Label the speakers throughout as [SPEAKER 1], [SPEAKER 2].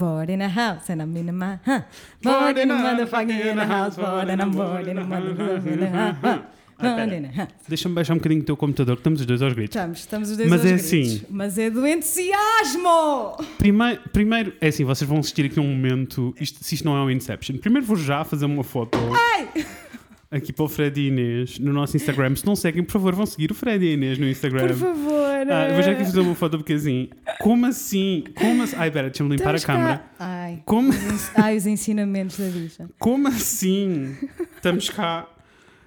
[SPEAKER 1] Bored in a house and I'm in a my huh. Bored in a motherfucking in a house, bored and I'm bored in a motherfucking in a house. huh. Bored in a house.
[SPEAKER 2] Deixa-me baixar um bocadinho o teu computador, que estamos os dois aos gritos.
[SPEAKER 1] Estamos, estamos os dois
[SPEAKER 2] Mas
[SPEAKER 1] aos
[SPEAKER 2] é
[SPEAKER 1] gritos.
[SPEAKER 2] assim.
[SPEAKER 1] Mas é do entusiasmo!
[SPEAKER 2] Primeiro, primeiro, é assim, vocês vão assistir aqui a um momento, isto, se isto não é um Inception. Primeiro vou já fazer uma foto aqui para o Fred e Inês no nosso Instagram. Se não seguem, por favor, vão seguir o Fred e Inês no Instagram.
[SPEAKER 1] Por favor.
[SPEAKER 2] Ah, vou já aqui fazer uma foto porque assim, como assim? Como assim? Ai, pera, deixa-me limpar
[SPEAKER 1] Estamos
[SPEAKER 2] a câmera.
[SPEAKER 1] Ai,
[SPEAKER 2] Como,
[SPEAKER 1] ai, os ensinamentos da bicha.
[SPEAKER 2] como assim? Estamos cá.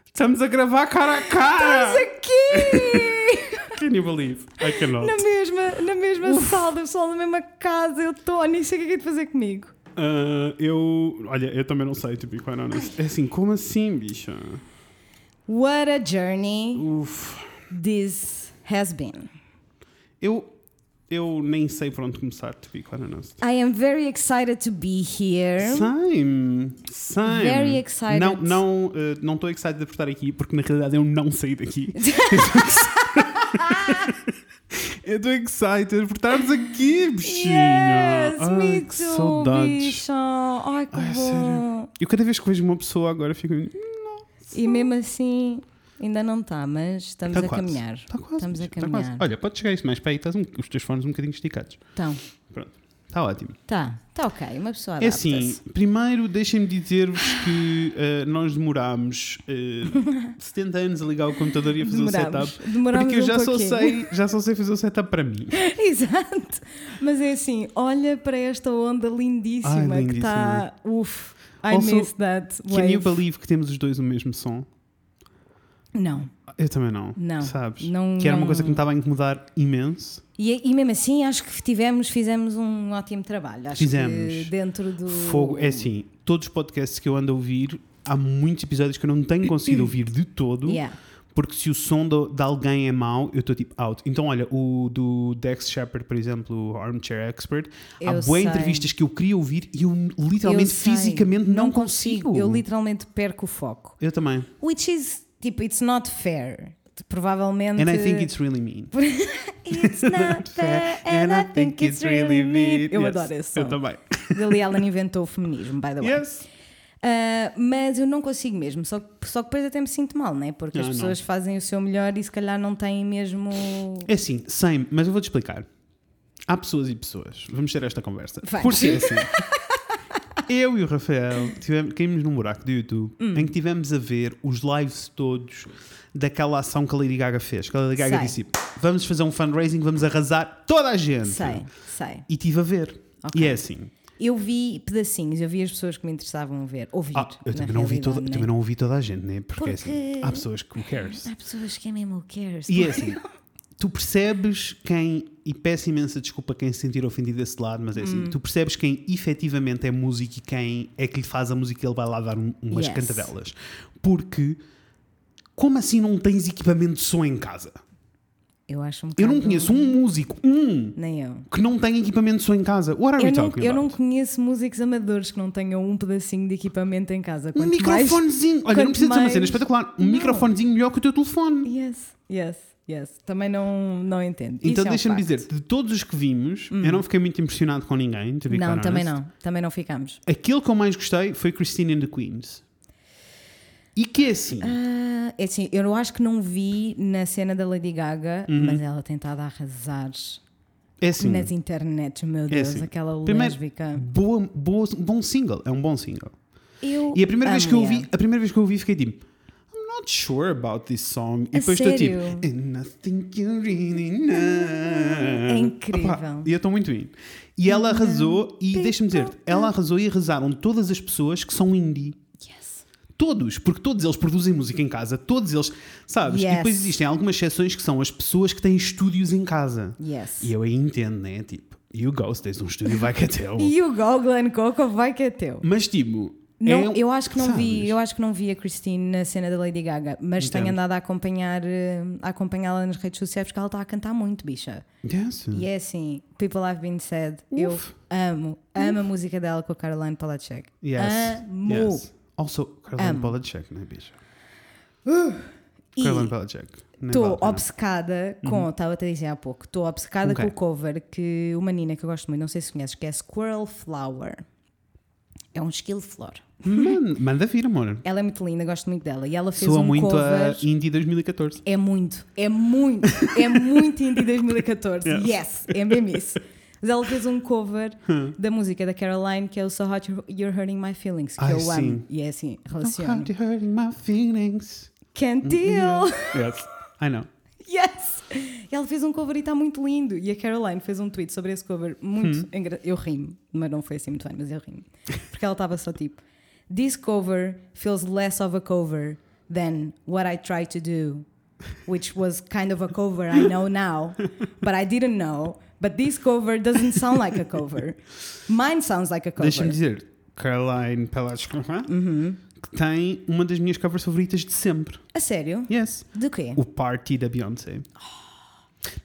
[SPEAKER 2] Estamos a gravar cara a cara!
[SPEAKER 1] Estamos aqui!
[SPEAKER 2] Can you believe? I cannot.
[SPEAKER 1] na mesma, na mesma sala, sou na mesma casa, eu estou, nem sei o que é que é de fazer comigo.
[SPEAKER 2] Ah, eu. Olha, eu também não sei, to be quite honest. É assim, como assim, bicha?
[SPEAKER 1] What a journey
[SPEAKER 2] Uf.
[SPEAKER 1] this has been.
[SPEAKER 2] Eu. Eu nem sei por onde começar, to be quite honest.
[SPEAKER 1] I am very excited to be here.
[SPEAKER 2] Same, same.
[SPEAKER 1] Very excited.
[SPEAKER 2] Não, não, eh, não estou excited por estar aqui, porque na realidade eu não saí daqui. eu estou excited por estarmos aqui, bichinha.
[SPEAKER 1] Yes,
[SPEAKER 2] Ai,
[SPEAKER 1] me
[SPEAKER 2] que
[SPEAKER 1] too,
[SPEAKER 2] saudades.
[SPEAKER 1] bicha. Ai, que
[SPEAKER 2] Ai,
[SPEAKER 1] bom.
[SPEAKER 2] sério. Eu cada vez que vejo uma pessoa agora fico.
[SPEAKER 1] E mesmo assim, ainda não está, mas estamos
[SPEAKER 2] Tá
[SPEAKER 1] a
[SPEAKER 2] quase.
[SPEAKER 1] caminhar.
[SPEAKER 2] Está quase.
[SPEAKER 1] Estamos a
[SPEAKER 2] tá
[SPEAKER 1] caminhar.
[SPEAKER 2] quase. Olha, pode chegar isso mais para aí, estás um- os teus fones um bocadinho esticados.
[SPEAKER 1] Então,
[SPEAKER 2] Está ótimo.
[SPEAKER 1] tá, tá ok. Uma pessoa
[SPEAKER 2] É assim, primeiro deixem-me dizer-vos que eh, nós demorámos eh, 70 anos a ligar o computador e a fazer o
[SPEAKER 1] Demorámos.
[SPEAKER 2] setup.
[SPEAKER 1] Demorámos
[SPEAKER 2] Porque eu
[SPEAKER 1] um
[SPEAKER 2] já só,
[SPEAKER 1] pouquinho.
[SPEAKER 2] sei, já só sei fazer o setup para mim.
[SPEAKER 1] Exato. Mas é assim, olha para esta onda lindíssima,
[SPEAKER 2] Ai,
[SPEAKER 1] que está. Uf, I
[SPEAKER 2] Also,
[SPEAKER 1] miss that
[SPEAKER 2] Can you
[SPEAKER 1] wave.
[SPEAKER 2] believe que temos os dois o mesmo som?
[SPEAKER 1] Não,
[SPEAKER 2] Eu também não.
[SPEAKER 1] Não,
[SPEAKER 2] Sabes?
[SPEAKER 1] não-
[SPEAKER 2] que era uma coisa que me estava a incomodar imenso.
[SPEAKER 1] E, e mesmo assim acho que tivemos, fizemos um ótimo trabalho. Acho
[SPEAKER 2] Fizemos.
[SPEAKER 1] dentro do.
[SPEAKER 2] Fogo. É assim, todos os podcasts que eu ando a ouvir, há muitos episódios que eu não tenho conseguido ouvir de todo.
[SPEAKER 1] Yeah.
[SPEAKER 2] Porque se o som do- de alguém é mau, eu estou tipo out. Então, olha, o do Dex Shepard, por exemplo, o Armchair Expert, há
[SPEAKER 1] Eu
[SPEAKER 2] boas
[SPEAKER 1] sei.
[SPEAKER 2] entrevistas que eu queria ouvir e eu literalmente,
[SPEAKER 1] Eu
[SPEAKER 2] fisicamente, não, consigo.
[SPEAKER 1] Eu literalmente perco o foco.
[SPEAKER 2] Eu também.
[SPEAKER 1] Which is, tipo, it's not fair. Provavelmente.
[SPEAKER 2] And I think it's really mean.
[SPEAKER 1] It's not fair, and I think it's really mean. Eu
[SPEAKER 2] Yes,
[SPEAKER 1] adoro esse
[SPEAKER 2] Eu também.
[SPEAKER 1] Dali Ellen inventou o feminismo, by the way.
[SPEAKER 2] Yes.
[SPEAKER 1] Ah, mas eu não consigo mesmo, só, só que depois até me sinto mal, né? Porque as
[SPEAKER 2] Não,
[SPEAKER 1] pessoas fazem o seu melhor e se calhar não têm mesmo.
[SPEAKER 2] É assim, same, mas eu vou-te explicar. Há pessoas e pessoas. Vamos ter esta conversa.
[SPEAKER 1] Vamos.
[SPEAKER 2] Porque é assim. Eu e o Rafael tivemos, caímos num buraco do YouTube
[SPEAKER 1] Hum.
[SPEAKER 2] em que tivemos a ver os lives todos daquela ação que a Lady Gaga fez. Que a Lady Gaga
[SPEAKER 1] Sei.
[SPEAKER 2] disse: Vamos fazer um fundraising, vamos arrasar toda a gente.
[SPEAKER 1] Sei, sei.
[SPEAKER 2] E tive a ver.
[SPEAKER 1] Ok.
[SPEAKER 2] E é assim.
[SPEAKER 1] Eu vi pedacinhos, eu vi as pessoas que me interessavam ver, ouvir.
[SPEAKER 2] Ah, eu também não, ouvi
[SPEAKER 1] realidade,
[SPEAKER 2] toda,
[SPEAKER 1] né?
[SPEAKER 2] também não ouvi toda a gente, né? Porque, é assim,
[SPEAKER 1] Porque-
[SPEAKER 2] há pessoas que who cares.
[SPEAKER 1] Há pessoas que é mesmo who cares.
[SPEAKER 2] E é assim, tu percebes quem, e peço imensa desculpa quem se sentir ofendido desse lado, mas é
[SPEAKER 1] Hum.
[SPEAKER 2] assim, tu percebes quem efetivamente é músico e quem é que lhe faz a música e ele vai lá dar um- umas
[SPEAKER 1] Yes.
[SPEAKER 2] cantadelas. Porque, como assim não tens equipamento de som em casa?
[SPEAKER 1] Eu acho um
[SPEAKER 2] Eu não conheço um músico, um,
[SPEAKER 1] Nem eu.
[SPEAKER 2] que não tem equipamento de som em casa. What are
[SPEAKER 1] Eu
[SPEAKER 2] we
[SPEAKER 1] não,
[SPEAKER 2] talking
[SPEAKER 1] eu não
[SPEAKER 2] about?
[SPEAKER 1] conheço músicos amadores que não tenham um pedacinho de equipamento em casa.
[SPEAKER 2] Um
[SPEAKER 1] Quanto mais-
[SPEAKER 2] microfonezinho. Olha,
[SPEAKER 1] quanto
[SPEAKER 2] não precisa de ser uma
[SPEAKER 1] mais-
[SPEAKER 2] cena espetacular. Um
[SPEAKER 1] Não.
[SPEAKER 2] microfonezinho melhor que o teu telefone.
[SPEAKER 1] Yes, yes, yes. Também não, não entendo.
[SPEAKER 2] Então
[SPEAKER 1] é um
[SPEAKER 2] deixa-me dizer, de todos os que vimos, eu não fiquei muito impressionado com ninguém. to be
[SPEAKER 1] Não, também
[SPEAKER 2] honest.
[SPEAKER 1] não. Também não ficamos.
[SPEAKER 2] Aquele que eu mais gostei foi Christine and the Queens. E que é assim.
[SPEAKER 1] Ah, é assim, eu acho que não vi na cena da Lady Gaga,
[SPEAKER 2] Uhum.
[SPEAKER 1] mas ela tem estado a arrasar
[SPEAKER 2] É assim.
[SPEAKER 1] nas internets, meu Deus,
[SPEAKER 2] assim.
[SPEAKER 1] aquela
[SPEAKER 2] Primeiro,
[SPEAKER 1] lésbica.
[SPEAKER 2] boa, boa, bom single. É um bom single.
[SPEAKER 1] Eu
[SPEAKER 2] E a primeira vez que eu ouvi, a primeira vez que eu ouvi, fiquei tipo. Not sure about this song. E depois estou tipo. And I think you really know.
[SPEAKER 1] É incrível.
[SPEAKER 2] Opa, e eu estou muito in. E ela arrasou, e deixa-me dizer, ela arrasou e arrasaram todas as pessoas que são indie.
[SPEAKER 1] Yes.
[SPEAKER 2] Todos, porque todos eles produzem música em casa, todos eles, sabes? E
[SPEAKER 1] Yes.
[SPEAKER 2] depois existem algumas exceções que são as pessoas que têm estúdios em casa.
[SPEAKER 1] Yes.
[SPEAKER 2] E eu aí entendo, né? Tipo, you go, se tens um estúdio, vai que é teu.
[SPEAKER 1] E o Go Glen Coco vai que é teu.
[SPEAKER 2] Mas tipo,
[SPEAKER 1] Não,
[SPEAKER 2] é-
[SPEAKER 1] eu acho que não vi,
[SPEAKER 2] sabes?
[SPEAKER 1] eu acho que não vi a Christine na cena da Lady Gaga, mas tenho andado a acompanhar eh, a acompanhá-la nas redes sociais porque ela está a cantar muito, bicha.
[SPEAKER 2] Yes.
[SPEAKER 1] E é assim, People Have Been Said, eu
[SPEAKER 2] Uf.
[SPEAKER 1] amo, amo a música dela com a Caroline Polachek.
[SPEAKER 2] Yes.
[SPEAKER 1] Amo.
[SPEAKER 2] Yes. Also, Caroline
[SPEAKER 1] Amo.
[SPEAKER 2] Polachek, né, bicha?
[SPEAKER 1] E
[SPEAKER 2] Caroline Pelagic. Nem
[SPEAKER 1] estou obcecada com, estava-te a dizer há pouco, estou obcecada
[SPEAKER 2] Ok.
[SPEAKER 1] com o cover que uma menina que eu gosto muito, não sei se conheces, que é Squirrel Flower. É um de flor.
[SPEAKER 2] Man- Manda vir, amor.
[SPEAKER 1] Ela é muito linda, gosto muito dela. E ela fez
[SPEAKER 2] Soa
[SPEAKER 1] um
[SPEAKER 2] muito
[SPEAKER 1] cover.
[SPEAKER 2] a Indie 2014.
[SPEAKER 1] É muito, é muito, é muito indie 2014.
[SPEAKER 2] Yes.
[SPEAKER 1] Yes, é mesmo isso. Mas ela fez um cover
[SPEAKER 2] Hum.
[SPEAKER 1] da música da Caroline que é o So Hot You're- You're Hurting My Feelings, que
[SPEAKER 2] Ai,
[SPEAKER 1] eu
[SPEAKER 2] sim.
[SPEAKER 1] amo. E é assim, relaciono.
[SPEAKER 2] Hurt hurting my feelings.
[SPEAKER 1] Can't deal.
[SPEAKER 2] Yes, I know.
[SPEAKER 1] Yes! Ela fez um cover e está muito lindo. E a Caroline fez um tweet sobre esse cover muito engra... Eu ri-me, mas não foi assim muito bem, mas eu ri-me. Porque ela estava só tipo: This cover feels less of a cover than what I tried to do, which was kind of a cover I know now, but I didn't know. But this cover doesn't sound like a cover. Mine sounds like a cover.
[SPEAKER 2] Deixa-me dizer, Caroline Pelagic,
[SPEAKER 1] Uhum.
[SPEAKER 2] Que tem uma das minhas covers favoritas de sempre.
[SPEAKER 1] A sério?
[SPEAKER 2] Yes.
[SPEAKER 1] De quê?
[SPEAKER 2] O Party da Beyoncé.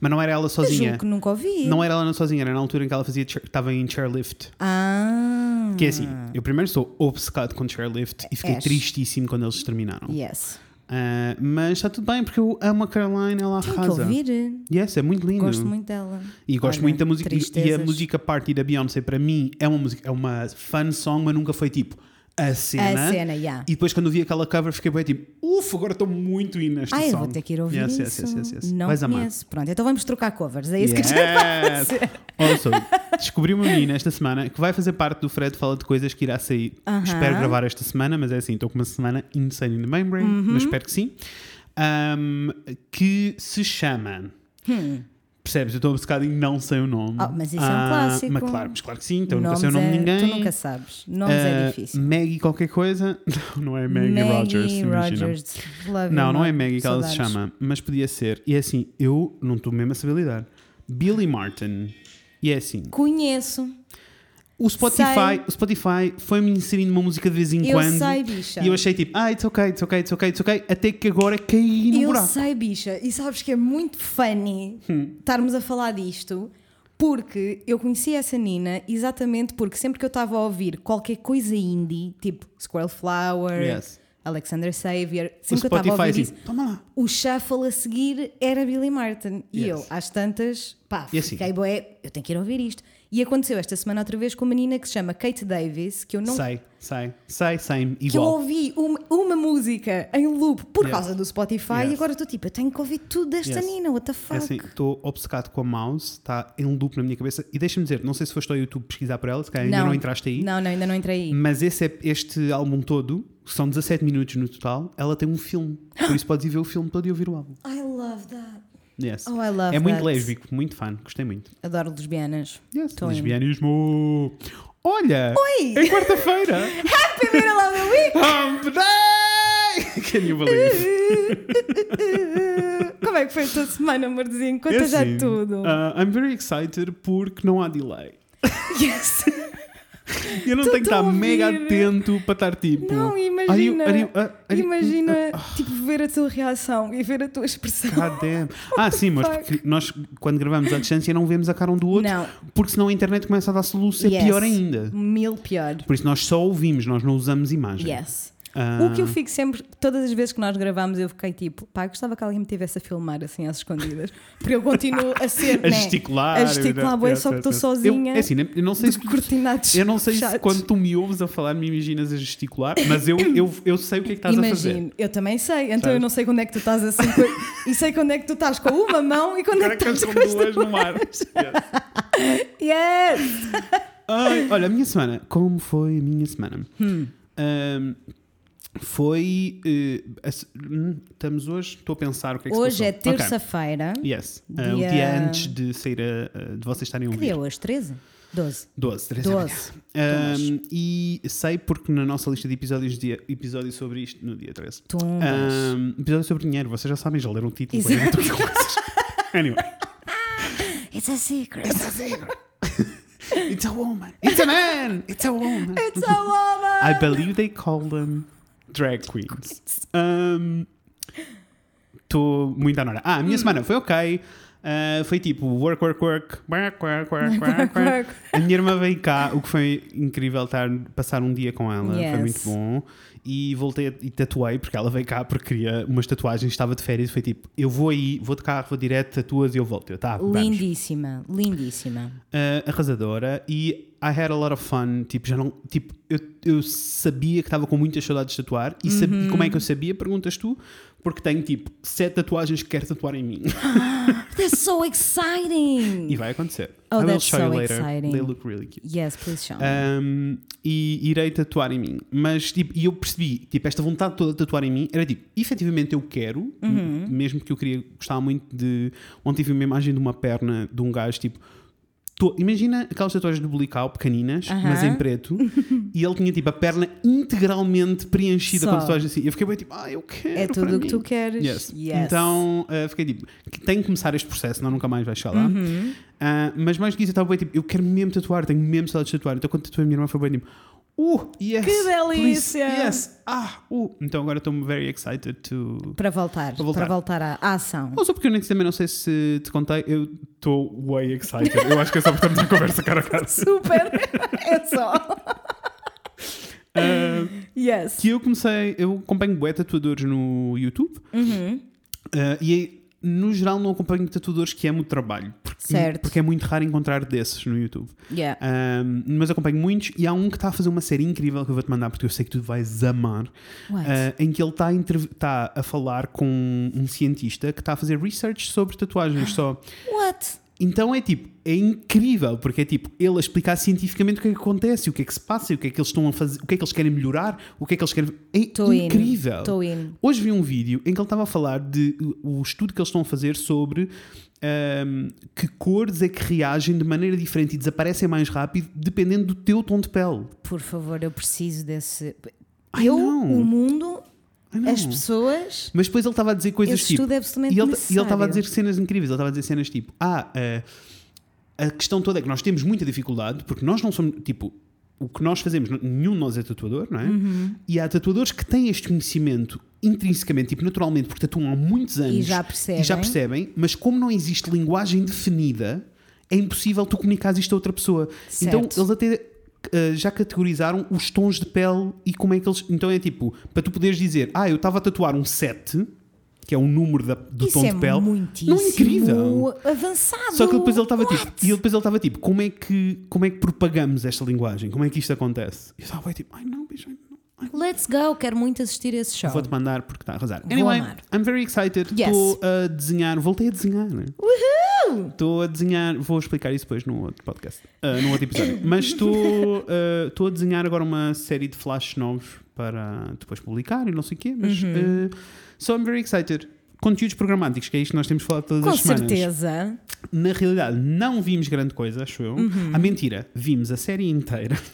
[SPEAKER 2] Mas não era ela
[SPEAKER 1] Eu
[SPEAKER 2] sozinha.
[SPEAKER 1] julgo que nunca ouvi.
[SPEAKER 2] Não era ela sozinha, era na altura em que ela fazia estava em chairlift.
[SPEAKER 1] Ah.
[SPEAKER 2] Que é assim, eu primeiro sou obcecado com chairlift e fiquei
[SPEAKER 1] És.
[SPEAKER 2] tristíssimo quando eles terminaram.
[SPEAKER 1] Yes.
[SPEAKER 2] Ah, mas está tudo bem porque eu amo a Caroline, ela
[SPEAKER 1] Tenho que
[SPEAKER 2] arrasa.
[SPEAKER 1] ouvir.
[SPEAKER 2] Yes, é muito lindo.
[SPEAKER 1] Gosto muito dela.
[SPEAKER 2] E gosto
[SPEAKER 1] Olha,
[SPEAKER 2] muito da música. E- E a
[SPEAKER 1] tristezas.
[SPEAKER 2] música Party da Beyoncé para mim é uma música, é uma fun song, mas nunca foi tipo a cena.
[SPEAKER 1] A cena, yeah.
[SPEAKER 2] E depois quando vi aquela cover fiquei bem tipo, ufa, agora estou muito in neste
[SPEAKER 1] Ah, eu vou ter que ir ouvir
[SPEAKER 2] Yes,
[SPEAKER 1] isso.
[SPEAKER 2] yes, yes, yes, yes.
[SPEAKER 1] Não
[SPEAKER 2] Vais amar.
[SPEAKER 1] conheço. Pronto, então vamos trocar covers. É isso que a gente
[SPEAKER 2] Yes.
[SPEAKER 1] vai.
[SPEAKER 2] Also, descobri uma menina esta semana que vai fazer parte do Fred Fala de Coisas que irá sair.
[SPEAKER 1] Aham.
[SPEAKER 2] Espero gravar esta semana, mas é assim, estou com uma semana insane in the membrane,
[SPEAKER 1] Uhum.
[SPEAKER 2] mas espero que sim. Um, que se chama. Percebes? Eu estou obcecado e não sei o nome.
[SPEAKER 1] Oh, mas isso é um
[SPEAKER 2] Ah,
[SPEAKER 1] clássico.
[SPEAKER 2] Mas claro, mas claro que sim, então eu nunca sei o nome
[SPEAKER 1] é-
[SPEAKER 2] de ninguém.
[SPEAKER 1] Tu nunca sabes. Nomes
[SPEAKER 2] Ah,
[SPEAKER 1] é difícil.
[SPEAKER 2] Maggie qualquer coisa. Não, não é Maggie, Rogers. imagina.
[SPEAKER 1] Rogers. Love
[SPEAKER 2] Não, não é. Maggie que ela se chama, mas podia ser. E é assim, eu não estou mesmo a saber lidar. Billy Martin. E é assim,
[SPEAKER 1] Conheço.
[SPEAKER 2] O Spotify,
[SPEAKER 1] Sei.
[SPEAKER 2] o Spotify foi-me inserindo uma música de vez em
[SPEAKER 1] Eu
[SPEAKER 2] quando.
[SPEAKER 1] sei, bicha.
[SPEAKER 2] E eu achei tipo, ah, it's okay, it's okay, it's okay, it's okay. Até que agora caí no
[SPEAKER 1] Eu
[SPEAKER 2] buraco.
[SPEAKER 1] sei, bicha. E sabes que é muito funny
[SPEAKER 2] Hum.
[SPEAKER 1] estarmos a falar disto. Porque eu conheci essa Nina exatamente porque sempre que eu estava a ouvir qualquer coisa indie, tipo Squirrel Flower,
[SPEAKER 2] Yes.
[SPEAKER 1] Alexander Xavier,
[SPEAKER 2] O
[SPEAKER 1] sempre que eu estava a ouvir
[SPEAKER 2] assim,
[SPEAKER 1] isso,
[SPEAKER 2] lá.
[SPEAKER 1] o shuffle a seguir era Billy Martin. E
[SPEAKER 2] Yes.
[SPEAKER 1] eu, às tantas, pá,
[SPEAKER 2] E assim?
[SPEAKER 1] fiquei boé, eu tenho que ir ouvir isto. E aconteceu esta semana outra vez com uma menina que se chama Kate Davis, que eu não
[SPEAKER 2] Sei, sei, sei, sei,
[SPEAKER 1] que eu
[SPEAKER 2] igual.
[SPEAKER 1] ouvi uma, uma música em loop por
[SPEAKER 2] Yes.
[SPEAKER 1] causa do Spotify
[SPEAKER 2] Yes.
[SPEAKER 1] e agora estou tipo, eu tenho que ouvir tudo desta
[SPEAKER 2] Yes.
[SPEAKER 1] Nina, what the
[SPEAKER 2] É
[SPEAKER 1] fuck?
[SPEAKER 2] assim, estou obcecado com a mouse, está em loop na minha cabeça. E deixa-me dizer, não sei se foste ao YouTube pesquisar por ela, se calhar ainda não entraste aí.
[SPEAKER 1] Não, não, ainda não entrei aí.
[SPEAKER 2] Mas esse é, este álbum todo, são 17 minutos no total, ela tem um filme. Por isso podes ir ver o filme todo e ouvir o álbum.
[SPEAKER 1] I love that.
[SPEAKER 2] Yes.
[SPEAKER 1] Oh, I love
[SPEAKER 2] é muito
[SPEAKER 1] that.
[SPEAKER 2] lésbico, muito fã, gostei muito.
[SPEAKER 1] Adoro lesbianas.
[SPEAKER 2] Yes.
[SPEAKER 1] Tô indo.
[SPEAKER 2] Lesbianismo! Olha!
[SPEAKER 1] Oi!
[SPEAKER 2] É quarta-feira!
[SPEAKER 1] Happy Middle of the Week!
[SPEAKER 2] Hump Day! Can you believe?
[SPEAKER 1] Como é que foi a tua semana, amorzinho?
[SPEAKER 2] É
[SPEAKER 1] Conta já
[SPEAKER 2] assim,
[SPEAKER 1] tudo.
[SPEAKER 2] uh, I'm very excited porque não há delay.
[SPEAKER 1] Yes.
[SPEAKER 2] Eu não
[SPEAKER 1] Tô
[SPEAKER 2] tenho que estar
[SPEAKER 1] a
[SPEAKER 2] mega
[SPEAKER 1] ouvir.
[SPEAKER 2] atento para estar tipo.
[SPEAKER 1] Não,
[SPEAKER 2] Are you-
[SPEAKER 1] imagina.
[SPEAKER 2] are you- are you-
[SPEAKER 1] Imagina,
[SPEAKER 2] uh,
[SPEAKER 1] tipo, ver a tua reação e ver a tua expressão.
[SPEAKER 2] God damn. Ah, sim, mas porque nós, quando gravamos à distância, não vemos a cara um do outro,
[SPEAKER 1] Não.
[SPEAKER 2] porque senão a internet começa a dar soluço, é
[SPEAKER 1] Yes.
[SPEAKER 2] pior ainda.
[SPEAKER 1] Mil pior.
[SPEAKER 2] Por isso nós só ouvimos, nós não usamos imagem.
[SPEAKER 1] Yes.
[SPEAKER 2] Ah,
[SPEAKER 1] O que eu fico sempre, todas as vezes que nós gravamos, eu fiquei tipo, pá, gostava que alguém me tivesse a filmar assim às escondidas. Porque eu continuo a ser.
[SPEAKER 2] a
[SPEAKER 1] né,
[SPEAKER 2] gesticular.
[SPEAKER 1] A gesticular, bué,
[SPEAKER 2] Yes,
[SPEAKER 1] só que
[SPEAKER 2] yes,
[SPEAKER 1] estou
[SPEAKER 2] yes.
[SPEAKER 1] sozinha.
[SPEAKER 2] Eu, é assim, eu não sei se.
[SPEAKER 1] cortinados.
[SPEAKER 2] Eu não sei se
[SPEAKER 1] fechados.
[SPEAKER 2] quando tu me ouves a falar me imaginas a gesticular, mas eu, eu, eu sei o que é que estás a fazer.
[SPEAKER 1] Imagino, eu também sei, então
[SPEAKER 2] Sabes?
[SPEAKER 1] eu não sei quando é que tu estás assim e sei quando é que tu estás com uma mão e quando é
[SPEAKER 2] Agora
[SPEAKER 1] que
[SPEAKER 2] que
[SPEAKER 1] estás
[SPEAKER 2] com
[SPEAKER 1] com as
[SPEAKER 2] duas
[SPEAKER 1] duas.
[SPEAKER 2] no mar. Yes.
[SPEAKER 1] Yes!
[SPEAKER 2] Ai, olha, a minha semana. Como foi a minha semana?
[SPEAKER 1] Hum.
[SPEAKER 2] Ahm, foi. eh, a se- hum, estamos hoje. Estou a pensar o que é que se
[SPEAKER 1] Hoje é
[SPEAKER 2] passou. Ok.
[SPEAKER 1] terça-feira.
[SPEAKER 2] Yes. Ah, o
[SPEAKER 1] Dia-
[SPEAKER 2] dia antes de sair a, a- de vocês estarem a
[SPEAKER 1] Que
[SPEAKER 2] ouvir.
[SPEAKER 1] dia é hoje? 13? 12.
[SPEAKER 2] 12, 13
[SPEAKER 1] 12.
[SPEAKER 2] Um, e sei porque na nossa lista de episódios, dia, episódio sobre isto, no dia 13.
[SPEAKER 1] Tumbas.
[SPEAKER 2] Um, episódio sobre dinheiro, vocês já sabem, já leram o título.
[SPEAKER 1] Exato.
[SPEAKER 2] por exemplo. anyway.
[SPEAKER 1] It's a secret.
[SPEAKER 2] It's a woman. It's a man. It's a woman.
[SPEAKER 1] It's a woman!
[SPEAKER 2] I believe they call them drag queens. Estou muito à hora. Ah, a minha semana foi ok. Uh, foi tipo work, work, work, work, work, work, work, work. A minha irmã veio cá, o que foi incrível estar, passar um dia com ela,
[SPEAKER 1] Yes.
[SPEAKER 2] foi muito bom. E voltei e tatuei, porque ela veio cá porque queria umas tatuagens, estava de férias. Foi tipo: eu vou aí, vou de carro, vou direto, tatuas e eu volto. Eu, tá, vamos.
[SPEAKER 1] Lindíssima, lindíssima.
[SPEAKER 2] uh, arrasadora e I had a lot of fun. Tipo, já não, tipo eu, eu sabia que estava com muitas saudades de tatuar. E, sab- e como é que eu sabia? Perguntas tu, porque tenho tipo sete tatuagens que quero tatuar em mim.
[SPEAKER 1] That's so exciting!
[SPEAKER 2] e vai acontecer.
[SPEAKER 1] Oh,
[SPEAKER 2] I will
[SPEAKER 1] that's
[SPEAKER 2] show you
[SPEAKER 1] so
[SPEAKER 2] later.
[SPEAKER 1] exciting.
[SPEAKER 2] They look really cute.
[SPEAKER 1] Yes, please show me.
[SPEAKER 2] Um, e irei tatuar em mim. Mas tipo, e eu percebi, tipo, esta vontade toda de tatuar em mim era tipo, efetivamente eu quero,
[SPEAKER 1] Uhum.
[SPEAKER 2] mesmo que eu queria, gostava muito de. Ontem vi uma imagem de uma perna de um gajo tipo. To- imagina aquelas tatuagens do Blical pequeninas, mas em preto, e ele tinha tipo a perna integralmente preenchida
[SPEAKER 1] Só.
[SPEAKER 2] com tatuagens assim. Eu fiquei bem tipo, ah, eu quero.
[SPEAKER 1] é tudo o que tu queres.
[SPEAKER 2] Yes.
[SPEAKER 1] Yes.
[SPEAKER 2] Então uh, fiquei tipo, tenho que começar este processo, senão nunca mais vais chegar lá.
[SPEAKER 1] Uhum.
[SPEAKER 2] Uh, mas mais do que isso, eu estava bem tipo, eu quero mesmo tatuar, tenho mesmo saudades de tatuar. Então quando tatuei a minha irmã foi bem tipo, uh, yes.
[SPEAKER 1] Que
[SPEAKER 2] please,
[SPEAKER 1] delícia!
[SPEAKER 2] yes, ah, uh. Então agora estou very excited to.
[SPEAKER 1] Para voltar,
[SPEAKER 2] Para voltar.
[SPEAKER 1] para voltar à, à ação.
[SPEAKER 2] Ou só porque eu nem, também não sei se te contei, eu estou way excited. Eu acho que é só porque estamos em conversa cara a cara.
[SPEAKER 1] Super! é só.
[SPEAKER 2] Uh,
[SPEAKER 1] Yes.
[SPEAKER 2] que eu comecei, eu acompanho bué tatuadores no YouTube
[SPEAKER 1] Uhum.
[SPEAKER 2] uh, e no geral não acompanho tatuadores que amo o trabalho. Porque,
[SPEAKER 1] Certo.
[SPEAKER 2] porque é muito raro encontrar desses no YouTube.
[SPEAKER 1] Yeah.
[SPEAKER 2] Um, mas acompanho muitos e há um que está a fazer uma série incrível que eu vou-te mandar porque eu sei que tu vais amar. Uh, em que ele está a, tá a falar com um cientista que está a fazer research sobre tatuagens só.
[SPEAKER 1] What?
[SPEAKER 2] Então é tipo, é incrível, porque é tipo, ele a explicar cientificamente o que é que acontece, o que é que se passa, o que é que eles estão a fazer, o que é que eles querem melhorar, o que é que eles querem. É
[SPEAKER 1] in.
[SPEAKER 2] incrível.
[SPEAKER 1] Estou in.
[SPEAKER 2] Hoje vi um vídeo em que ele estava a falar de o estudo que eles estão a fazer sobre ahm, que cores é que reagem de maneira diferente e desaparecem mais rápido dependendo do teu tom de pele.
[SPEAKER 1] Por favor, eu preciso desse.
[SPEAKER 2] Ai,
[SPEAKER 1] eu,
[SPEAKER 2] não.
[SPEAKER 1] o mundo. As pessoas.
[SPEAKER 2] Mas depois ele estava a dizer coisas tipo.
[SPEAKER 1] estudo é absolutamente
[SPEAKER 2] E ele estava a dizer cenas incríveis. Ele estava a dizer cenas tipo: Ah, eh, a questão toda é que nós temos muita dificuldade porque nós não somos. Tipo, o que nós fazemos, nenhum de nós é tatuador, não é?
[SPEAKER 1] Uhum.
[SPEAKER 2] E há tatuadores que têm este conhecimento intrinsecamente, tipo, naturalmente, porque tatuam há muitos anos
[SPEAKER 1] E já percebem.
[SPEAKER 2] e já percebem, mas como não existe linguagem definida, é impossível tu comunicares isto a outra pessoa. Então
[SPEAKER 1] Certo.
[SPEAKER 2] eles até já categorizaram os tons de pele e como é que eles. Então é tipo, para tu poderes dizer, ah, eu estava a tatuar um 7, que é o número da- do
[SPEAKER 1] Isso
[SPEAKER 2] tom
[SPEAKER 1] é
[SPEAKER 2] de pele.
[SPEAKER 1] muitíssimo
[SPEAKER 2] Não é incrível?
[SPEAKER 1] avançado.
[SPEAKER 2] Só que depois ele estava tipo, e depois ele estava tipo, como é que como é que propagamos esta linguagem? Como é que isto acontece? E eu estava tipo, ai não, bicho, ai, não. ai, não."
[SPEAKER 1] Let's go, quero muito assistir a esse show.
[SPEAKER 2] Vou-te mandar porque está a arrasar. Anyway. I'm very excited.
[SPEAKER 1] Yes.
[SPEAKER 2] Estou a desenhar, voltei a desenhar. né?
[SPEAKER 1] Uhul!
[SPEAKER 2] Estou a desenhar, vou explicar isso depois no outro podcast, ah, no outro episódio. Mas estou estou a desenhar agora uma série de flashes novos para depois publicar e não sei o quê. Mas
[SPEAKER 1] Uhum.
[SPEAKER 2] ah, so I'm very excited. Conteúdos programáticos, que é isto que nós temos falado todas
[SPEAKER 1] Com
[SPEAKER 2] as semanas.
[SPEAKER 1] certeza.
[SPEAKER 2] Na realidade, não vimos grande coisa, acho eu.
[SPEAKER 1] Uhum.
[SPEAKER 2] A mentira, vimos a série inteira.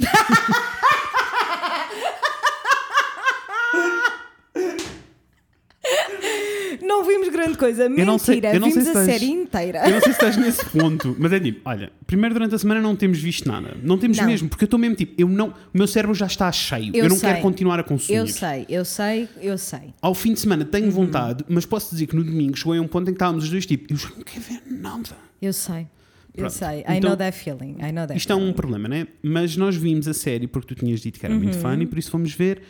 [SPEAKER 1] Não vimos grande coisa. Mentira,
[SPEAKER 2] não sei- eu não sei
[SPEAKER 1] vimos
[SPEAKER 2] se
[SPEAKER 1] a série inteira.
[SPEAKER 2] Eu não sei se estás nesse ponto, mas é tipo, olha, primeiro durante a semana não temos visto nada. Não temos
[SPEAKER 1] Não.
[SPEAKER 2] mesmo, porque eu estou mesmo tipo, eu não, o meu cérebro já está cheio. Eu,
[SPEAKER 1] Eu
[SPEAKER 2] não
[SPEAKER 1] sei.
[SPEAKER 2] quero continuar a consumir.
[SPEAKER 1] Eu sei, eu sei, eu sei.
[SPEAKER 2] Ao fim de semana
[SPEAKER 1] Uhum.
[SPEAKER 2] tenho vontade, mas posso dizer que no domingo chegou a um ponto em que estávamos os dois tipo, eu já não quero ver nada.
[SPEAKER 1] Eu sei. Eu
[SPEAKER 2] Pronto.
[SPEAKER 1] sei. I
[SPEAKER 2] Então,
[SPEAKER 1] know that feeling. I know that
[SPEAKER 2] Isto é
[SPEAKER 1] feeling.
[SPEAKER 2] um problema, né? Mas nós vimos a série porque tu tinhas dito que era
[SPEAKER 1] Uhum.
[SPEAKER 2] muito fã e por isso fomos ver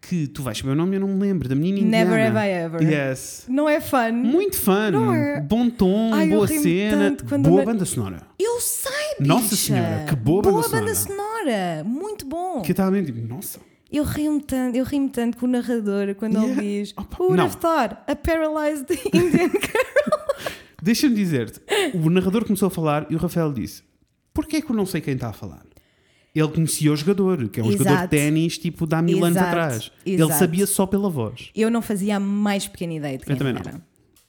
[SPEAKER 2] que tu vais saber o nome, eu não me lembro, da menina indiana.
[SPEAKER 1] Never have I ever.
[SPEAKER 2] Yes.
[SPEAKER 1] Não é fun?
[SPEAKER 2] Muito fã,
[SPEAKER 1] Não é?
[SPEAKER 2] bom tom,
[SPEAKER 1] Ai,
[SPEAKER 2] boa cena, boa banda sonora.
[SPEAKER 1] Eu sei, bicha.
[SPEAKER 2] Nossa Senhora, que boa banda sonora.
[SPEAKER 1] sonora. Muito bom.
[SPEAKER 2] Que eu estava mesmo tipo, nossa.
[SPEAKER 1] Eu rio-me tanto, eu rio-me tanto com o narrador quando
[SPEAKER 2] Yeah.
[SPEAKER 1] ele diz
[SPEAKER 2] Opa,
[SPEAKER 1] Who would have thought? A paralyzed Indian girl.
[SPEAKER 2] Deixa-me dizer-te, o narrador começou a falar e o Rafael disse: Porquê que eu não sei quem está a falar? Ele conhecia o jogador, que é um jogador de
[SPEAKER 1] Exato.
[SPEAKER 2] ténis tipo de há mil anos
[SPEAKER 1] Exato,
[SPEAKER 2] atrás. Ele
[SPEAKER 1] exato.
[SPEAKER 2] sabia só pela voz.
[SPEAKER 1] Eu não fazia a mais pequena ideia de quem
[SPEAKER 2] Eu também
[SPEAKER 1] era.
[SPEAKER 2] não.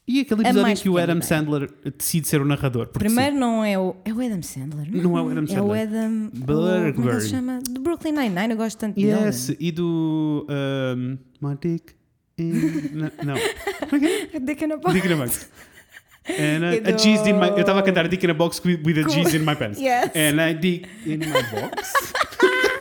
[SPEAKER 2] E aquele episódio em que o Adam
[SPEAKER 1] ideia.
[SPEAKER 2] Sandler decide ser o narrador.
[SPEAKER 1] Primeiro não é o. É o Adam Sandler?
[SPEAKER 2] Não é o Adam
[SPEAKER 1] É o
[SPEAKER 2] Sandler.
[SPEAKER 1] Adam. o- Como é que
[SPEAKER 2] Blurberg.
[SPEAKER 1] ele se chama? Do Brooklyn Nine-Nine, eu gosto tanto
[SPEAKER 2] sim.
[SPEAKER 1] dele.
[SPEAKER 2] Yes, e do. Um, my dick in. Não. não.
[SPEAKER 1] Dick in a box.
[SPEAKER 2] Dick in a box. And a, a G's in my. Eu estava a cantar Dick in a box with, with a G's in my pants.
[SPEAKER 1] Yes.
[SPEAKER 2] And I dick in my box.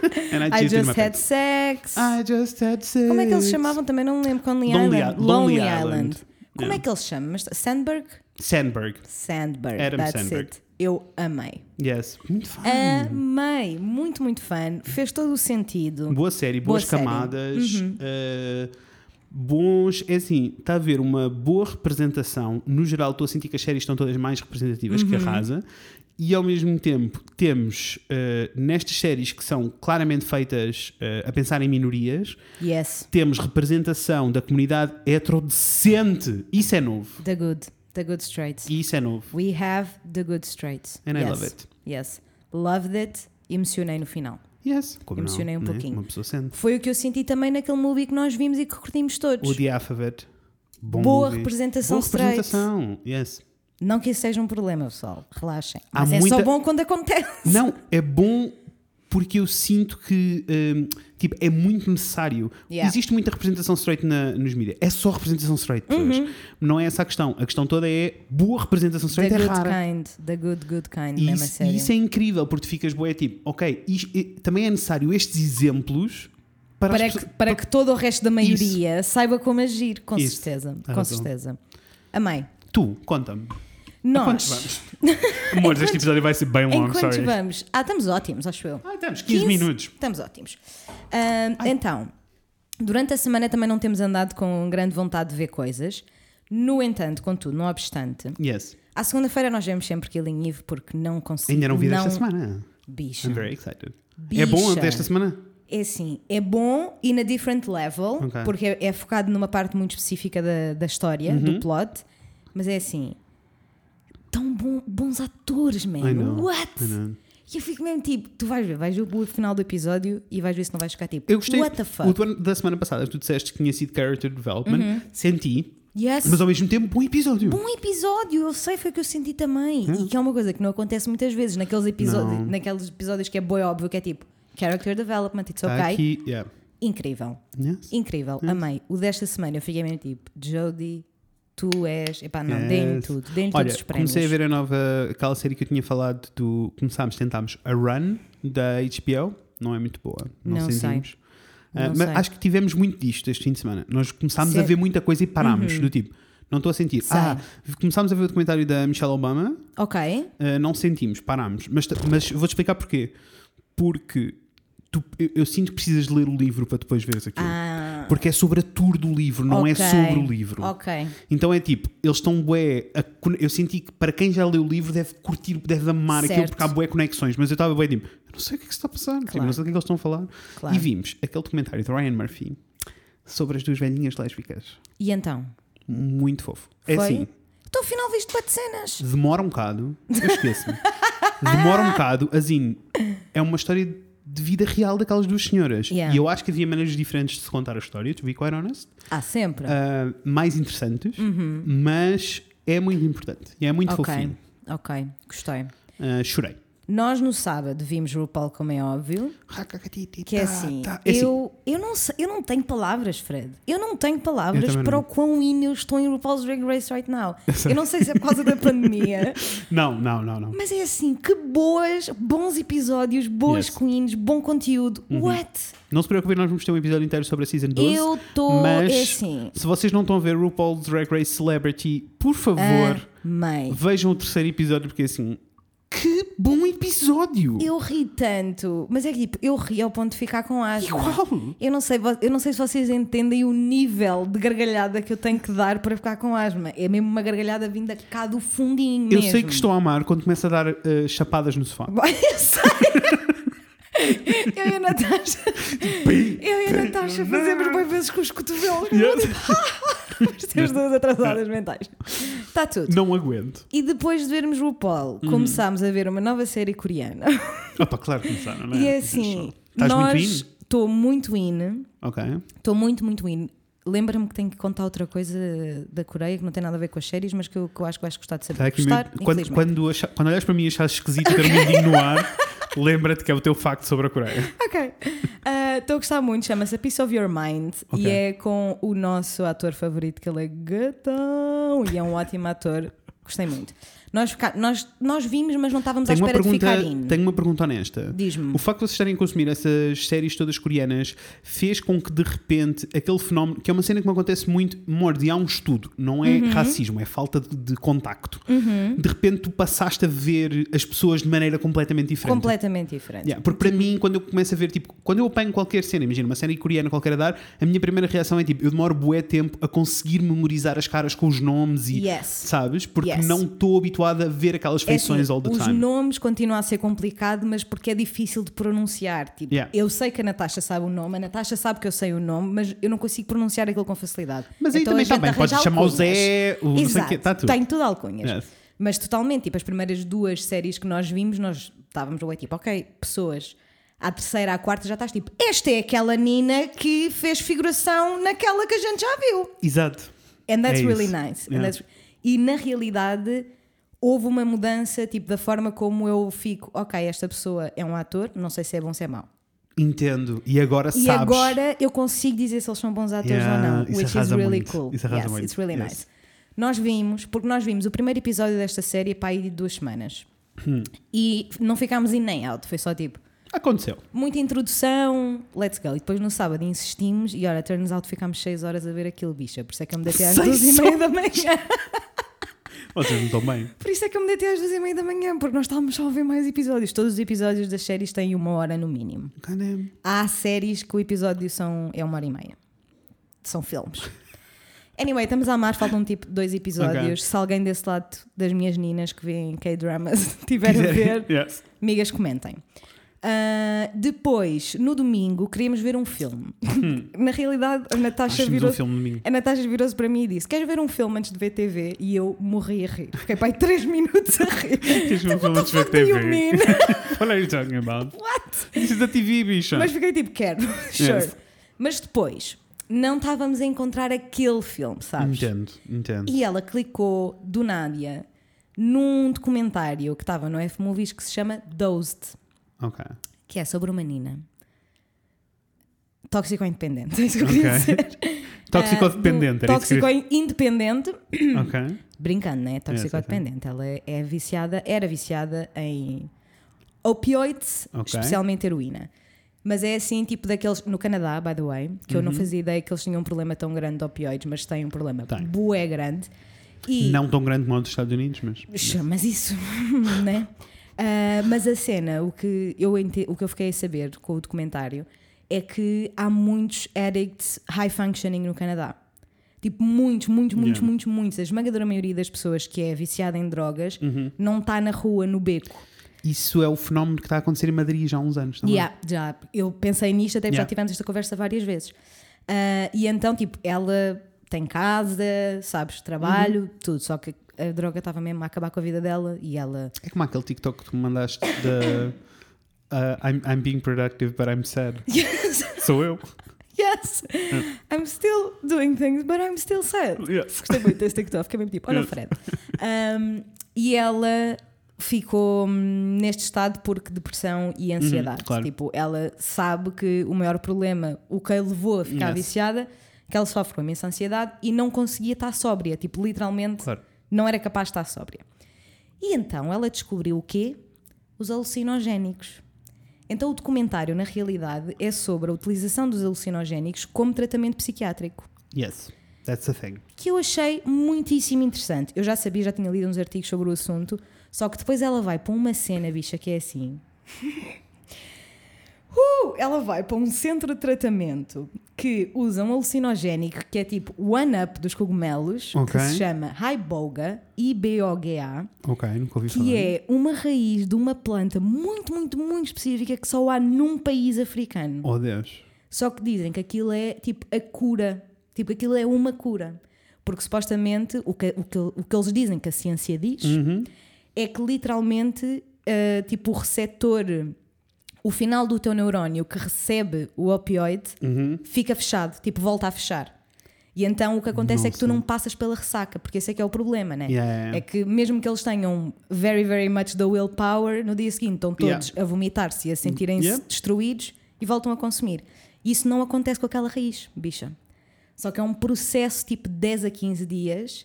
[SPEAKER 2] And I
[SPEAKER 1] I just had
[SPEAKER 2] pants.
[SPEAKER 1] sex.
[SPEAKER 2] I just had sex.
[SPEAKER 1] Como é que eles chamavam também? Não me lembro.
[SPEAKER 2] Lonely
[SPEAKER 1] Island.
[SPEAKER 2] I- Lonely Island.
[SPEAKER 1] Como
[SPEAKER 2] Yeah.
[SPEAKER 1] é que eles chamam? Sandberg?
[SPEAKER 2] Sandberg.
[SPEAKER 1] Sandberg.
[SPEAKER 2] Adam
[SPEAKER 1] That's
[SPEAKER 2] Sandberg.
[SPEAKER 1] it. Eu amei.
[SPEAKER 2] Yes. Muito fã.
[SPEAKER 1] Amei. Muito, muito fã. Fez todo o sentido.
[SPEAKER 2] Boa série,
[SPEAKER 1] Boa
[SPEAKER 2] boas
[SPEAKER 1] série.
[SPEAKER 2] camadas.
[SPEAKER 1] Uhum.
[SPEAKER 2] eh, bons. É assim, está a haver uma boa representação. No geral, estou a sentir que as séries estão todas mais representativas
[SPEAKER 1] Uhum.
[SPEAKER 2] que a Rasa. E ao mesmo tempo, temos eh, nestas séries que são claramente feitas eh, a pensar em minorias,
[SPEAKER 1] Yes.
[SPEAKER 2] temos representação da comunidade heterodecente. Isso é novo.
[SPEAKER 1] The good. The good straights.
[SPEAKER 2] Isso é novo.
[SPEAKER 1] We have the good straights.
[SPEAKER 2] And I
[SPEAKER 1] yes.
[SPEAKER 2] love it.
[SPEAKER 1] Yes. Loved it. Emocionei no final.
[SPEAKER 2] Yes. Como
[SPEAKER 1] Emocionei
[SPEAKER 2] não,
[SPEAKER 1] um
[SPEAKER 2] né?
[SPEAKER 1] pouquinho.
[SPEAKER 2] Uma pessoa sente.
[SPEAKER 1] Foi o que eu senti também naquele movie que nós vimos e que curtimos todos.
[SPEAKER 2] O The Alphabet. Bom
[SPEAKER 1] Boa
[SPEAKER 2] movie.
[SPEAKER 1] representação
[SPEAKER 2] Boa
[SPEAKER 1] straight.
[SPEAKER 2] representação. Yes.
[SPEAKER 1] Não que isso seja um problema, pessoal. Relaxem.
[SPEAKER 2] Há
[SPEAKER 1] Mas é
[SPEAKER 2] muita-
[SPEAKER 1] só bom quando acontece.
[SPEAKER 2] Não, é bom porque eu sinto que hum, tipo, é muito necessário.
[SPEAKER 1] Yeah.
[SPEAKER 2] Existe muita representação straight na, nos mídias. É só representação straight.
[SPEAKER 1] Uhum.
[SPEAKER 2] Não é essa a questão. A questão toda é boa representação
[SPEAKER 1] The
[SPEAKER 2] straight é
[SPEAKER 1] good
[SPEAKER 2] rara.
[SPEAKER 1] kind. The good, good kind.
[SPEAKER 2] E
[SPEAKER 1] mesmo a
[SPEAKER 2] isso, e isso é incrível porque tu ficas boé tipo, ok, isto- e- também é necessário estes exemplos para,
[SPEAKER 1] para,
[SPEAKER 2] as
[SPEAKER 1] que, para que todo o resto da maioria saiba como agir. Com
[SPEAKER 2] Isso.
[SPEAKER 1] certeza. Com
[SPEAKER 2] razão.
[SPEAKER 1] certeza. Amei.
[SPEAKER 2] Tu, conta-me.
[SPEAKER 1] Nós.
[SPEAKER 2] Amores, este episódio vai ser bem
[SPEAKER 1] Em
[SPEAKER 2] longo,
[SPEAKER 1] quantos
[SPEAKER 2] sorry.
[SPEAKER 1] vamos? Ah, estamos ótimos, acho eu.
[SPEAKER 2] Ah, temos 15,
[SPEAKER 1] 15?
[SPEAKER 2] minutos.
[SPEAKER 1] Estamos ótimos. Ah, então, durante a semana também não temos andado com grande vontade de ver coisas. No entanto, contudo, não obstante,
[SPEAKER 2] Yes.
[SPEAKER 1] à segunda-feira nós vemos sempre Killing Eve porque não consigo.
[SPEAKER 2] Ainda não vi
[SPEAKER 1] não...
[SPEAKER 2] desta semana.
[SPEAKER 1] Bicha.
[SPEAKER 2] I'm very excited. É bom
[SPEAKER 1] Bicha.
[SPEAKER 2] desta semana?
[SPEAKER 1] É assim, é bom e na different level,
[SPEAKER 2] Ok.
[SPEAKER 1] porque é, é focado numa parte muito específica da, da história,
[SPEAKER 2] Uhum.
[SPEAKER 1] do plot, mas é assim, tão bom- bons atores, man.
[SPEAKER 2] I know,
[SPEAKER 1] What?
[SPEAKER 2] I know.
[SPEAKER 1] E eu fico mesmo tipo, tu vais ver, vais ver o final do episódio e vais ver se não vais ficar tipo,
[SPEAKER 2] Eu gostei.
[SPEAKER 1] what the
[SPEAKER 2] O
[SPEAKER 1] fuck?
[SPEAKER 2] ano- da semana passada, tu disseste que tinha sido character development. Senti,
[SPEAKER 1] Yes.
[SPEAKER 2] mas ao mesmo tempo, bom episódio.
[SPEAKER 1] Bom episódio, eu sei, foi o que eu senti também. E que é uma coisa que não acontece muitas vezes naqueles episódios,
[SPEAKER 2] Não.
[SPEAKER 1] naqueles episódios que é boi óbvio, que é tipo character development, it's
[SPEAKER 2] Tá
[SPEAKER 1] okay.
[SPEAKER 2] aqui, yeah.
[SPEAKER 1] Incrível.
[SPEAKER 2] Yes.
[SPEAKER 1] Incrível, amei. O desta semana eu fiquei mesmo tipo, Jodie, tu és. Epá, não, deem-lhe tudo, todos
[SPEAKER 2] Olha,
[SPEAKER 1] os prémios.
[SPEAKER 2] comecei a ver a nova, aquela série que eu tinha falado do. Começámos, tentámos a Run da HBO. Não é muito boa. Não,
[SPEAKER 1] Não sei.
[SPEAKER 2] sentimos. Ah,
[SPEAKER 1] Não
[SPEAKER 2] mas
[SPEAKER 1] sei.
[SPEAKER 2] acho que tivemos muito disto este fim de semana. Nós começámos a ver muita coisa e parámos. Do tipo, não estou a sentir.
[SPEAKER 1] Sei.
[SPEAKER 2] Ah, começámos a ver o documentário da Michelle Obama.
[SPEAKER 1] Ok,
[SPEAKER 2] Uh, não sentimos, parámos. Mas, mas vou-te explicar porquê. Porque tu- eu, eu sinto que precisas ler o livro para depois veres aquilo.
[SPEAKER 1] ah,
[SPEAKER 2] Porque é sobre a tour do livro, não é
[SPEAKER 1] ok.
[SPEAKER 2] sobre o livro.
[SPEAKER 1] ok.
[SPEAKER 2] Então é tipo, eles estão bué. a eu senti que para quem já leu o livro deve curtir, deve amar aquilo
[SPEAKER 1] Certo.
[SPEAKER 2] porque há bué conexões. Mas eu estava bué tipo, não sei o que é que está a passar, tipo,
[SPEAKER 1] Claro.
[SPEAKER 2] não sei o que é que eles estão a falar.
[SPEAKER 1] Claro.
[SPEAKER 2] E vimos aquele documentário de Ryan Murphy sobre as duas velhinhas lésbicas.
[SPEAKER 1] E então?
[SPEAKER 2] Muito fofo. É
[SPEAKER 1] Foi?
[SPEAKER 2] assim,
[SPEAKER 1] Então afinal viste para de cenas.
[SPEAKER 2] demora um bocado, eu esqueço-me. demora um bocado, assim, é uma história de vida real daquelas duas senhoras.
[SPEAKER 1] Yeah.
[SPEAKER 2] E eu acho que havia maneiras diferentes de se contar a história, to be quite honest,
[SPEAKER 1] Ah, sempre.
[SPEAKER 2] uh, mais interessantes, mas é muito importante e é muito
[SPEAKER 1] ok,
[SPEAKER 2] fofinho.
[SPEAKER 1] ok, gostei.
[SPEAKER 2] Uh, chorei.
[SPEAKER 1] Nós no sábado vimos RuPaul, como é óbvio, que é assim,
[SPEAKER 2] Tá, é assim,
[SPEAKER 1] eu, eu, não eu não tenho palavras, Fred. Eu não tenho
[SPEAKER 2] Eu
[SPEAKER 1] palavras para
[SPEAKER 2] não.
[SPEAKER 1] o quão in eu estou em RuPaul's Drag Race right now. Eu não sei se é por causa da pandemia,
[SPEAKER 2] Não, não, não, não.
[SPEAKER 1] mas é assim, que boas, bons episódios, boas
[SPEAKER 2] Yes.
[SPEAKER 1] queens, bom conteúdo. What?
[SPEAKER 2] Não se preocupem, nós vamos ter um episódio inteiro sobre a Season 12.
[SPEAKER 1] Eu estou,
[SPEAKER 2] mas
[SPEAKER 1] é assim,
[SPEAKER 2] se vocês não estão a ver RuPaul's Drag Race Celebrity, por favor,
[SPEAKER 1] amei.
[SPEAKER 2] vejam o terceiro episódio, porque assim, que bom episódio!
[SPEAKER 1] Eu ri tanto, mas é que tipo, eu ri ao ponto de ficar com asma.
[SPEAKER 2] Igual!
[SPEAKER 1] Eu não, sei, eu não sei se vocês entendem o nível de gargalhada que eu tenho que dar para ficar com asma. É mesmo uma gargalhada vinda cá do fundinho
[SPEAKER 2] Eu
[SPEAKER 1] mesmo.
[SPEAKER 2] sei que estou a amar quando começa a dar eh, chapadas no sofá.
[SPEAKER 1] Eu sei. Eu e a Natasha. Eu e a Natasha fazemos bem vezes com os cotovelos. Temos duas atrasadas mentais. Está tudo.
[SPEAKER 2] Não aguento.
[SPEAKER 1] E depois de vermos o Paul,
[SPEAKER 2] Uhum.
[SPEAKER 1] começámos a ver uma nova série coreana.
[SPEAKER 2] Opa, claro que começaram, não é?
[SPEAKER 1] E é assim,
[SPEAKER 2] Estás
[SPEAKER 1] nós estou muito in,
[SPEAKER 2] Ok.
[SPEAKER 1] estou muito, muito in. Lembra-me que tenho que contar outra coisa da Coreia que não tem nada a ver com as séries, mas que eu, que eu acho que vais gostar de saber.
[SPEAKER 2] Aqui
[SPEAKER 1] Gostar,
[SPEAKER 2] mesmo- quando, quando, quando olhas para mim e achas esquisito ter um mindinho no ar, lembra-te que é o teu facto sobre a Coreia.
[SPEAKER 1] Ok. Ah, Estou a gostar muito, chama-se A Piece of Your Mind
[SPEAKER 2] Ok.
[SPEAKER 1] e é com o nosso ator favorito, que ele é gatão e é um ótimo ator. Gostei muito. Nós, fica- nós, nós vimos, mas não estávamos
[SPEAKER 2] Tenho
[SPEAKER 1] à espera de
[SPEAKER 2] pergunta,
[SPEAKER 1] ficar in.
[SPEAKER 2] tenho uma pergunta honesta.
[SPEAKER 1] Diz-me.
[SPEAKER 2] O facto de vocês estarem a consumir essas séries todas coreanas fez com que de repente aquele fenómeno, que é uma cena que me acontece muito, Mordi, há um estudo, não é
[SPEAKER 1] Uhum.
[SPEAKER 2] racismo, é falta de, de contacto. De repente tu passaste a ver as pessoas de maneira completamente diferente.
[SPEAKER 1] Completamente diferente.
[SPEAKER 2] Yeah, porque para mim, quando eu começo a ver, tipo, quando eu apanho qualquer cena, imagina uma série coreana qualquer a dar, a minha primeira reação é tipo, eu demoro bué tempo a conseguir memorizar as caras com os nomes e,
[SPEAKER 1] Yes.
[SPEAKER 2] sabes? Porque
[SPEAKER 1] Yes.
[SPEAKER 2] não estou habituado a ver aquelas
[SPEAKER 1] É
[SPEAKER 2] feições
[SPEAKER 1] assim,
[SPEAKER 2] all the
[SPEAKER 1] os
[SPEAKER 2] time.
[SPEAKER 1] nomes continuam a ser complicado, mas porque é difícil de pronunciar. Tipo,
[SPEAKER 2] Yeah.
[SPEAKER 1] Eu sei que a Natasha sabe o nome, a Natasha sabe que eu sei o nome, mas eu não consigo pronunciar aquilo com facilidade.
[SPEAKER 2] Mas aí
[SPEAKER 1] Então
[SPEAKER 2] também
[SPEAKER 1] a
[SPEAKER 2] está bem, podes chamar o. Zé, o não sei o
[SPEAKER 1] Exato,
[SPEAKER 2] quê, está tudo.
[SPEAKER 1] Tem tudo alcunhas.
[SPEAKER 2] Yes.
[SPEAKER 1] Mas totalmente, tipo, as primeiras duas séries que nós vimos, nós estávamos ué, tipo, ok, pessoas. À terceira, à quarta já estás tipo, esta é aquela Nina que fez figuração naquela que a gente já viu.
[SPEAKER 2] Exato.
[SPEAKER 1] And that's
[SPEAKER 2] É
[SPEAKER 1] really nice. And
[SPEAKER 2] Yeah.
[SPEAKER 1] that's- E na realidade houve uma mudança tipo da forma como eu fico, ok, esta pessoa é um ator, não sei se é bom ou se é mau.
[SPEAKER 2] Entendo. E agora
[SPEAKER 1] E
[SPEAKER 2] sabes.
[SPEAKER 1] agora eu consigo dizer se eles são bons atores
[SPEAKER 2] Yeah,
[SPEAKER 1] ou não,
[SPEAKER 2] isso
[SPEAKER 1] which is really
[SPEAKER 2] muito.
[SPEAKER 1] cool.
[SPEAKER 2] Isso
[SPEAKER 1] yes,
[SPEAKER 2] muito.
[SPEAKER 1] it's really
[SPEAKER 2] Yes.
[SPEAKER 1] nice. Nós vimos, porque nós vimos o primeiro episódio desta série para aí de duas semanas.
[SPEAKER 2] Hum.
[SPEAKER 1] E não ficámos in nem out, foi só tipo,
[SPEAKER 2] Aconteceu.
[SPEAKER 1] muita introdução, let's go. E depois no sábado insistimos e olha, turns out ficámos 6 horas a ver aquilo, bicha. Por isso é que eu me deitei às
[SPEAKER 2] Seis
[SPEAKER 1] 12 e meia da manhã.
[SPEAKER 2] Vocês não estão bem.
[SPEAKER 1] Por isso é que eu me deitei às 12 e meia da manhã, porque nós estávamos só a ver mais episódios. Todos os episódios das séries têm uma hora no mínimo.
[SPEAKER 2] Caramba.
[SPEAKER 1] Há séries que o episódio são, é uma hora e meia. São filmes. Anyway, estamos a amar, faltam tipo dois episódios.
[SPEAKER 2] Ok.
[SPEAKER 1] Se alguém desse lado das minhas ninas que vêem K-dramas tiver a ver,
[SPEAKER 2] Yes.
[SPEAKER 1] Amigas, comentem. Ah, depois, no domingo, queríamos ver um filme. Na realidade, a Natasha
[SPEAKER 2] um
[SPEAKER 1] virou-se a Natasha virou-se para mim e disse: Queres ver um filme antes de ver TV? E eu morri a rir. Fiquei pai 3 minutos a rir.
[SPEAKER 2] Tens um filme antes de ver TV. What are you talking about?
[SPEAKER 1] What?
[SPEAKER 2] This is da TV, bicha.
[SPEAKER 1] Mas fiquei tipo: Quero, sure.
[SPEAKER 2] Yes.
[SPEAKER 1] Mas depois, não estávamos a encontrar aquele filme, sabes?
[SPEAKER 2] Entendo, entendo.
[SPEAKER 1] E ela clicou do Nádia num documentário que estava no F-Movies que se chama Dosed.
[SPEAKER 2] Ok.
[SPEAKER 1] que é sobre uma Nina tóxico independente. É isso que eu queria
[SPEAKER 2] Ok.
[SPEAKER 1] dizer.
[SPEAKER 2] Isso que
[SPEAKER 1] Tóxico independente,
[SPEAKER 2] queria- Ok.
[SPEAKER 1] brincando, né? Toxicodependente. Ela é viciada, era viciada em opioids,
[SPEAKER 2] Ok.
[SPEAKER 1] especialmente heroína. Mas é assim, tipo daqueles. No Canadá, by the way, que eu não
[SPEAKER 2] Uhum.
[SPEAKER 1] fazia ideia que eles tinham um problema tão grande de opioids, mas têm um problema
[SPEAKER 2] Tem.
[SPEAKER 1] bué grande. E,
[SPEAKER 2] Não tão grande como o dos Estados Unidos, mas.
[SPEAKER 1] mas isso, né? Ah, mas a cena, o que, eu ente- o que eu fiquei a saber com o documentário é que há muitos addicts high functioning no Canadá. Tipo, muitos, muitos, muitos,
[SPEAKER 2] Yeah.
[SPEAKER 1] muitos, muitos. A esmagadora maioria das pessoas que é viciada em drogas
[SPEAKER 2] Uhum.
[SPEAKER 1] não está na rua, no beco.
[SPEAKER 2] Isso é o fenómeno que está a acontecer em Madrid já há uns anos também.
[SPEAKER 1] Yeah, já, eu pensei nisto, até já
[SPEAKER 2] Yeah.
[SPEAKER 1] tivemos esta conversa várias vezes. Ah, e então, tipo, ela tem casa, sabes, trabalho,
[SPEAKER 2] Uhum.
[SPEAKER 1] tudo. Só que a droga estava mesmo a acabar com a vida dela e ela
[SPEAKER 2] É como aquele TikTok que tu me mandaste de. uh, I'm, I'm being productive, but I'm sad.
[SPEAKER 1] Yes,
[SPEAKER 2] Sou eu.
[SPEAKER 1] yes, I'm still doing things, but I'm still sad.
[SPEAKER 2] Yes.
[SPEAKER 1] Gostei muito desse TikTok, fiquei mesmo tipo, olha o. Fred. Um, e ela ficou hum, neste estado porque depressão e ansiedade.
[SPEAKER 2] Uhum, claro.
[SPEAKER 1] Tipo, ela sabe que o maior problema, o que a levou a ficar
[SPEAKER 2] Yes.
[SPEAKER 1] viciada, que ela sofre com imensa ansiedade e não conseguia estar sóbria. Tipo, literalmente
[SPEAKER 2] Claro.
[SPEAKER 1] Não era capaz de estar sóbria. E então ela descobriu o quê? Os alucinogénicos. Então o documentário, na realidade, é sobre a utilização dos alucinogénicos como tratamento psiquiátrico.
[SPEAKER 2] Yes. That's the thing.
[SPEAKER 1] Que eu achei muitíssimo interessante. Eu já sabia, já tinha lido uns artigos sobre o assunto, só que depois ela vai para uma cena, bicha, que é assim. Uh, ela vai para um centro de tratamento que usa um alucinogénico que é tipo one-up dos cogumelos, que
[SPEAKER 2] Ok.
[SPEAKER 1] se chama Iboga, I-B-O-G-A,
[SPEAKER 2] Ok, nunca ouvi falar.
[SPEAKER 1] que é uma raiz de uma planta muito, muito, muito específica que só há num país africano.
[SPEAKER 2] Oh Deus.
[SPEAKER 1] Só que dizem que aquilo é tipo a cura. Tipo, aquilo é uma cura. Porque supostamente o que, o que, o que eles dizem que a ciência diz
[SPEAKER 2] Uhum.
[SPEAKER 1] é que literalmente ah, tipo o receptor, o final do teu neurónio que recebe o opioide
[SPEAKER 2] Uhum.
[SPEAKER 1] fica fechado, tipo volta a fechar. E então o que acontece é que tu não passas pela ressaca, porque esse é que é o problema, né?
[SPEAKER 2] Yeah, yeah, yeah.
[SPEAKER 1] É que mesmo que eles tenham very, very much the willpower, no dia seguinte estão
[SPEAKER 2] Yeah.
[SPEAKER 1] todos a vomitar-se e a sentirem-se
[SPEAKER 2] Yeah.
[SPEAKER 1] destruídos e voltam a consumir. Isso não acontece com aquela raiz, bicha. Só que é um processo tipo 10 a 15 dias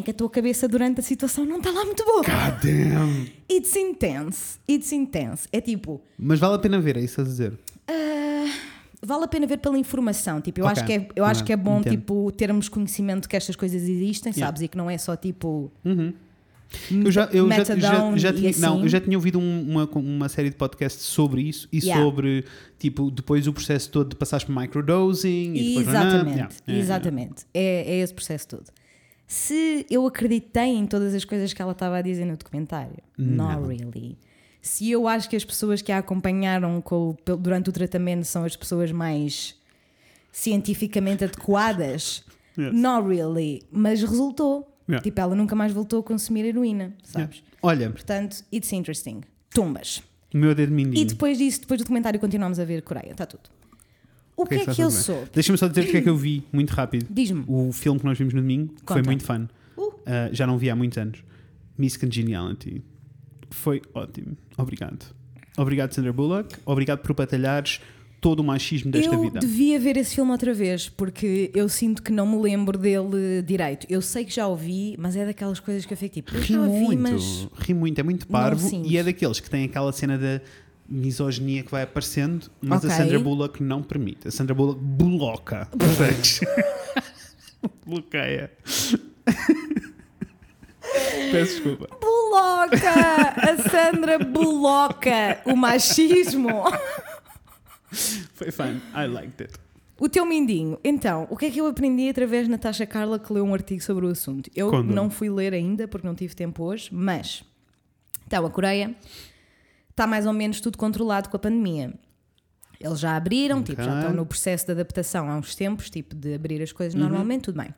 [SPEAKER 1] em que a tua cabeça durante a situação não está lá muito boa.
[SPEAKER 2] God damn.
[SPEAKER 1] It's intense. It's intense. É tipo,
[SPEAKER 2] Mas vale a pena ver, é isso a dizer.
[SPEAKER 1] ah, vale a pena ver pela informação. Tipo, eu
[SPEAKER 2] Ok.
[SPEAKER 1] acho que é, eu acho
[SPEAKER 2] Ah,
[SPEAKER 1] que é bom
[SPEAKER 2] entendo.
[SPEAKER 1] tipo, termos conhecimento que estas coisas existem,
[SPEAKER 2] Yeah.
[SPEAKER 1] sabes? E que não é só tipo.
[SPEAKER 2] Eu já, eu já, já, já
[SPEAKER 1] e
[SPEAKER 2] tinha, não,
[SPEAKER 1] assim.
[SPEAKER 2] eu já tinha ouvido um- uma, uma série de podcasts sobre isso e
[SPEAKER 1] Yeah.
[SPEAKER 2] sobre tipo, depois o processo todo de passares por microdosing e depois
[SPEAKER 1] Exatamente,
[SPEAKER 2] Yeah, yeah,
[SPEAKER 1] exatamente. É, é esse processo todo. Se eu acreditei em todas as coisas que ela estava a dizer no documentário, not really. Se eu acho que as pessoas que a acompanharam com durante o tratamento são as pessoas mais cientificamente adequadas,
[SPEAKER 2] Yes.
[SPEAKER 1] not really. Mas resultou.
[SPEAKER 2] Yeah.
[SPEAKER 1] Tipo, ela nunca mais voltou a consumir heroína,
[SPEAKER 2] Yeah.
[SPEAKER 1] sabes?
[SPEAKER 2] Olha,
[SPEAKER 1] Portanto, it's interesting. Tumbas.
[SPEAKER 2] meu dedo
[SPEAKER 1] E
[SPEAKER 2] mindinho.
[SPEAKER 1] depois disso, depois do documentário, continuamos a ver Coreia. Está tudo. O que é que eu sou?
[SPEAKER 2] Deixa-me só dizer o que é que eu vi, muito rápido.
[SPEAKER 1] Diz-me.
[SPEAKER 2] O filme que nós vimos no domingo foi
[SPEAKER 1] Conta.
[SPEAKER 2] muito fun.
[SPEAKER 1] Uh.
[SPEAKER 2] Uh, já não vi há muitos anos. Miss Congeniality. Foi ótimo. Obrigado. Obrigado, Sandra Bullock. Obrigado por batalhares todo o machismo desta
[SPEAKER 1] eu
[SPEAKER 2] vida.
[SPEAKER 1] devia ver esse filme outra vez, porque eu sinto que não me lembro dele direito. Eu sei que já o vi, mas é daquelas coisas que eu fico tipo, eu
[SPEAKER 2] Ri
[SPEAKER 1] já vi,
[SPEAKER 2] muito,
[SPEAKER 1] mas.
[SPEAKER 2] ri muito, é muito parvo e é daqueles que tem aquela cena da misoginia que vai aparecendo, mas
[SPEAKER 1] Ok.
[SPEAKER 2] a Sandra Bullock não permite. A Sandra Bullock bloca. Bloqueia. Peço desculpa.
[SPEAKER 1] Buloca! A Sandra Buloca! O machismo!
[SPEAKER 2] Foi fun. I liked it.
[SPEAKER 1] O teu mindinho. Então, o que é que eu aprendi através de Natasha Carla que leu um artigo sobre o assunto? Eu
[SPEAKER 2] Conta-me.
[SPEAKER 1] não fui ler ainda porque não tive tempo hoje, mas então a Coreia está mais ou menos tudo controlado com a pandemia. Eles já abriram, tipo, já estão no processo de adaptação há uns tempos, tipo, de abrir as
[SPEAKER 2] Uhum.
[SPEAKER 1] coisas normalmente, tudo bem.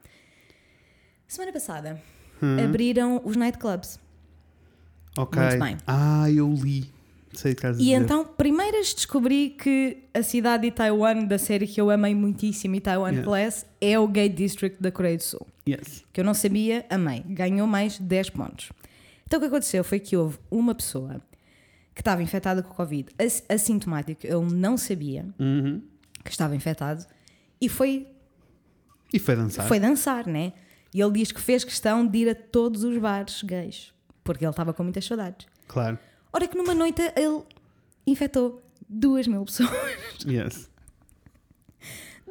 [SPEAKER 1] Semana passada
[SPEAKER 2] Hum.
[SPEAKER 1] abriram os nightclubs.
[SPEAKER 2] Ok.
[SPEAKER 1] Muito bem.
[SPEAKER 2] Ah, eu li. Sei que
[SPEAKER 1] E
[SPEAKER 2] dizer.
[SPEAKER 1] então, primeiras descobri que a cidade de Taiwan, da série que eu amei muitíssimo, e Taiwan
[SPEAKER 2] Yeah.
[SPEAKER 1] Class, é o Gay District da Coreia do Sul.
[SPEAKER 2] Yes.
[SPEAKER 1] Que eu não sabia, amei. Ganhou mais 10 pontos. Então o que aconteceu foi que houve uma pessoa que estava infectada com Covid, ass- assintomático, ele não sabia
[SPEAKER 2] Uhum.
[SPEAKER 1] que estava infectado, e foi,
[SPEAKER 2] E foi dançar.
[SPEAKER 1] foi dançar, né? E ele diz que fez questão de ir a todos os bares gays, porque ele estava com muitas saudades.
[SPEAKER 2] Claro.
[SPEAKER 1] Ora que numa noite ele infectou duas mil pessoas.
[SPEAKER 2] Yes.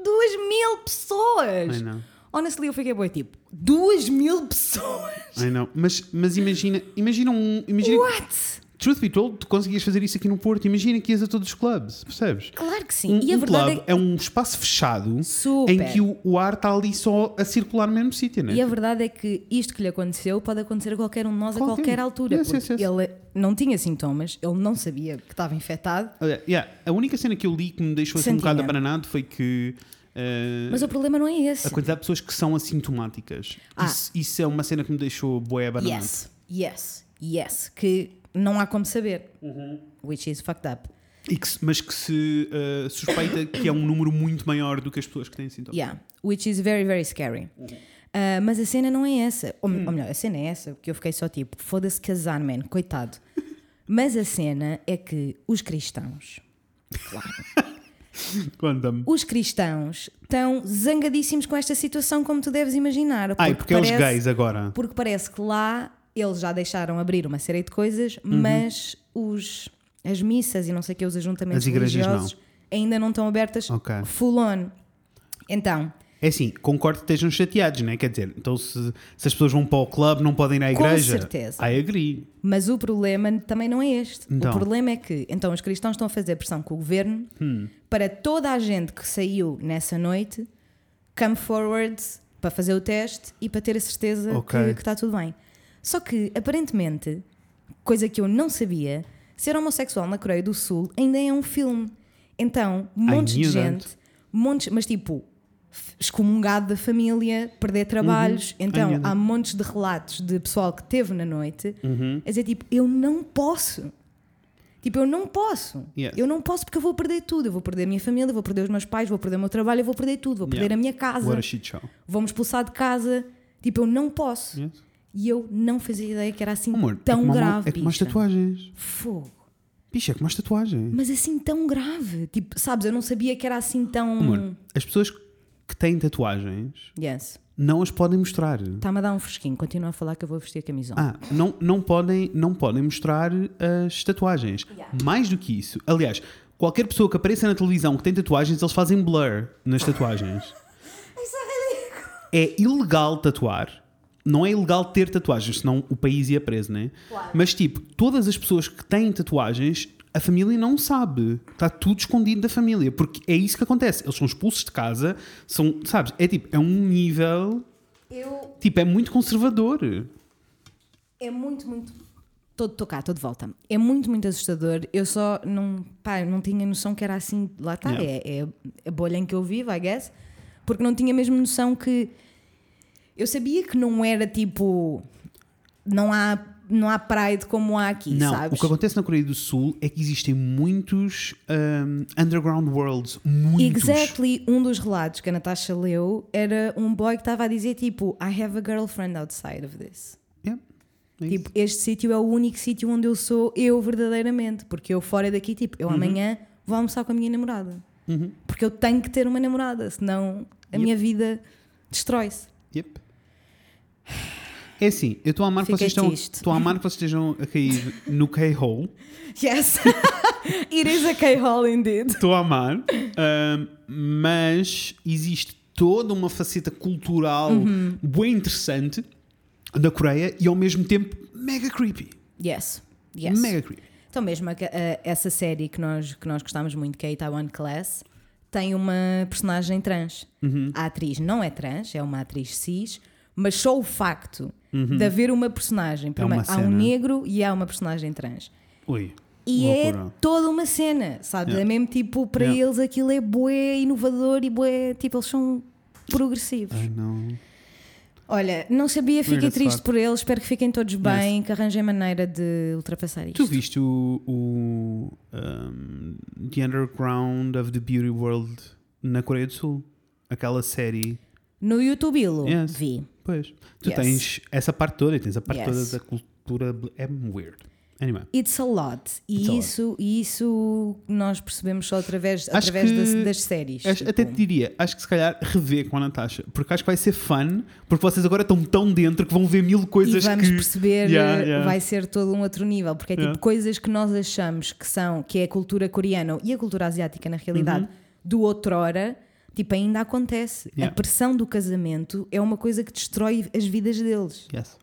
[SPEAKER 1] Duas mil pessoas!
[SPEAKER 2] I know.
[SPEAKER 1] Honestly, eu fiquei boa, tipo, duas mil pessoas?
[SPEAKER 2] I know. Mas, mas imagina, imagina um. Imagina,
[SPEAKER 1] What?
[SPEAKER 2] Truth be told, tu conseguias fazer isso aqui no Porto. Imagina que ias a todos os clubes, percebes?
[SPEAKER 1] Claro que sim.
[SPEAKER 2] Um,
[SPEAKER 1] e a
[SPEAKER 2] um
[SPEAKER 1] verdade
[SPEAKER 2] club
[SPEAKER 1] é
[SPEAKER 2] é um espaço fechado
[SPEAKER 1] Super.
[SPEAKER 2] em que o, o ar está ali só a circular no mesmo sítio, né?
[SPEAKER 1] E a verdade é que isto que lhe aconteceu pode acontecer a qualquer um de nós a
[SPEAKER 2] Qualquer.
[SPEAKER 1] altura.
[SPEAKER 2] Yes, yes, yes.
[SPEAKER 1] ele não tinha sintomas, ele não sabia que estava infectado.
[SPEAKER 2] Olha, yeah, a única cena que eu li que me deixou assim um bocado abananado foi que eh,
[SPEAKER 1] Mas o problema não é esse.
[SPEAKER 2] a quantidade de pessoas que são assintomáticas.
[SPEAKER 1] Ah.
[SPEAKER 2] Isso, isso é uma cena que me deixou boé abananado.
[SPEAKER 1] Yes, yes, yes. Que não há como saber.
[SPEAKER 2] Uhum.
[SPEAKER 1] Which is fucked up.
[SPEAKER 2] E que se- mas que se eh, suspeita que é um número muito maior do que as pessoas que têm sintomas.
[SPEAKER 1] Yeah, which is very, very scary. Ah, mas a cena não é essa. Ou, ou melhor, a cena é essa, que eu fiquei só tipo, foda-se casar, man, coitado. Mas a cena é que os cristãos,
[SPEAKER 2] Conta-me.
[SPEAKER 1] os cristãos estão zangadíssimos com esta situação, como tu deves imaginar.
[SPEAKER 2] Ai, porque é os
[SPEAKER 1] parece-
[SPEAKER 2] gays agora.
[SPEAKER 1] Porque parece que lá eles já deixaram abrir uma série de coisas,
[SPEAKER 2] Uhum.
[SPEAKER 1] mas os, as missas e não sei o que, os ajuntamentos religiosos ainda não estão abertas
[SPEAKER 2] Ok.
[SPEAKER 1] full on. Então,
[SPEAKER 2] É assim, concordo que estejam chateados, né? Quer dizer, então se, se as pessoas vão para o clube, não podem ir à
[SPEAKER 1] Com
[SPEAKER 2] igreja.
[SPEAKER 1] certeza.
[SPEAKER 2] I agree.
[SPEAKER 1] Mas o problema também não é este.
[SPEAKER 2] Então.
[SPEAKER 1] O problema é que então os cristãos estão a fazer pressão com o governo
[SPEAKER 2] Hum.
[SPEAKER 1] para toda a gente que saiu nessa noite come forward para fazer o teste e para ter a certeza
[SPEAKER 2] Ok.
[SPEAKER 1] que, que está tudo bem. Só que, aparentemente, coisa que eu não sabia, ser homossexual na Coreia do Sul ainda é um filme. Então, montes de
[SPEAKER 2] that.
[SPEAKER 1] gente, montes, mas tipo, excomungado da família, perder trabalhos.
[SPEAKER 2] I
[SPEAKER 1] Então, há montes de relatos de pessoal que teve na noite
[SPEAKER 2] Uhum.
[SPEAKER 1] a dizer tipo, eu não posso. Tipo, eu não posso.
[SPEAKER 2] Yes.
[SPEAKER 1] Eu não posso porque eu vou perder tudo. Eu vou perder a minha família, vou perder os meus pais, vou perder o meu trabalho, eu vou perder tudo. Vou perder
[SPEAKER 2] Yeah.
[SPEAKER 1] a minha casa, vou-me expulsar de casa. Tipo, eu não posso.
[SPEAKER 2] Yes.
[SPEAKER 1] E eu não fazia ideia que era assim
[SPEAKER 2] Amor,
[SPEAKER 1] tão
[SPEAKER 2] é
[SPEAKER 1] grave.
[SPEAKER 2] é como as tatuagens.
[SPEAKER 1] Fogo.
[SPEAKER 2] Bicho, é como as tatuagens.
[SPEAKER 1] Mas assim tão grave. Tipo, sabes, eu não sabia que era assim tão.
[SPEAKER 2] Amor, as pessoas que têm tatuagens
[SPEAKER 1] Yes.
[SPEAKER 2] não as podem mostrar.
[SPEAKER 1] Está-me a dar um fresquinho, continua a falar que eu vou vestir a camisola.
[SPEAKER 2] Ah, não, não, podem, não podem mostrar as tatuagens.
[SPEAKER 1] Yeah.
[SPEAKER 2] Mais do que isso. Aliás, qualquer pessoa que apareça na televisão que tem tatuagens, eles fazem blur nas tatuagens.
[SPEAKER 1] Isso é ridículo.
[SPEAKER 2] é ilegal tatuar. Não é ilegal ter tatuagens, senão o país ia preso, né?
[SPEAKER 1] Claro.
[SPEAKER 2] Mas tipo, todas as pessoas que têm tatuagens, a família não sabe. Está tudo escondido da família. Porque é isso que acontece. Eles são expulsos de casa, são, sabes? É tipo, é um nível.
[SPEAKER 1] Eu.
[SPEAKER 2] Tipo, é muito conservador.
[SPEAKER 1] É muito, muito. Estou cá, estou de volta. É muito, muito assustador. Eu só não. Pá, não tinha noção que era assim. Lá está.
[SPEAKER 2] Yeah.
[SPEAKER 1] É, é a bolha em que eu vivo, I guess. Porque não tinha mesmo noção que. Eu sabia que não era tipo. Não há, não há Pride como há aqui,
[SPEAKER 2] não,
[SPEAKER 1] sabes?
[SPEAKER 2] o que acontece na Coreia do Sul é que existem muitos um, underground worlds. Muitos.
[SPEAKER 1] Exactly, um dos relatos que a Natasha leu era um boy que estava a dizer tipo I have a girlfriend outside of this.
[SPEAKER 2] Yeah, é.
[SPEAKER 1] Tipo, este sítio é o único sítio onde eu sou eu verdadeiramente. Porque eu fora daqui, tipo, eu amanhã vou almoçar com a minha namorada.
[SPEAKER 2] Uhum.
[SPEAKER 1] Porque eu tenho que ter uma namorada, senão a minha vida destrói-se.
[SPEAKER 2] Yep. É assim, eu estou a amar que vocês estão, estou a amar que vocês estejam a cair no K-hole.
[SPEAKER 1] Yes! It is a K-hole indeed.
[SPEAKER 2] Estou a amar, ahm, mas existe toda uma faceta cultural
[SPEAKER 1] Uhum.
[SPEAKER 2] bem interessante da Coreia e ao mesmo tempo mega creepy.
[SPEAKER 1] Yes. Yes.
[SPEAKER 2] Mega creepy.
[SPEAKER 1] Então mesmo a- a- essa série que nós, que nós gostamos muito, que é a Taiwan Class, tem uma personagem trans.
[SPEAKER 2] Uhum.
[SPEAKER 1] A atriz não é trans, é uma atriz cis, mas só o facto
[SPEAKER 2] Uhum.
[SPEAKER 1] de haver uma personagem, primeiro, há um negro e há uma personagem trans.
[SPEAKER 2] Ui.
[SPEAKER 1] E
[SPEAKER 2] loucura.
[SPEAKER 1] é toda uma cena, sabe?
[SPEAKER 2] Yeah.
[SPEAKER 1] É mesmo tipo, para
[SPEAKER 2] Yeah.
[SPEAKER 1] eles aquilo é bué inovador e bué, tipo, eles são progressivos.
[SPEAKER 2] Ai não.
[SPEAKER 1] Olha, não sabia, fiquei triste por eles, espero que fiquem todos bem, que arranjem maneira de ultrapassar isto.
[SPEAKER 2] Tu viste o, o ahm, The Underground of the Beauty World na Coreia do Sul? Aquela série.
[SPEAKER 1] No YouTube
[SPEAKER 2] Yes.
[SPEAKER 1] vi.
[SPEAKER 2] Pois. Tu
[SPEAKER 1] Yes.
[SPEAKER 2] tens essa parte toda e tens a parte
[SPEAKER 1] Yes.
[SPEAKER 2] toda da cultura. É weird. Anyway.
[SPEAKER 1] It's a lot. E
[SPEAKER 2] It's a lot.
[SPEAKER 1] isso, e isso nós percebemos só através,
[SPEAKER 2] Acho
[SPEAKER 1] através das, das séries.
[SPEAKER 2] Acho-
[SPEAKER 1] tipo.
[SPEAKER 2] Até te diria, acho que se calhar rever com a Natasha, porque acho que vai ser fun, porque vocês agora estão tão dentro que vão ver mil
[SPEAKER 1] e
[SPEAKER 2] coisas
[SPEAKER 1] vamos
[SPEAKER 2] que.
[SPEAKER 1] perceber,
[SPEAKER 2] Yeah,
[SPEAKER 1] eh,
[SPEAKER 2] yeah.
[SPEAKER 1] vai ser todo um outro nível, porque é tipo
[SPEAKER 2] Yeah.
[SPEAKER 1] coisas que nós achamos que são, que é a cultura coreana e a cultura asiática na realidade, do outrora, tipo, ainda acontece. A
[SPEAKER 2] Uhum. Yeah.
[SPEAKER 1] pressão do casamento é uma coisa que destrói as vidas deles.
[SPEAKER 2] Yes.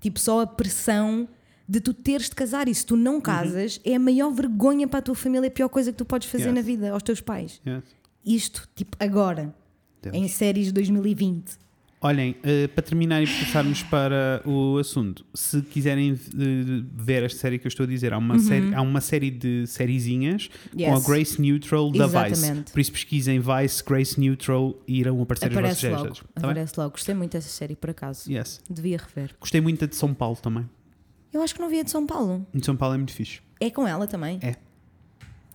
[SPEAKER 1] Tipo, só a pressão de tu teres de casar e se tu
[SPEAKER 2] Uhum.
[SPEAKER 1] não casas é a maior vergonha para a tua família, a pior coisa que tu podes fazer
[SPEAKER 2] Yes.
[SPEAKER 1] na vida aos teus pais.
[SPEAKER 2] Yes.
[SPEAKER 1] Isto, tipo, agora,
[SPEAKER 2] Deus.
[SPEAKER 1] em séries de 2020.
[SPEAKER 2] Olhem, eh, para terminar e passarmos para o assunto, se quiserem eh, ver esta série que eu estou a dizer, há uma, série, há uma série de sériezinhas com a
[SPEAKER 1] Uhum. Yes.
[SPEAKER 2] Grace Neutral da Vice.
[SPEAKER 1] Exatamente.
[SPEAKER 2] Por isso pesquisem Vice, Grace Neutral e irão aparecer as vossas
[SPEAKER 1] Aparece logo.
[SPEAKER 2] Tá bem?
[SPEAKER 1] Aparece logo. Gostei muito dessa série, por acaso.
[SPEAKER 2] Yes.
[SPEAKER 1] Devia rever.
[SPEAKER 2] Gostei muito da de São Paulo também.
[SPEAKER 1] Eu acho que não via de São Paulo.
[SPEAKER 2] De São Paulo é muito fixe.
[SPEAKER 1] É com ela também?
[SPEAKER 2] É.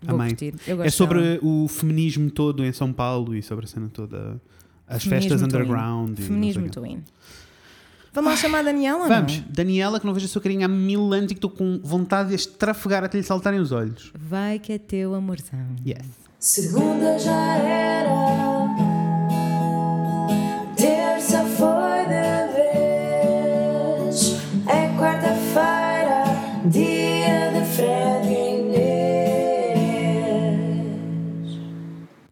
[SPEAKER 1] Vou gosto
[SPEAKER 2] É sobre
[SPEAKER 1] dela.
[SPEAKER 2] o feminismo todo em São Paulo e sobre a cena toda. As
[SPEAKER 1] Feminismo
[SPEAKER 2] festas underground. e
[SPEAKER 1] Feminismo twin. Vamos lá chamar a Daniela ou
[SPEAKER 2] Vamos,
[SPEAKER 1] não?
[SPEAKER 2] Daniela, que não vejo a sua carinha há mil anos e que estou com vontade de estrafegar até lhe saltarem os olhos.
[SPEAKER 1] Vai que é teu amorzão.
[SPEAKER 2] Yes.
[SPEAKER 3] Segunda já era, terça foi de vez, é quarta-feira, dia de Fred Inês.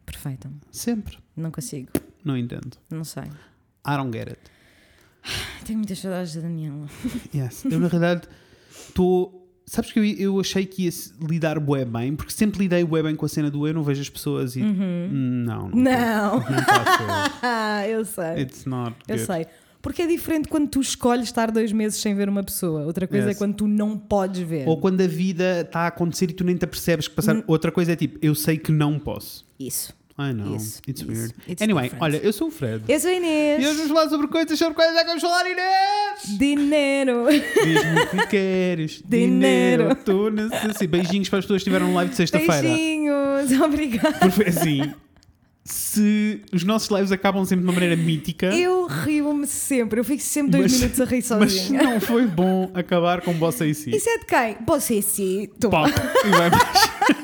[SPEAKER 1] Perfeito.
[SPEAKER 2] Sempre.
[SPEAKER 1] Não consigo.
[SPEAKER 2] Não entendo.
[SPEAKER 1] Não sei.
[SPEAKER 2] I don't get it.
[SPEAKER 1] Tenho muitas saudades da Daniela.
[SPEAKER 2] Yes. Eu, na realidade, estou. Sabes que eu, eu achei que ia lidar bué bem, porque sempre lidei bué bem com a cena do eu não vejo as pessoas e. Não, não.
[SPEAKER 1] Uhum. Não.
[SPEAKER 2] Não.
[SPEAKER 1] Ah, eu sei.
[SPEAKER 2] It's not.
[SPEAKER 1] Eu
[SPEAKER 2] good.
[SPEAKER 1] sei. Porque é diferente quando tu escolhes estar dois meses sem ver uma pessoa. Outra coisa
[SPEAKER 2] Yes.
[SPEAKER 1] é quando tu não podes ver.
[SPEAKER 2] Ou quando a vida está a acontecer e tu nem te apercebes que passar. Outra coisa é tipo, eu sei que não posso.
[SPEAKER 1] Isso.
[SPEAKER 2] I know.
[SPEAKER 1] Isso,
[SPEAKER 2] It's
[SPEAKER 1] isso.
[SPEAKER 2] weird.
[SPEAKER 1] It's
[SPEAKER 2] anyway,
[SPEAKER 1] different.
[SPEAKER 2] olha, eu sou o Fred.
[SPEAKER 1] Eu sou a
[SPEAKER 2] E
[SPEAKER 1] Inês.
[SPEAKER 2] hoje vamos falar sobre coisas, sobre coisas é que vamos falar, Inês!
[SPEAKER 1] Dinheiro.
[SPEAKER 2] Diz-me o que queres.
[SPEAKER 1] Dinheiro.
[SPEAKER 2] Estou necessitando. Beijinhos para as pessoas que estiveram no live de sexta-feira.
[SPEAKER 1] Beijinhos. Obrigada.
[SPEAKER 2] Porque foi assim. Se os nossos lives acabam sempre de uma maneira mítica,
[SPEAKER 1] Eu rio-me sempre. Eu fico sempre dois
[SPEAKER 2] Mas-
[SPEAKER 1] minutos a rir
[SPEAKER 2] mas
[SPEAKER 1] sozinha.
[SPEAKER 2] não foi bom acabar com você e si.
[SPEAKER 1] Isso é de quem? Você sim. Tu.
[SPEAKER 2] Pop. E vamos.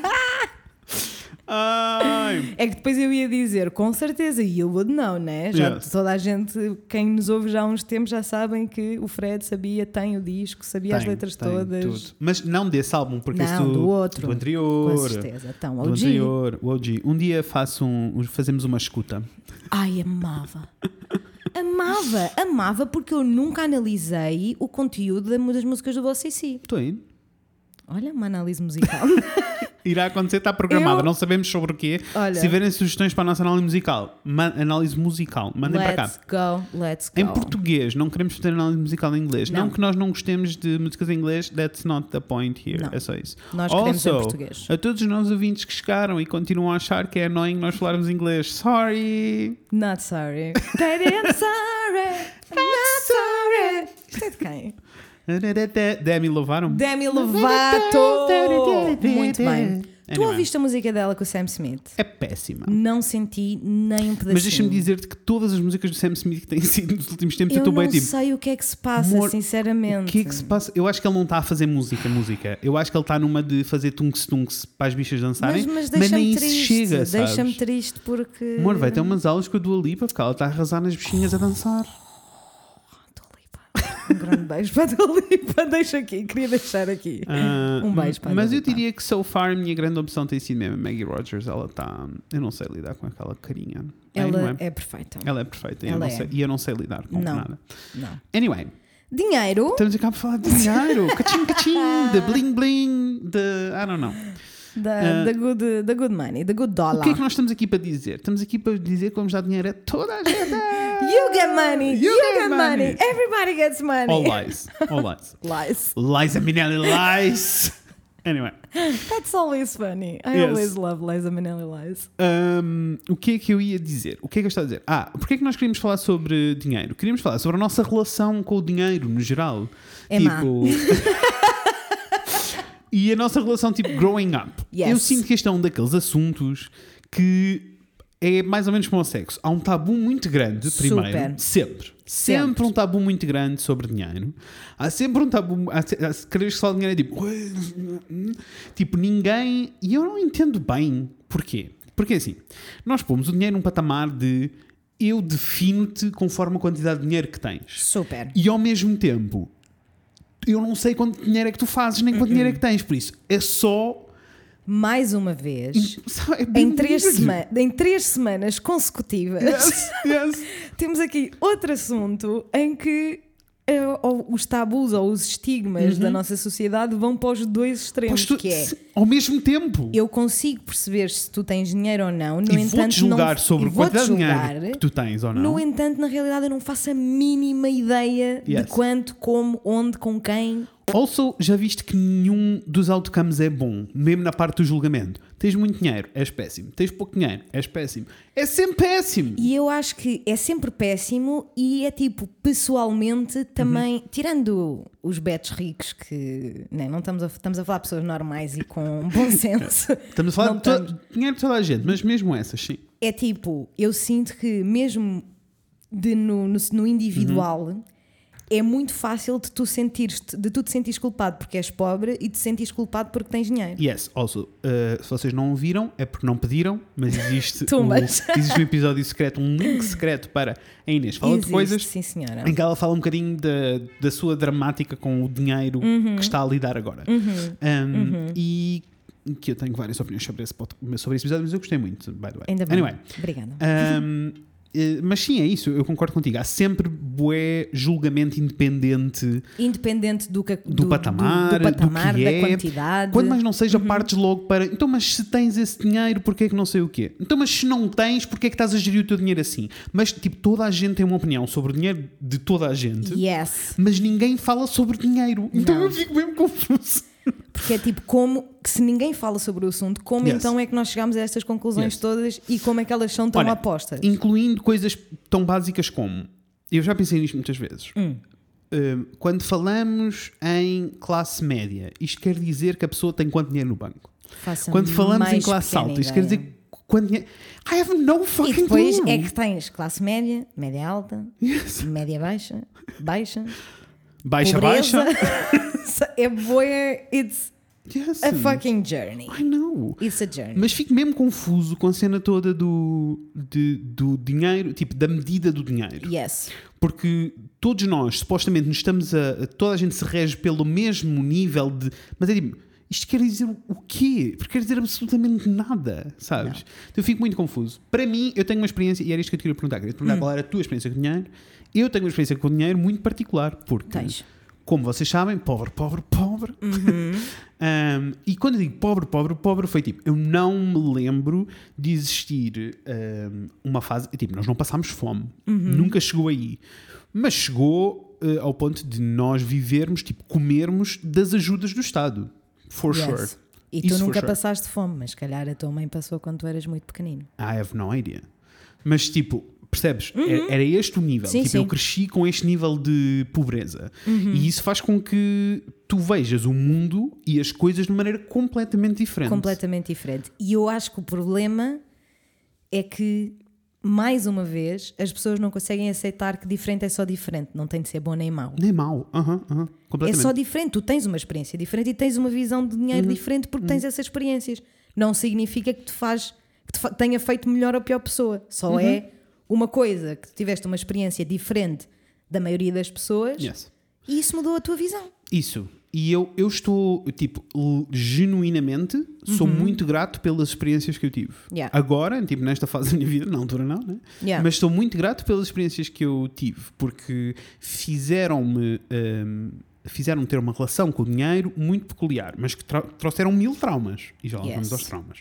[SPEAKER 2] Ai.
[SPEAKER 1] É que depois eu ia dizer, com certeza, you would know, né? Já
[SPEAKER 2] Yes.
[SPEAKER 1] toda a gente, quem nos ouve já há uns tempos, já sabem que o Fred sabia, tem o disco, sabia as
[SPEAKER 2] Tem,
[SPEAKER 1] letras
[SPEAKER 2] tem
[SPEAKER 1] todas.
[SPEAKER 2] tudo. Mas não desse álbum, porque
[SPEAKER 1] Não,
[SPEAKER 2] esse do,
[SPEAKER 1] do outro.
[SPEAKER 2] do anterior.
[SPEAKER 1] Com certeza. Então,
[SPEAKER 2] Do
[SPEAKER 1] OG.
[SPEAKER 2] anterior, o OG. Um dia faço um, fazemos uma escuta.
[SPEAKER 1] Ai, amava. Amava, amava porque eu nunca analisei o conteúdo da- das músicas do OCC.
[SPEAKER 2] Estou aí.
[SPEAKER 1] Olha, uma análise musical.
[SPEAKER 2] Irá acontecer, está programada.
[SPEAKER 1] Eu-
[SPEAKER 2] Não sabemos sobre o quê.
[SPEAKER 1] Olha.
[SPEAKER 2] Se tiverem sugestões para a nossa análise musical, ma- análise musical, mandem para cá.
[SPEAKER 1] let's go, let's go.
[SPEAKER 2] Em português, não queremos fazer análise musical em inglês. Não.
[SPEAKER 1] Não.
[SPEAKER 2] que nós não gostemos de músicas em inglês, that's not the point here.
[SPEAKER 1] Não.
[SPEAKER 2] É só isso.
[SPEAKER 1] Nós queremos em português.
[SPEAKER 2] A todos os nossos ouvintes que chegaram e continuam a achar que é annoying nós falarmos inglês, sorry!
[SPEAKER 1] Not sorry. Baby, I'm sorry. I'm not sorry. Isto é de quem?
[SPEAKER 2] Demi Lovaram?
[SPEAKER 1] Demi Lovato! Muito bem. Tu
[SPEAKER 2] Anyway.
[SPEAKER 1] ouviste a música dela com o Sam Smith?
[SPEAKER 2] É péssima.
[SPEAKER 1] Não senti nem um pedacinho.
[SPEAKER 2] Mas deixa-me dizer-te que todas as músicas do Sam Smith que têm sido nos últimos tempos, eu
[SPEAKER 1] Eu
[SPEAKER 2] estou bem
[SPEAKER 1] não
[SPEAKER 2] tipo.
[SPEAKER 1] sei o que é que se passa,
[SPEAKER 2] Amor,
[SPEAKER 1] sinceramente.
[SPEAKER 2] O que é que se passa? Eu acho que ele não está a fazer música, música. Eu acho que ele está numa de fazer tunks-tunks para as bichas dançarem.
[SPEAKER 1] Mas, mas deixa-me
[SPEAKER 2] nem
[SPEAKER 1] triste.
[SPEAKER 2] isso chega, sabes?
[SPEAKER 1] Deixa-me triste porque.
[SPEAKER 2] Amor, vai ter umas aulas com a Dua Lipa porque ela está a arrasar nas bichinhas a dançar.
[SPEAKER 1] Um grande beijo para a Dua Lipa. Deixa aqui, queria deixar aqui.
[SPEAKER 2] Ah,
[SPEAKER 1] Um beijo para a
[SPEAKER 2] Mas eu diria que so far a minha grande opção tem sido mesmo a Maggie Rogers. Ela está. Eu não sei lidar com aquela carinha.
[SPEAKER 1] Ela
[SPEAKER 2] é?
[SPEAKER 1] é perfeita.
[SPEAKER 2] Ela é perfeita e eu
[SPEAKER 1] Ela
[SPEAKER 2] não
[SPEAKER 1] é.
[SPEAKER 2] sei- e eu não sei lidar com
[SPEAKER 1] Não.
[SPEAKER 2] nada.
[SPEAKER 1] Não.
[SPEAKER 2] Anyway,
[SPEAKER 1] Dinheiro.
[SPEAKER 2] estamos a falar de dinheiro. Cachim, cachim, de bling bling, de. I don't know.
[SPEAKER 1] Da, da, good, da good money, da good dollar.
[SPEAKER 2] O que é que nós estamos aqui para dizer? Estamos aqui para dizer que vamos dar dinheiro a toda a gente.
[SPEAKER 1] You get money.
[SPEAKER 2] You
[SPEAKER 1] You,
[SPEAKER 2] get
[SPEAKER 1] get, money.
[SPEAKER 2] money.
[SPEAKER 1] Everybody gets money.
[SPEAKER 2] All lies. All lies.
[SPEAKER 1] Lies.
[SPEAKER 2] Lies, Minelli, lies. Anyway.
[SPEAKER 1] That's always funny. I
[SPEAKER 2] Yes.
[SPEAKER 1] always love Liza Minnelli lies.
[SPEAKER 2] Hum, o que é que eu ia dizer? O que é que eu estou a dizer? Ah, porque é que nós queríamos falar sobre dinheiro? Queríamos falar sobre a nossa relação com o dinheiro no geral.
[SPEAKER 1] É
[SPEAKER 2] tipo. e a nossa relação, tipo, growing up.
[SPEAKER 1] Yes.
[SPEAKER 2] Eu sinto que este é um daqueles assuntos que é mais ou menos como o sexo. Há um tabu muito grande, primeiro.
[SPEAKER 1] Super.
[SPEAKER 2] Sempre. Sempre
[SPEAKER 1] Sempre.
[SPEAKER 2] um tabu muito grande sobre dinheiro. Há sempre um tabu. Há, cada vez que se fala de dinheiro é tipo. "Ué, Tipo, ninguém. E eu não entendo bem porquê. Porque assim, nós pomos o dinheiro num patamar de eu defino-te conforme a quantidade de dinheiro que tens.
[SPEAKER 1] Super.
[SPEAKER 2] E ao mesmo tempo, eu não sei quanto dinheiro é que tu fazes, nem quanto dinheiro é que tens. Por isso, é só.
[SPEAKER 1] Mais uma vez,
[SPEAKER 2] É
[SPEAKER 1] em três, sema em três semanas consecutivas,
[SPEAKER 2] Yes, yes.
[SPEAKER 1] temos aqui outro assunto em que eh, os tabus ou os estigmas da nossa sociedade vão para os dois extremos,
[SPEAKER 2] tu-
[SPEAKER 1] que é
[SPEAKER 2] Ao mesmo tempo.
[SPEAKER 1] eu consigo perceber se tu tens dinheiro ou não, no
[SPEAKER 2] e
[SPEAKER 1] entanto
[SPEAKER 2] vou-te julgar
[SPEAKER 1] não,
[SPEAKER 2] sobre
[SPEAKER 1] julgar,
[SPEAKER 2] dinheiro que tu tens ou não.
[SPEAKER 1] No entanto, na realidade, eu não faço a mínima ideia
[SPEAKER 2] Yes.
[SPEAKER 1] de quanto, como, onde, com quem.
[SPEAKER 2] Also, já viste que nenhum dos outcomes é bom, mesmo na parte do julgamento. Tens muito dinheiro, és péssimo. Tens pouco dinheiro, és péssimo. É sempre péssimo.
[SPEAKER 1] E eu acho que é sempre péssimo e é tipo, pessoalmente, também,
[SPEAKER 2] Uhum.
[SPEAKER 1] tirando os betos ricos, que né, não estamos a, estamos a falar de pessoas normais e com bom senso.
[SPEAKER 2] Estamos a falar
[SPEAKER 1] Não
[SPEAKER 2] de to-
[SPEAKER 1] estamos.
[SPEAKER 2] dinheiro de toda a gente, mas mesmo essas, sim.
[SPEAKER 1] É tipo, eu sinto que mesmo de no, no, no individual.
[SPEAKER 2] Uhum.
[SPEAKER 1] É muito fácil de tu, sentires de tu te sentires culpado porque és pobre e te sentires culpado porque tens dinheiro.
[SPEAKER 2] Yes, also, uh, se vocês não ouviram, é porque não pediram, mas existe, o, existe um episódio secreto, um link secreto para a Inês Fala
[SPEAKER 1] Existe,
[SPEAKER 2] de Coisas,
[SPEAKER 1] Sim, senhora.
[SPEAKER 2] em que ela fala um bocadinho da, da sua dramática com o dinheiro
[SPEAKER 1] Uhum.
[SPEAKER 2] que está a lidar agora. Um, E que eu tenho várias opiniões sobre esse, sobre esse episódio, mas eu gostei muito, by the way.
[SPEAKER 1] Ainda bem.
[SPEAKER 2] Anyway,
[SPEAKER 1] Obrigada.
[SPEAKER 2] um, mas sim, é isso, eu concordo contigo. Há sempre bué julgamento independente
[SPEAKER 1] Independente do, que,
[SPEAKER 2] do, patamar,
[SPEAKER 1] do, patamar,
[SPEAKER 2] do que
[SPEAKER 1] da
[SPEAKER 2] é.
[SPEAKER 1] quantidade.
[SPEAKER 2] Quando mais não seja,
[SPEAKER 1] Uhum.
[SPEAKER 2] partes logo para. Então, mas se tens esse dinheiro, porquê é que não sei o quê? Então, mas se não tens, porquê é que estás a gerir o teu dinheiro assim? Mas, tipo, toda a gente tem uma opinião sobre o dinheiro de toda a gente,
[SPEAKER 1] Yes.
[SPEAKER 2] mas ninguém fala sobre dinheiro. Então
[SPEAKER 1] Não.
[SPEAKER 2] eu fico mesmo confuso.
[SPEAKER 1] Porque é tipo, como que se ninguém fala sobre o assunto, como
[SPEAKER 2] Yes.
[SPEAKER 1] então é que nós chegamos a estas conclusões
[SPEAKER 2] Yes.
[SPEAKER 1] todas e como é que elas são tão
[SPEAKER 2] Olha,
[SPEAKER 1] apostas?
[SPEAKER 2] Incluindo coisas tão básicas como. Eu já pensei nisto muitas vezes.
[SPEAKER 1] Hum.
[SPEAKER 2] Uh, quando falamos em classe média, isto quer dizer que a pessoa tem quanto dinheiro no banco?
[SPEAKER 1] Façam
[SPEAKER 2] Quando falamos em classe alta, isto quer dizer quanto dinheiro. I have no
[SPEAKER 1] E
[SPEAKER 2] fucking
[SPEAKER 1] depois
[SPEAKER 2] clue.
[SPEAKER 1] é que tens classe média, média alta, média baixa, baixa,
[SPEAKER 2] Baixa,
[SPEAKER 1] pobreza.
[SPEAKER 2] baixa.
[SPEAKER 1] é boa, it's
[SPEAKER 2] Yes.
[SPEAKER 1] A fucking journey.
[SPEAKER 2] I know.
[SPEAKER 1] It's a journey.
[SPEAKER 2] Mas fico mesmo confuso com a cena toda do, de- do dinheiro, tipo, da medida do dinheiro.
[SPEAKER 1] Yes.
[SPEAKER 2] Porque todos nós, supostamente, nos estamos a. Toda a gente se rege pelo mesmo nível de. Mas é tipo. Isto quer dizer o quê? Porque quer dizer absolutamente nada, sabes? Então eu fico muito confuso. Para mim, eu tenho uma experiência, e era isto que eu te queria perguntar. Queria te
[SPEAKER 1] Hum.
[SPEAKER 2] perguntar qual era a tua experiência com dinheiro. Eu tenho uma experiência com dinheiro muito particular, porque,
[SPEAKER 1] Tens.
[SPEAKER 2] como vocês sabem, pobre, pobre, pobre.
[SPEAKER 1] Uhum.
[SPEAKER 2] Um, e quando eu digo pobre, pobre, pobre, foi tipo, eu não me lembro de existir um, uma fase. Tipo, nós não passámos fome.
[SPEAKER 1] Uhum.
[SPEAKER 2] Nunca chegou aí. Mas chegou uh, ao ponto de nós vivermos, tipo, comermos das ajudas do Estado. For
[SPEAKER 1] Yes.
[SPEAKER 2] sure.
[SPEAKER 1] E tu
[SPEAKER 2] Isso for
[SPEAKER 1] nunca
[SPEAKER 2] sure.
[SPEAKER 1] passaste fome, mas se calhar a tua mãe passou quando tu eras muito pequenino.
[SPEAKER 2] I have no idea. Mas tipo, percebes? Era, era este o nível.
[SPEAKER 1] Uhum. Sim,
[SPEAKER 2] tipo,
[SPEAKER 1] sim. Uhum.
[SPEAKER 2] eu cresci com este nível de pobreza. E isso faz com que tu vejas o mundo e as coisas de maneira completamente diferente.
[SPEAKER 1] Completamente diferente. E eu acho que o problema é que, mais uma vez, as pessoas não conseguem aceitar que diferente é só diferente, não tem de ser bom nem mau.
[SPEAKER 2] Nem mau. Aham, aham.
[SPEAKER 1] É só diferente. Tu tens uma experiência diferente e tens uma visão de dinheiro
[SPEAKER 2] Uhum.
[SPEAKER 1] diferente porque tens essas experiências. Não significa que te faz que te fa- tenha feito melhor ou pior pessoa. Só
[SPEAKER 2] Uhum.
[SPEAKER 1] é uma coisa que tiveste uma experiência diferente da maioria das pessoas
[SPEAKER 2] Yes.
[SPEAKER 1] e isso mudou a tua visão.
[SPEAKER 2] Isso. E eu, eu estou, tipo, genuinamente, sou muito grato pelas experiências que eu tive.
[SPEAKER 1] Uhum. Yeah.
[SPEAKER 2] Agora, tipo, nesta fase da minha vida, na altura não, né?
[SPEAKER 1] Yeah.
[SPEAKER 2] Mas estou muito grato pelas experiências que eu tive, porque fizeram-me. hum, Fizeram-me ter uma relação com o dinheiro muito peculiar, mas que trouxeram mil traumas. E já lá
[SPEAKER 1] Yes.
[SPEAKER 2] vamos aos traumas.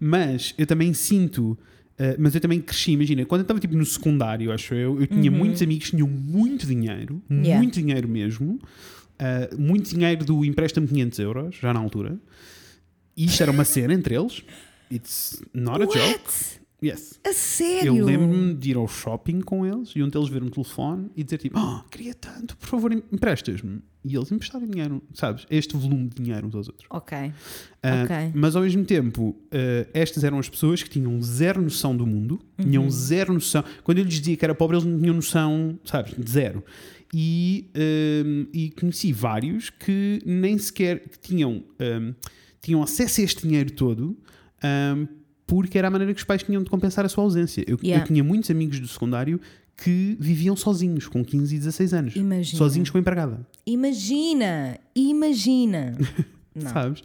[SPEAKER 2] Mas eu também sinto. Uh, mas eu também cresci, imagina, quando eu estava tipo, no secundário, acho eu, eu tinha muitos amigos que tinham muito dinheiro,
[SPEAKER 1] Uhum. Yeah.
[SPEAKER 2] muito dinheiro mesmo, uh, muito dinheiro do empréstamo de 500 euros, já na altura. E isto era uma cena entre eles. It's not a joke. Yes.
[SPEAKER 1] A sério?
[SPEAKER 2] Eu lembro-me de ir ao shopping com eles e um deles ver um telefone e dizer tipo, oh, queria tanto, por favor, em- emprestas-me. E eles emprestarem dinheiro, sabes? Este volume de dinheiro uns aos outros.
[SPEAKER 1] Ok.
[SPEAKER 2] Ah,
[SPEAKER 1] Ok.
[SPEAKER 2] Mas ao mesmo tempo, ah, estas eram as pessoas que tinham zero noção do mundo,
[SPEAKER 1] Uhum.
[SPEAKER 2] tinham zero noção. Quando eu lhes dizia que era pobre, eles não tinham noção, sabes? De zero. E, ah, e conheci vários que nem sequer que tinham, ah, tinham acesso a este dinheiro todo. ah, porque era a maneira que os pais tinham de compensar a sua ausência. Eu,
[SPEAKER 1] Yeah.
[SPEAKER 2] eu tinha muitos amigos do secundário que viviam sozinhos, com 15 e 16 anos.
[SPEAKER 1] Imagina.
[SPEAKER 2] Sozinhos com empregada.
[SPEAKER 1] Imagina, imagina. Não.
[SPEAKER 2] Sabes?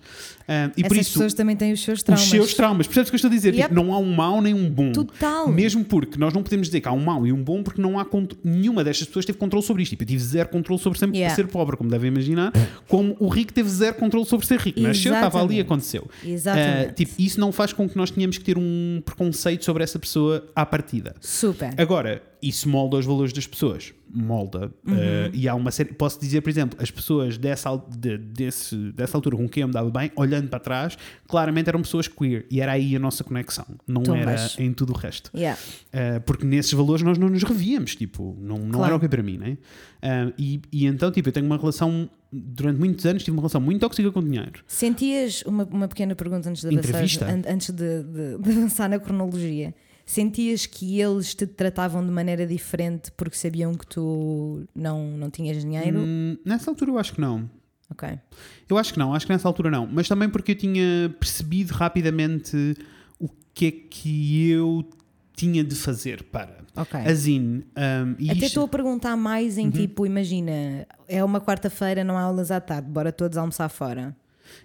[SPEAKER 2] Ah, e
[SPEAKER 1] Essas
[SPEAKER 2] por isso,
[SPEAKER 1] pessoas também têm os seus traumas.
[SPEAKER 2] os seus traumas. Percebes o que eu estou a dizer?
[SPEAKER 1] Yep.
[SPEAKER 2] Tipo, não há um mau nem um bom.
[SPEAKER 1] Total.
[SPEAKER 2] Mesmo porque nós não podemos dizer que há um mau e um bom porque não há nenhuma destas pessoas teve controle sobre isto. Tipo, eu tive zero controle sobre sempre
[SPEAKER 1] Yeah.
[SPEAKER 2] ser pobre, como devem imaginar. Como o rico teve zero controle sobre ser rico. Nasceu, estava ali e aconteceu.
[SPEAKER 1] Exatamente.
[SPEAKER 2] Ah, tipo, isso não faz com que nós tenhamos que ter um preconceito sobre essa pessoa à partida.
[SPEAKER 1] Super.
[SPEAKER 2] Agora, isso molda os valores das pessoas. Molda.
[SPEAKER 1] Uhum.
[SPEAKER 2] Uh, e há uma série. Posso dizer, por exemplo, as pessoas dessa, de- desse, dessa altura com quem eu me dava bem, olhando para trás, claramente eram pessoas queer. E era aí a nossa conexão. Não
[SPEAKER 1] Tumbas.
[SPEAKER 2] era em tudo o resto.
[SPEAKER 1] Yeah.
[SPEAKER 2] Uh, porque nesses valores nós não nos revíamos. Tipo, não, não
[SPEAKER 1] Claro.
[SPEAKER 2] era o que para mim, né? Uh, e, e então, tipo, eu tenho uma relação. Durante muitos anos tive uma relação muito tóxica com o dinheiro.
[SPEAKER 1] Sentias uma, uma pequena pergunta antes de avançar, antes de, de- de avançar na cronologia. Sentias que eles te tratavam de maneira diferente porque sabiam que tu não, não tinhas dinheiro?
[SPEAKER 2] Hum, nessa altura eu acho que não.
[SPEAKER 1] Ok.
[SPEAKER 2] Eu acho que não, acho que nessa altura não. Mas também porque eu tinha percebido rapidamente o que é que eu tinha de fazer para.
[SPEAKER 1] Ok.
[SPEAKER 2] Assim, um,
[SPEAKER 1] Até
[SPEAKER 2] isto-
[SPEAKER 1] estou a perguntar mais
[SPEAKER 2] Uhum.
[SPEAKER 1] em tipo, imagina, é uma quarta-feira, não há aulas à tarde, bora todos almoçar fora.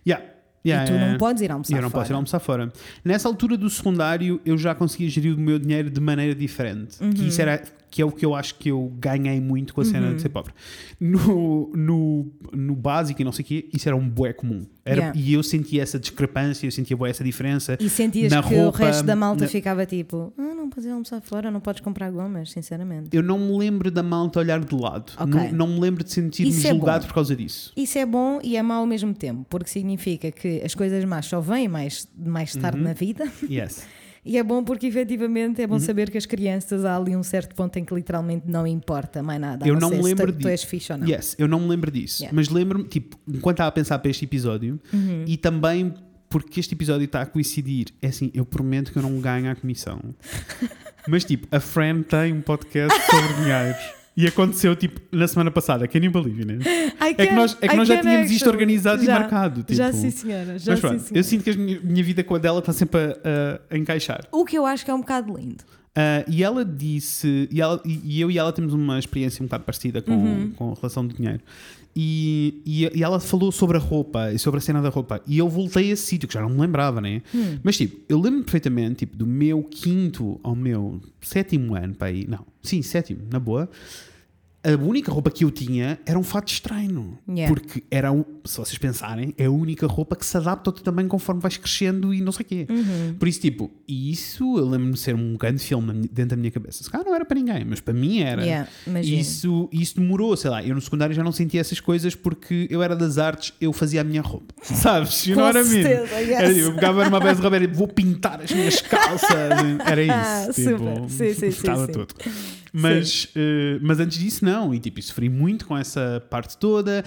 [SPEAKER 2] Yeah, yeah,
[SPEAKER 1] e tu
[SPEAKER 2] yeah.
[SPEAKER 1] não podes ir almoçar
[SPEAKER 2] E eu não
[SPEAKER 1] fora.
[SPEAKER 2] posso ir almoçar fora. Nessa altura do secundário, eu já conseguia gerir o meu dinheiro de maneira diferente.
[SPEAKER 1] Uhum.
[SPEAKER 2] Que isso era que é o que eu acho que eu ganhei muito com a cena
[SPEAKER 1] Uhum.
[SPEAKER 2] de ser pobre. No, no, no básico e não sei o quê, isso era um bué comum. Era,
[SPEAKER 1] Yeah.
[SPEAKER 2] E eu sentia essa discrepância, eu sentia bué essa diferença.
[SPEAKER 1] E sentias
[SPEAKER 2] Na
[SPEAKER 1] que
[SPEAKER 2] roupa,
[SPEAKER 1] o resto da malta
[SPEAKER 2] na-
[SPEAKER 1] ficava tipo, ah, não podes ir almoçar fora, não podes comprar gomas, sinceramente.
[SPEAKER 2] Eu não me lembro da malta olhar de lado.
[SPEAKER 1] Ok.
[SPEAKER 2] Não, não me lembro de sentir-me
[SPEAKER 1] é
[SPEAKER 2] julgado
[SPEAKER 1] bom.
[SPEAKER 2] por causa disso.
[SPEAKER 1] Isso é bom e é mau ao mesmo tempo, porque significa que as coisas más só vêm mais, mais tarde
[SPEAKER 2] Uhum.
[SPEAKER 1] na vida.
[SPEAKER 2] Yes.
[SPEAKER 1] E é bom porque efetivamente é
[SPEAKER 2] Uhum.
[SPEAKER 1] bom saber que as crianças há ali um certo ponto em que literalmente não importa mais nada.
[SPEAKER 2] Eu não
[SPEAKER 1] ser
[SPEAKER 2] me lembro
[SPEAKER 1] tu, tu
[SPEAKER 2] disso.
[SPEAKER 1] és fixe ou não.
[SPEAKER 2] Yes, eu não me lembro disso.
[SPEAKER 1] Yeah.
[SPEAKER 2] Mas lembro-me, tipo, enquanto estava a pensar para este episódio,
[SPEAKER 1] Uhum.
[SPEAKER 2] e também porque este episódio está a coincidir, é assim, eu prometo que eu não ganho a comissão. Mas tipo, a Fran tem um podcast sobre dinheiro. E aconteceu tipo na semana passada, can you believe?
[SPEAKER 1] I
[SPEAKER 2] É que nós, é que
[SPEAKER 1] I
[SPEAKER 2] nós já tínhamos isto organizado
[SPEAKER 1] Já,
[SPEAKER 2] e marcado. Tipo.
[SPEAKER 1] Já sim, senhora. Já
[SPEAKER 2] Mas
[SPEAKER 1] sim,
[SPEAKER 2] pronto,
[SPEAKER 1] senhora.
[SPEAKER 2] eu sinto que a minha, minha vida com a dela está sempre a, a- encaixar.
[SPEAKER 1] O que eu acho que é um bocado lindo.
[SPEAKER 2] Ah, e ela disse, e, ela- e- eu e ela temos uma experiência um bocado parecida com,
[SPEAKER 1] Uhum.
[SPEAKER 2] com a relação do dinheiro. E, e, e ela falou sobre a roupa e sobre a cena da roupa. E eu voltei a esse sítio, que já não me lembrava, né?
[SPEAKER 1] Hum.
[SPEAKER 2] Mas tipo, eu lembro-me perfeitamente tipo, do meu quinto ao meu sétimo ano, para aí. Não, sim, sétimo, na boa. A única roupa que eu tinha era um fato estranho.
[SPEAKER 1] Yeah.
[SPEAKER 2] Porque era, se vocês pensarem, é a única roupa que se adapta ao teu tamanho conforme vais crescendo e não sei o quê.
[SPEAKER 1] Uhum.
[SPEAKER 2] Por isso, tipo, e isso eu lembro-me de ser um grande filme dentro da minha cabeça. Se calhar não era para ninguém, mas para mim era.
[SPEAKER 1] Yeah,
[SPEAKER 2] isso, isso demorou, sei lá. Eu no secundário já não sentia essas coisas porque eu era das artes, eu fazia a minha roupa. Sabes? What I mean?
[SPEAKER 1] certeza, yes.
[SPEAKER 2] Era tipo, eu pegava numa vez de Roberto e vou pintar as minhas calças. Era isso.
[SPEAKER 1] Ah,
[SPEAKER 2] tipo,
[SPEAKER 1] super. Sim, sim, sim,
[SPEAKER 2] estava
[SPEAKER 1] sim.
[SPEAKER 2] tudo. Mas, eh, mas antes disso, não. E tipo, eu sofri muito com essa parte toda.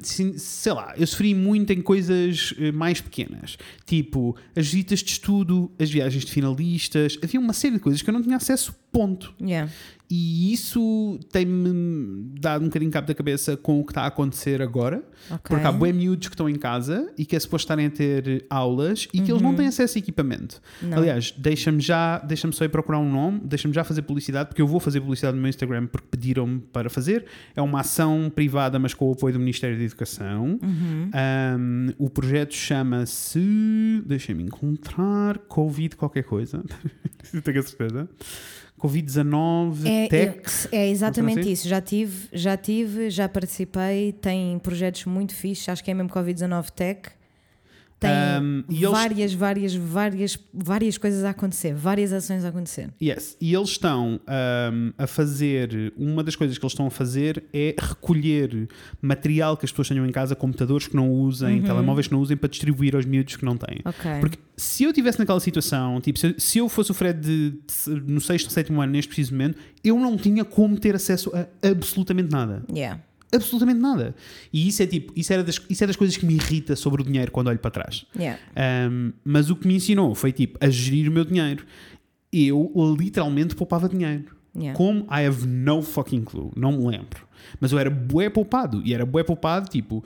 [SPEAKER 2] Sim, sei lá, eu sofri muito em coisas eh, mais pequenas. Tipo, as visitas de estudo, as viagens de finalistas. Havia uma série de coisas que eu não tinha acesso, ponto.
[SPEAKER 1] Yeah.
[SPEAKER 2] E isso tem-me dado um bocadinho cabo da cabeça com o que está a acontecer agora.
[SPEAKER 1] Ok.
[SPEAKER 2] Porque há bué miúdos que estão em casa e que é suposto estarem a ter aulas e que eles não têm acesso a equipamento.
[SPEAKER 1] Uhum. Não.
[SPEAKER 2] Aliás, deixa-me já, deixa-me só ir procurar um nome, deixa-me já fazer publicidade, porque eu vou fazer publicidade no meu Instagram porque pediram-me para fazer. É uma ação privada, mas com o apoio do Ministério da Educação.
[SPEAKER 1] Uhum.
[SPEAKER 2] Um, o projeto chama-se. Deixem-me encontrar. Covid qualquer coisa. Tenho a certeza. Covid-19
[SPEAKER 1] É,
[SPEAKER 2] Tech.
[SPEAKER 1] é, é exatamente
[SPEAKER 2] assim?
[SPEAKER 1] isso. Já tive, já tive, já participei. Tem projetos muito fixes. Acho que é mesmo Covid-19 Tech. Tem
[SPEAKER 2] Um, e eles-
[SPEAKER 1] várias, várias, várias, várias coisas a acontecer, várias ações a acontecer.
[SPEAKER 2] Yes. E eles estão ahm, a fazer. Uma das coisas que eles estão a fazer é recolher material que as pessoas tenham em casa, computadores que não usem, telemóveis que não usem, para distribuir aos miúdos que não têm.
[SPEAKER 1] Uhum. Ok.
[SPEAKER 2] Porque se eu estivesse naquela situação, tipo, se eu, se eu fosse o Fred de- de- no sexto ou sétimo ano, neste preciso momento, eu não tinha como ter acesso a absolutamente nada.
[SPEAKER 1] Yeah.
[SPEAKER 2] Absolutamente nada. E isso é tipo, isso, era das, isso é das coisas que me irrita sobre o dinheiro quando olho para trás.
[SPEAKER 1] Yeah.
[SPEAKER 2] Um, mas o que me ensinou foi tipo a gerir o meu dinheiro. Eu literalmente poupava dinheiro.
[SPEAKER 1] Yeah.
[SPEAKER 2] Como? I have no fucking clue. Não me lembro. Mas eu era bué poupado. E era bué poupado, tipo,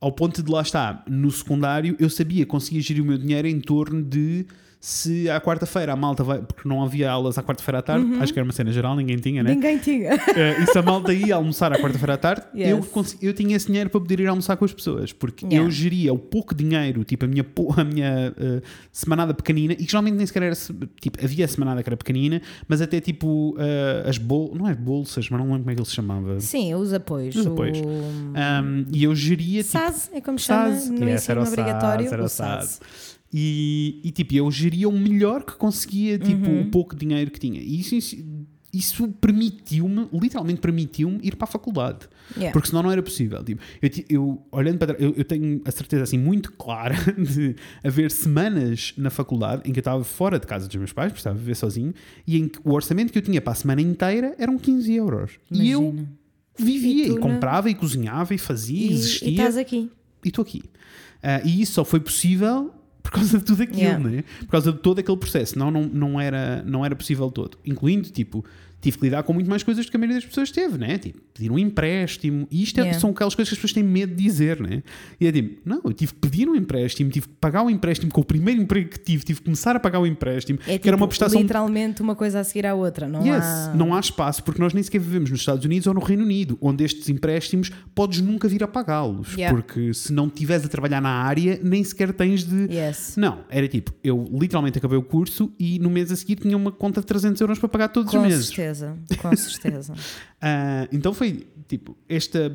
[SPEAKER 2] ao ponto de lá estar, no secundário, eu sabia, conseguia gerir o meu dinheiro em torno de se à quarta-feira a malta vai. Porque não havia aulas à quarta-feira à tarde, acho que era uma cena geral, ninguém tinha, né?
[SPEAKER 1] Ninguém tinha.
[SPEAKER 2] Eh, e se a malta ia almoçar à quarta-feira à tarde,
[SPEAKER 1] Yes.
[SPEAKER 2] eu, eu tinha esse dinheiro para poder ir almoçar com as pessoas, porque
[SPEAKER 1] Yeah.
[SPEAKER 2] eu geria o pouco dinheiro, tipo a minha, a minha eh, semanada pequenina, e que geralmente nem sequer era, tipo, havia a semanada que era pequenina, mas até tipo eh, as bolsas, não é bolsas, mas não lembro como é que ele se chamava.
[SPEAKER 1] Sim, os apoios.
[SPEAKER 2] Os apoios.
[SPEAKER 1] O...
[SPEAKER 2] Um, e eu geria tipo,
[SPEAKER 1] SAS é como chama
[SPEAKER 2] SAS.
[SPEAKER 1] no
[SPEAKER 2] Yes, era
[SPEAKER 1] ensino
[SPEAKER 2] SAS,
[SPEAKER 1] obrigatório.
[SPEAKER 2] era o
[SPEAKER 1] o
[SPEAKER 2] SAS. E, e, tipo, eu geria o melhor que conseguia, tipo,
[SPEAKER 1] Uhum.
[SPEAKER 2] o pouco dinheiro que tinha. E isso, isso, permitiu-me, literalmente permitiu-me ir para a faculdade.
[SPEAKER 1] Yeah.
[SPEAKER 2] Porque senão não era possível. Tipo, eu, eu, olhando para trás, eu, eu tenho a certeza assim muito clara de haver semanas na faculdade em que eu estava fora de casa dos meus pais, porque estava a viver sozinho, e em que o orçamento que eu tinha para a semana inteira eram 15 euros. E eu
[SPEAKER 1] Imagina.
[SPEAKER 2] vivia
[SPEAKER 1] E
[SPEAKER 2] e, comprava e cozinhava e fazia e, existia
[SPEAKER 1] e estás aqui.
[SPEAKER 2] e estou aqui. Ah, e isso só foi possível por causa de tudo aquilo,
[SPEAKER 1] Yeah.
[SPEAKER 2] né? por causa de todo aquele processo. Não, não, não, era, não era possível todo. Incluindo, tipo, tive que lidar com muito mais coisas do que a maioria das pessoas teve, né? Tipo, pedir um empréstimo. E isto é-
[SPEAKER 1] Yeah.
[SPEAKER 2] são aquelas coisas que as pessoas têm medo de dizer, né? E é tipo, não, eu tive que pedir um empréstimo, tive que pagar o empréstimo com o primeiro emprego que tive, tive que começar a pagar o empréstimo,
[SPEAKER 1] É
[SPEAKER 2] que era uma
[SPEAKER 1] tipo,
[SPEAKER 2] prestação
[SPEAKER 1] literalmente uma coisa a seguir à outra. Não
[SPEAKER 2] Yes,
[SPEAKER 1] há...
[SPEAKER 2] não há espaço porque nós nem sequer vivemos nos Estados Unidos ou no Reino Unido, onde estes empréstimos podes nunca vir a pagá-los,
[SPEAKER 1] Yeah.
[SPEAKER 2] porque se não estiveres a trabalhar na área, nem sequer tens de.
[SPEAKER 1] Yes.
[SPEAKER 2] Não, era tipo, eu literalmente acabei o curso e no mês a seguir tinha uma conta de 300 euros para pagar todos
[SPEAKER 1] Com
[SPEAKER 2] os meses.
[SPEAKER 1] certeza, com certeza.
[SPEAKER 2] Ah, então foi tipo, esta,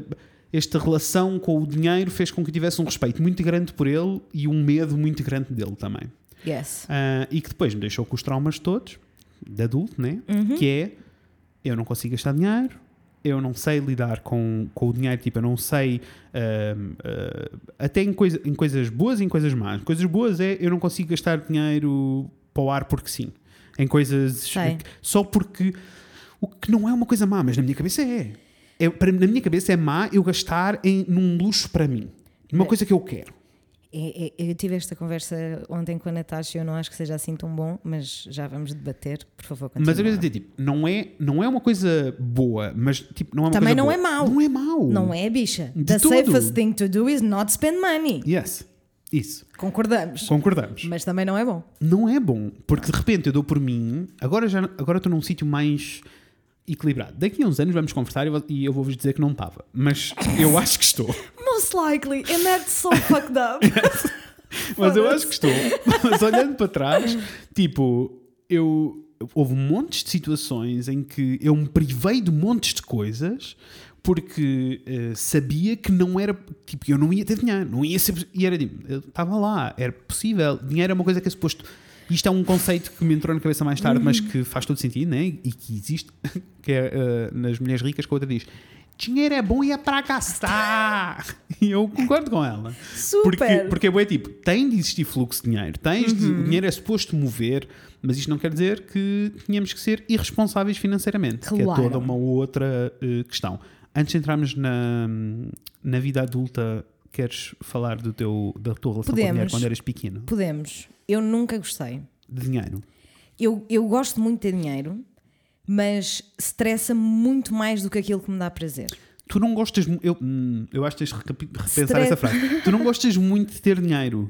[SPEAKER 2] esta relação com o dinheiro fez com que eu tivesse um respeito muito grande por ele e um medo muito grande dele também.
[SPEAKER 1] Yes.
[SPEAKER 2] Ah, e que depois me deixou com os traumas todos, de adulto, né?
[SPEAKER 1] Uhum.
[SPEAKER 2] Que é eu não consigo gastar dinheiro, eu não sei lidar com, com o dinheiro, tipo, eu não sei. ahm, ah, até em, coisa, em coisas boas e em coisas más. Coisas boas é eu não consigo gastar dinheiro para o ar porque sim. Em coisas.
[SPEAKER 1] Sei.
[SPEAKER 2] Só porque. O que não é uma coisa má, mas na minha cabeça é. é para, na minha cabeça é má eu gastar em, num luxo para mim. Uma
[SPEAKER 1] É.
[SPEAKER 2] coisa que eu quero.
[SPEAKER 1] é- é- eu tive esta conversa ontem com a Natasha. Eu não acho que seja assim tão bom, mas já vamos debater. Por favor, continua.
[SPEAKER 2] Mas eu quero dizer, tipo, não é, não é uma coisa boa, mas tipo, não é uma
[SPEAKER 1] Também
[SPEAKER 2] coisa
[SPEAKER 1] não
[SPEAKER 2] boa.
[SPEAKER 1] é mau.
[SPEAKER 2] Não é mau.
[SPEAKER 1] Não é, bicha.
[SPEAKER 2] De
[SPEAKER 1] The
[SPEAKER 2] todo.
[SPEAKER 1] safest thing to do is not spend money.
[SPEAKER 2] Yes. Isso.
[SPEAKER 1] Concordamos.
[SPEAKER 2] Concordamos.
[SPEAKER 1] Mas também não é bom.
[SPEAKER 2] Não é bom, porque de repente eu dou por mim, agora já agora estou num sítio mais equilibrado. Daqui a uns anos vamos conversar e eu- vou-vos dizer que não estava. Mas eu acho que estou.
[SPEAKER 1] Most likely. And that's so fucked up.
[SPEAKER 2] Mas eu acho que estou. Mas olhando para trás, tipo, eu. Houve montes de situações em que eu me privei de montes de coisas porque eh, sabia que não era. Tipo, eu não ia ter dinheiro, não ia ser. E era tipo, eu estava lá, era possível. Dinheiro é uma coisa que é suposto. Isto é um conceito que me entrou na cabeça mais tarde, mas que faz todo sentido, né? E que existe, que é eh, nas mulheres ricas, que a outra diz: dinheiro é bom e é para gastar. E eu concordo com ela. Porque,
[SPEAKER 1] Super.
[SPEAKER 2] porque é bué, tipo, tem de existir fluxo de dinheiro, tens de-
[SPEAKER 1] Uhum.
[SPEAKER 2] o dinheiro é suposto mover, mas isto não quer dizer que tenhamos que ser irresponsáveis financeiramente, que é
[SPEAKER 1] Claro.
[SPEAKER 2] toda uma outra eh, questão. Antes de entrarmos na, na vida adulta, queres falar do teu, da tua relação com o dinheiro
[SPEAKER 1] Podemos.
[SPEAKER 2] quando eras pequeno?
[SPEAKER 1] Podemos. Eu nunca gostei.
[SPEAKER 2] De dinheiro.
[SPEAKER 1] Eu, eu gosto muito de ter dinheiro, mas estressa-me muito mais do que aquilo que me dá prazer.
[SPEAKER 2] Tu não gostas. Eu, hum, eu acho que tens de repensar
[SPEAKER 1] Stress.
[SPEAKER 2] essa frase. Tu não gostas muito de ter dinheiro.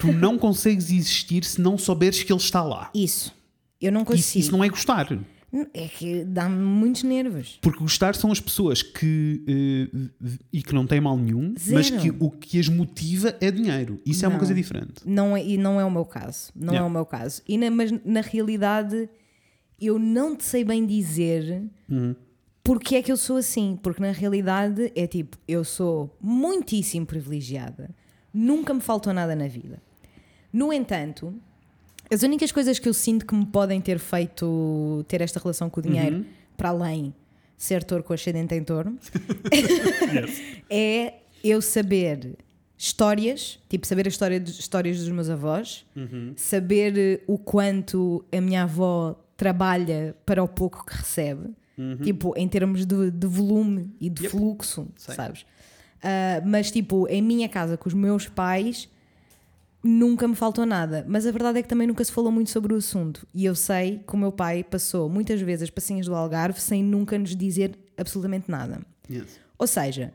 [SPEAKER 2] Tu não consegues existir se não souberes que ele está lá.
[SPEAKER 1] Isso. Eu não
[SPEAKER 2] Isso,
[SPEAKER 1] consigo.
[SPEAKER 2] isso não é gostar.
[SPEAKER 1] É que dá-me muitos nervos.
[SPEAKER 2] Porque gostar são as pessoas que. eh, e que não têm mal nenhum,
[SPEAKER 1] Zero.
[SPEAKER 2] mas que o que as motiva é dinheiro. Isso é uma
[SPEAKER 1] Não.
[SPEAKER 2] coisa diferente.
[SPEAKER 1] Não é, e não é o meu caso. Não
[SPEAKER 2] Yeah.
[SPEAKER 1] é o meu caso. E na, mas na realidade, eu não te sei bem dizer
[SPEAKER 2] Uhum.
[SPEAKER 1] porque é que eu sou assim. Porque na realidade é tipo, eu sou muitíssimo privilegiada. Nunca me faltou nada na vida. No entanto, as únicas coisas que eu sinto que me podem ter feito ter esta relação com o dinheiro,
[SPEAKER 2] Uhum.
[SPEAKER 1] para além ser touro com ascendente em touro, é eu saber histórias, tipo saber a história dos, histórias dos meus avós, saber eh, o quanto a minha avó trabalha para o pouco que recebe, tipo em termos de, de volume e de
[SPEAKER 2] Yep.
[SPEAKER 1] fluxo,
[SPEAKER 2] Sei.
[SPEAKER 1] sabes? Ah, mas tipo, em minha casa com os meus pais nunca me faltou nada. Mas a verdade é que também nunca se falou muito sobre o assunto. E eu sei que o meu pai passou muitas vezes as passinhas do Algarve sem nunca nos dizer absolutamente nada. Ou seja,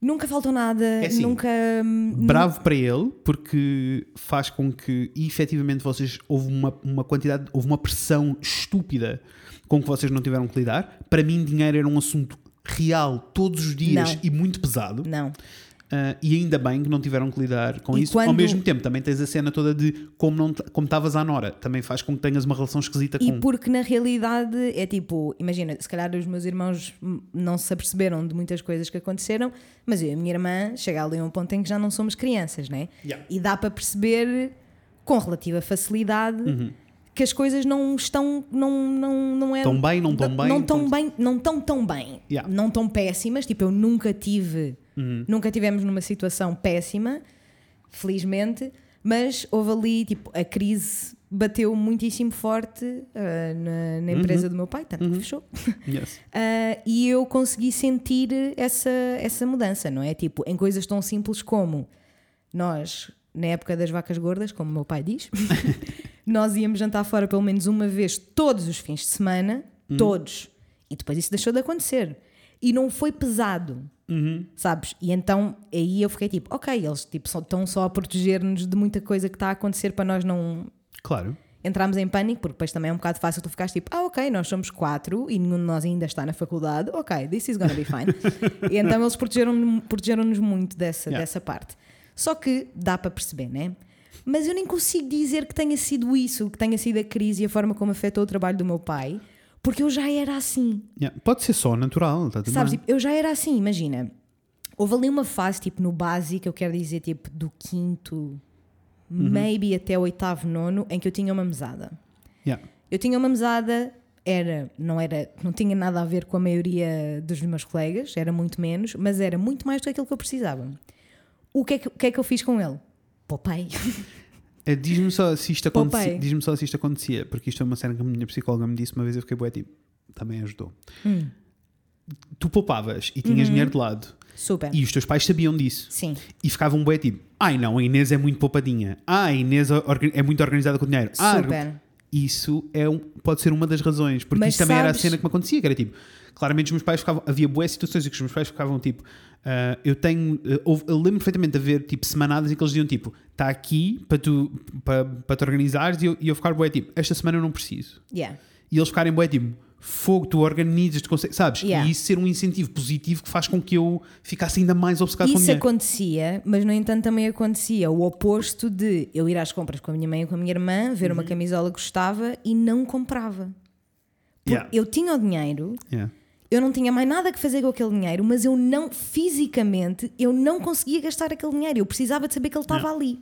[SPEAKER 1] nunca faltou nada,
[SPEAKER 2] É assim,
[SPEAKER 1] nunca. hum,
[SPEAKER 2] Bravo para ele, porque faz com que efetivamente vocês houve uma, uma quantidade, houve uma pressão estúpida com que vocês não tiveram que lidar. Para mim, dinheiro era um assunto real todos os dias
[SPEAKER 1] Não.
[SPEAKER 2] e muito pesado.
[SPEAKER 1] Não.
[SPEAKER 2] Ah, e ainda bem que não tiveram que lidar com
[SPEAKER 1] E
[SPEAKER 2] isso. Ao
[SPEAKER 1] quando-
[SPEAKER 2] mesmo tempo, também tens a cena toda de como estavas à Nora. Também faz com que tenhas uma relação esquisita
[SPEAKER 1] E
[SPEAKER 2] com.
[SPEAKER 1] porque na realidade é tipo, imagina, se calhar os meus irmãos não se aperceberam de muitas coisas que aconteceram, mas eu e a minha irmã chega ali a um ponto em que já não somos crianças, né?
[SPEAKER 2] Yeah.
[SPEAKER 1] E dá para perceber com relativa facilidade
[SPEAKER 2] Uhum.
[SPEAKER 1] que as coisas não estão, não, não, não é.
[SPEAKER 2] Tão bem, não tão bem,
[SPEAKER 1] Não tão
[SPEAKER 2] tão-
[SPEAKER 1] bem, não tão tão bem.
[SPEAKER 2] Yeah.
[SPEAKER 1] Não tão péssimas. Tipo, eu nunca tive,
[SPEAKER 2] Uhum.
[SPEAKER 1] nunca tivemos numa situação péssima, felizmente, mas houve ali, tipo, a crise bateu muitíssimo forte ah, na, na empresa
[SPEAKER 2] Uhum.
[SPEAKER 1] do meu pai, tanto que fechou.
[SPEAKER 2] Yes.
[SPEAKER 1] Ah, e eu consegui sentir essa, essa mudança, não é? Tipo, em coisas tão simples como nós, na época das vacas gordas, como o meu pai diz, nós íamos jantar fora pelo menos uma vez todos os fins de semana, todos. E depois isso deixou de acontecer. E não foi pesado, sabes? E então aí eu fiquei tipo, ok, eles tipo, só, estão só a proteger-nos de muita coisa que está a acontecer para nós não
[SPEAKER 2] Claro.
[SPEAKER 1] entramos em pânico, porque depois também é um bocado fácil tu ficares tipo, ah, ok, nós somos quatro e nenhum de nós ainda está na faculdade, ok, this is gonna be fine. e então eles protegeram-nos protegeram muito dessa,
[SPEAKER 2] Yeah.
[SPEAKER 1] dessa parte. Só que dá para perceber, né? Mas eu nem consigo dizer que tenha sido isso, que tenha sido a crise e a forma como afetou o trabalho do meu pai, porque eu já era assim.
[SPEAKER 2] Yeah. Pode ser só natural, está tudo
[SPEAKER 1] Sabes,
[SPEAKER 2] bem.
[SPEAKER 1] tipo, eu já era assim, imagina. Houve ali uma fase, tipo, no básico, eu quero dizer, tipo, do quinto, maybe até o oitavo, nono, em que eu tinha uma mesada.
[SPEAKER 2] Yeah.
[SPEAKER 1] Eu tinha uma mesada, era, não era, não tinha nada a ver com a maioria dos meus colegas, era muito menos, mas era muito mais do que aquilo que eu precisava. O que é que, que, é que eu fiz com ele? Poupei.
[SPEAKER 2] Eh, Diz-me só, se isto acontecia, diz-me só se isto acontecia, porque isto é uma cena que a minha psicóloga me disse uma vez, eu fiquei bué tipo, também ajudou.
[SPEAKER 1] Hum.
[SPEAKER 2] tu poupavas e tinhas dinheiro de lado
[SPEAKER 1] Super.
[SPEAKER 2] e os teus pais sabiam disso
[SPEAKER 1] Sim.
[SPEAKER 2] e ficavam bué tipo, ai não, a Inês é muito poupadinha, ah, a Inês é muito organizada com o dinheiro. Ah,
[SPEAKER 1] Super.
[SPEAKER 2] isso é um- pode ser uma das razões, porque
[SPEAKER 1] Mas
[SPEAKER 2] isso também era a
[SPEAKER 1] sabes-
[SPEAKER 2] cena que me acontecia, que era tipo, claramente os meus pais ficavam, havia boas situações em que os meus pais ficavam tipo, ah, eu tenho, houve- eu lembro perfeitamente de haver tipo semanadas em que eles diziam tipo, está aqui para tu, para, para te organizares e eu, e eu ficar bué tipo, esta semana eu não preciso.
[SPEAKER 1] Yeah.
[SPEAKER 2] E eles ficarem bué tipo, fogo, tu organizas, tu consegues, sabes?
[SPEAKER 1] Yeah.
[SPEAKER 2] E isso ser um incentivo positivo que faz com que eu ficasse ainda mais obcecado com
[SPEAKER 1] Isso acontecia, mas no entanto também acontecia o oposto de eu ir às compras com a minha mãe ou com a minha irmã, ver
[SPEAKER 2] Uhum.
[SPEAKER 1] uma camisola que gostava e não comprava. Porque
[SPEAKER 2] Yeah.
[SPEAKER 1] eu tinha o dinheiro,
[SPEAKER 2] Yeah.
[SPEAKER 1] Eu não tinha mais nada que fazer com aquele dinheiro, mas eu não, fisicamente, eu não conseguia gastar aquele dinheiro. Eu precisava de saber que ele estava
[SPEAKER 2] Yeah.
[SPEAKER 1] ali.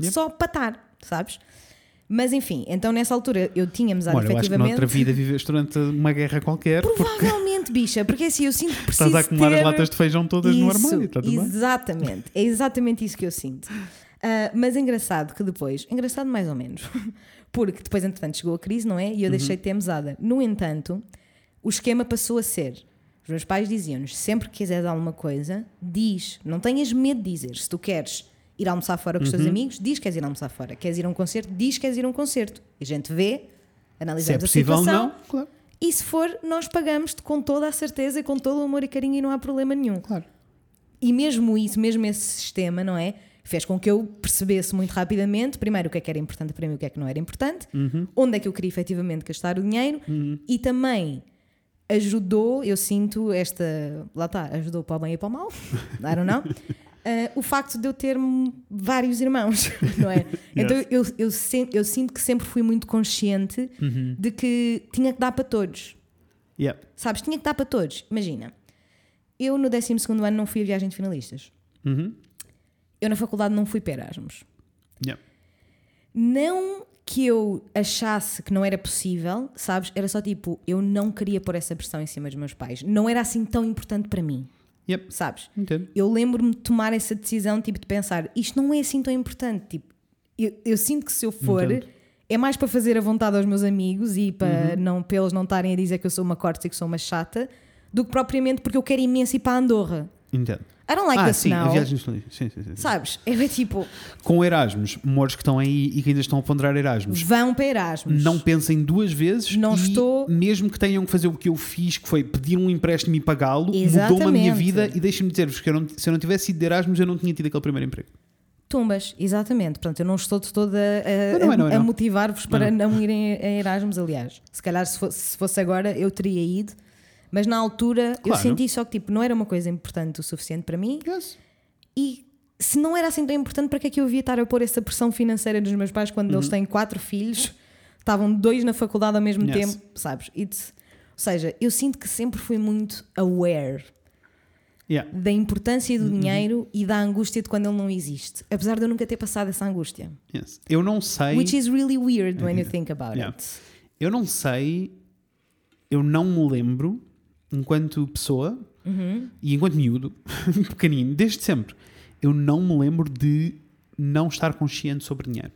[SPEAKER 2] Yep.
[SPEAKER 1] Só para estar, sabes? Mas enfim, então nessa altura eu tinha amizade
[SPEAKER 2] Olha, eu acho que noutra
[SPEAKER 1] efetivamente.
[SPEAKER 2] vida viveste durante uma guerra qualquer, porque
[SPEAKER 1] Provavelmente, bicha, porque assim eu sinto que preciso
[SPEAKER 2] estás a acumular
[SPEAKER 1] ter...
[SPEAKER 2] as latas de feijão todas no
[SPEAKER 1] Isso,
[SPEAKER 2] armário, está tudo bem?
[SPEAKER 1] Exatamente, é exatamente isso que eu sinto. Ah, mas engraçado que depois, engraçado mais ou menos, porque depois, entretanto, chegou a crise, não é? E eu
[SPEAKER 2] Uhum.
[SPEAKER 1] deixei de ter mesada. No entanto, o esquema passou a ser: os meus pais diziam-nos, sempre que quiseres alguma coisa, diz, não tenhas medo de dizer. Se tu queres ir almoçar fora com os
[SPEAKER 2] Uhum.
[SPEAKER 1] teus amigos, diz que queres ir almoçar fora. Queres ir a um concerto, diz que queres ir a um concerto. E a gente vê,
[SPEAKER 2] Se
[SPEAKER 1] analisamos
[SPEAKER 2] é possível
[SPEAKER 1] a
[SPEAKER 2] ou
[SPEAKER 1] situação.
[SPEAKER 2] não, claro.
[SPEAKER 1] E se for, nós pagamos-te com toda a certeza e com todo o amor e carinho e não há problema nenhum.
[SPEAKER 2] claro.
[SPEAKER 1] E mesmo isso, mesmo esse sistema, não é? Fez com que eu percebesse muito rapidamente, primeiro, o que é que era importante para mim e o que é que não era importante, onde é que eu queria efetivamente gastar o dinheiro e também ajudou, eu sinto esta. Lá está, ajudou para o bem e para o mal, I don't know. Uh, o facto de eu ter vários irmãos, não é? Então eu, eu, sen- eu sinto que sempre fui muito consciente de que tinha que dar para todos.
[SPEAKER 2] Yeah.
[SPEAKER 1] Sabes, tinha que dar para todos. Imagina, eu no 12 ano não fui a viagem de finalistas.
[SPEAKER 2] Uhum.
[SPEAKER 1] Eu na faculdade não fui para Erasmus.
[SPEAKER 2] Yeah.
[SPEAKER 1] Não que eu achasse que não era possível, sabes? Era só tipo, eu não queria pôr essa pressão em cima dos meus pais. Não era assim tão importante para mim,
[SPEAKER 2] Yep.
[SPEAKER 1] sabes?
[SPEAKER 2] Entendo.
[SPEAKER 1] Eu lembro-me de tomar essa decisão, tipo, de pensar, isto não é assim tão importante. Tipo, eu, eu sinto que se eu for,
[SPEAKER 2] Entendo.
[SPEAKER 1] é mais para fazer a vontade aos meus amigos e para, não, para eles não estarem a dizer que eu sou uma corte e que sou uma chata, do que propriamente porque eu quero imenso ir para Andorra.
[SPEAKER 2] Entendo.
[SPEAKER 1] I don't like
[SPEAKER 2] ah,
[SPEAKER 1] the
[SPEAKER 2] sim, a viagem de sim, sim, sim.
[SPEAKER 1] Sabes? É tipo,
[SPEAKER 2] Com Erasmus, mores que estão aí e que ainda estão a ponderar Erasmus,
[SPEAKER 1] vão para Erasmus.
[SPEAKER 2] não pensem duas vezes
[SPEAKER 1] Não
[SPEAKER 2] e
[SPEAKER 1] estou-
[SPEAKER 2] mesmo que tenham que fazer o que eu fiz, que foi pedir um empréstimo e pagá-lo, mudou-me a minha vida e deixem-me dizer-vos que eu não- se eu não tivesse ido de Erasmus eu não tinha tido aquele primeiro emprego.
[SPEAKER 1] Tumbas, exatamente. Portanto, eu não estou de toda a,
[SPEAKER 2] Não, não é, não é,
[SPEAKER 1] a
[SPEAKER 2] não.
[SPEAKER 1] motivar-vos para não irem a Erasmus, aliás. Se calhar, se fosse, se fosse agora, eu teria ido. Mas na altura, eu
[SPEAKER 2] Claro.
[SPEAKER 1] senti só que tipo, não era uma coisa importante o suficiente para mim.
[SPEAKER 2] Yes.
[SPEAKER 1] E se não era assim tão importante, para que é que eu ia estar a pôr essa pressão financeira dos meus pais quando
[SPEAKER 2] Uhum.
[SPEAKER 1] eles têm quatro filhos, estavam dois na faculdade ao mesmo
[SPEAKER 2] Yes.
[SPEAKER 1] tempo, sabes? It's- ou seja, eu sinto que sempre fui muito aware
[SPEAKER 2] Yeah.
[SPEAKER 1] da importância
[SPEAKER 2] Uhum.
[SPEAKER 1] do dinheiro e da angústia de quando ele não existe. Apesar de eu nunca ter passado essa angústia.
[SPEAKER 2] Yes. Eu não sei.
[SPEAKER 1] Which is really weird when you think about
[SPEAKER 2] Yeah.
[SPEAKER 1] it.
[SPEAKER 2] Eu não sei, eu não me lembro, enquanto pessoa
[SPEAKER 1] Uhum.
[SPEAKER 2] e enquanto miúdo, pequenino, desde sempre, eu não me lembro de não estar consciente sobre dinheiro.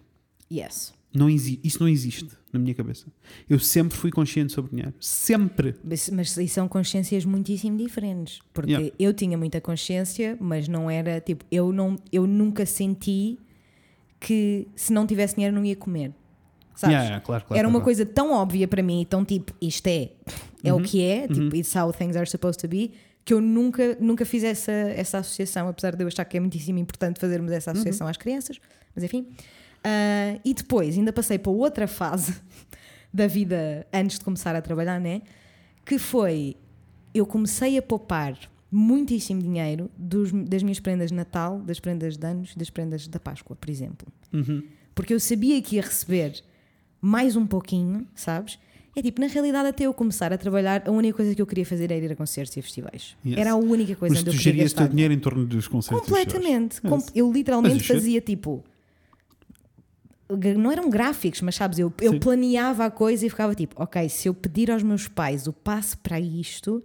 [SPEAKER 1] Yes.
[SPEAKER 2] Não isso não existe na minha cabeça. Eu sempre fui consciente sobre dinheiro. Sempre.
[SPEAKER 1] Mas, mas são consciências muitíssimo diferentes. Porque
[SPEAKER 2] Yeah.
[SPEAKER 1] eu tinha muita consciência, mas não era tipo, eu, não, eu nunca senti que se não tivesse dinheiro não ia comer. Sabes?
[SPEAKER 2] Yeah, yeah, claro, claro,
[SPEAKER 1] era uma
[SPEAKER 2] claro,
[SPEAKER 1] coisa tão óbvia para mim, tão tipo, isto é, é
[SPEAKER 2] Uhum.
[SPEAKER 1] o que é, tipo, it's how things are supposed to be, que eu nunca, nunca fiz essa, essa associação, apesar de eu achar que é muitíssimo importante fazermos essa associação
[SPEAKER 2] Uhum.
[SPEAKER 1] às crianças, mas enfim. Ah, e depois ainda passei para outra fase da vida antes de começar a trabalhar, né? Que foi eu comecei a poupar muitíssimo dinheiro dos- das minhas prendas de Natal, das prendas de anos, das prendas da Páscoa, por exemplo.
[SPEAKER 2] Uhum.
[SPEAKER 1] Porque eu sabia que ia receber mais um pouquinho, sabes? É tipo, na realidade, até eu começar a trabalhar, a única coisa que eu queria fazer era ir a concertos e a festivais.
[SPEAKER 2] Yes.
[SPEAKER 1] Era a única coisa
[SPEAKER 2] Mas
[SPEAKER 1] onde eu
[SPEAKER 2] tu
[SPEAKER 1] queria
[SPEAKER 2] gerias o teu
[SPEAKER 1] gastar.
[SPEAKER 2] dinheiro em torno dos concertos.
[SPEAKER 1] Completamente. Com-
[SPEAKER 2] Yes.
[SPEAKER 1] Eu literalmente
[SPEAKER 2] é-
[SPEAKER 1] fazia tipo. Não eram gráficos, mas sabes, eu, eu planeava a coisa e ficava tipo, ok, se eu pedir aos meus pais o passe para isto,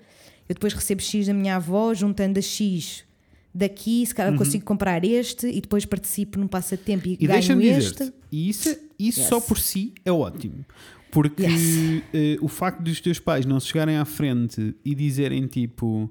[SPEAKER 1] eu depois recebo X da minha avó, juntando a X daqui, se calhar consigo comprar este e depois participo num passatempo e,
[SPEAKER 2] Uhum. E
[SPEAKER 1] ganho este.
[SPEAKER 2] e isso, isso
[SPEAKER 1] Yes.
[SPEAKER 2] só por si é ótimo. Porque
[SPEAKER 1] Yes.
[SPEAKER 2] eh, o facto dos teus pais não se chegarem à frente e dizerem tipo.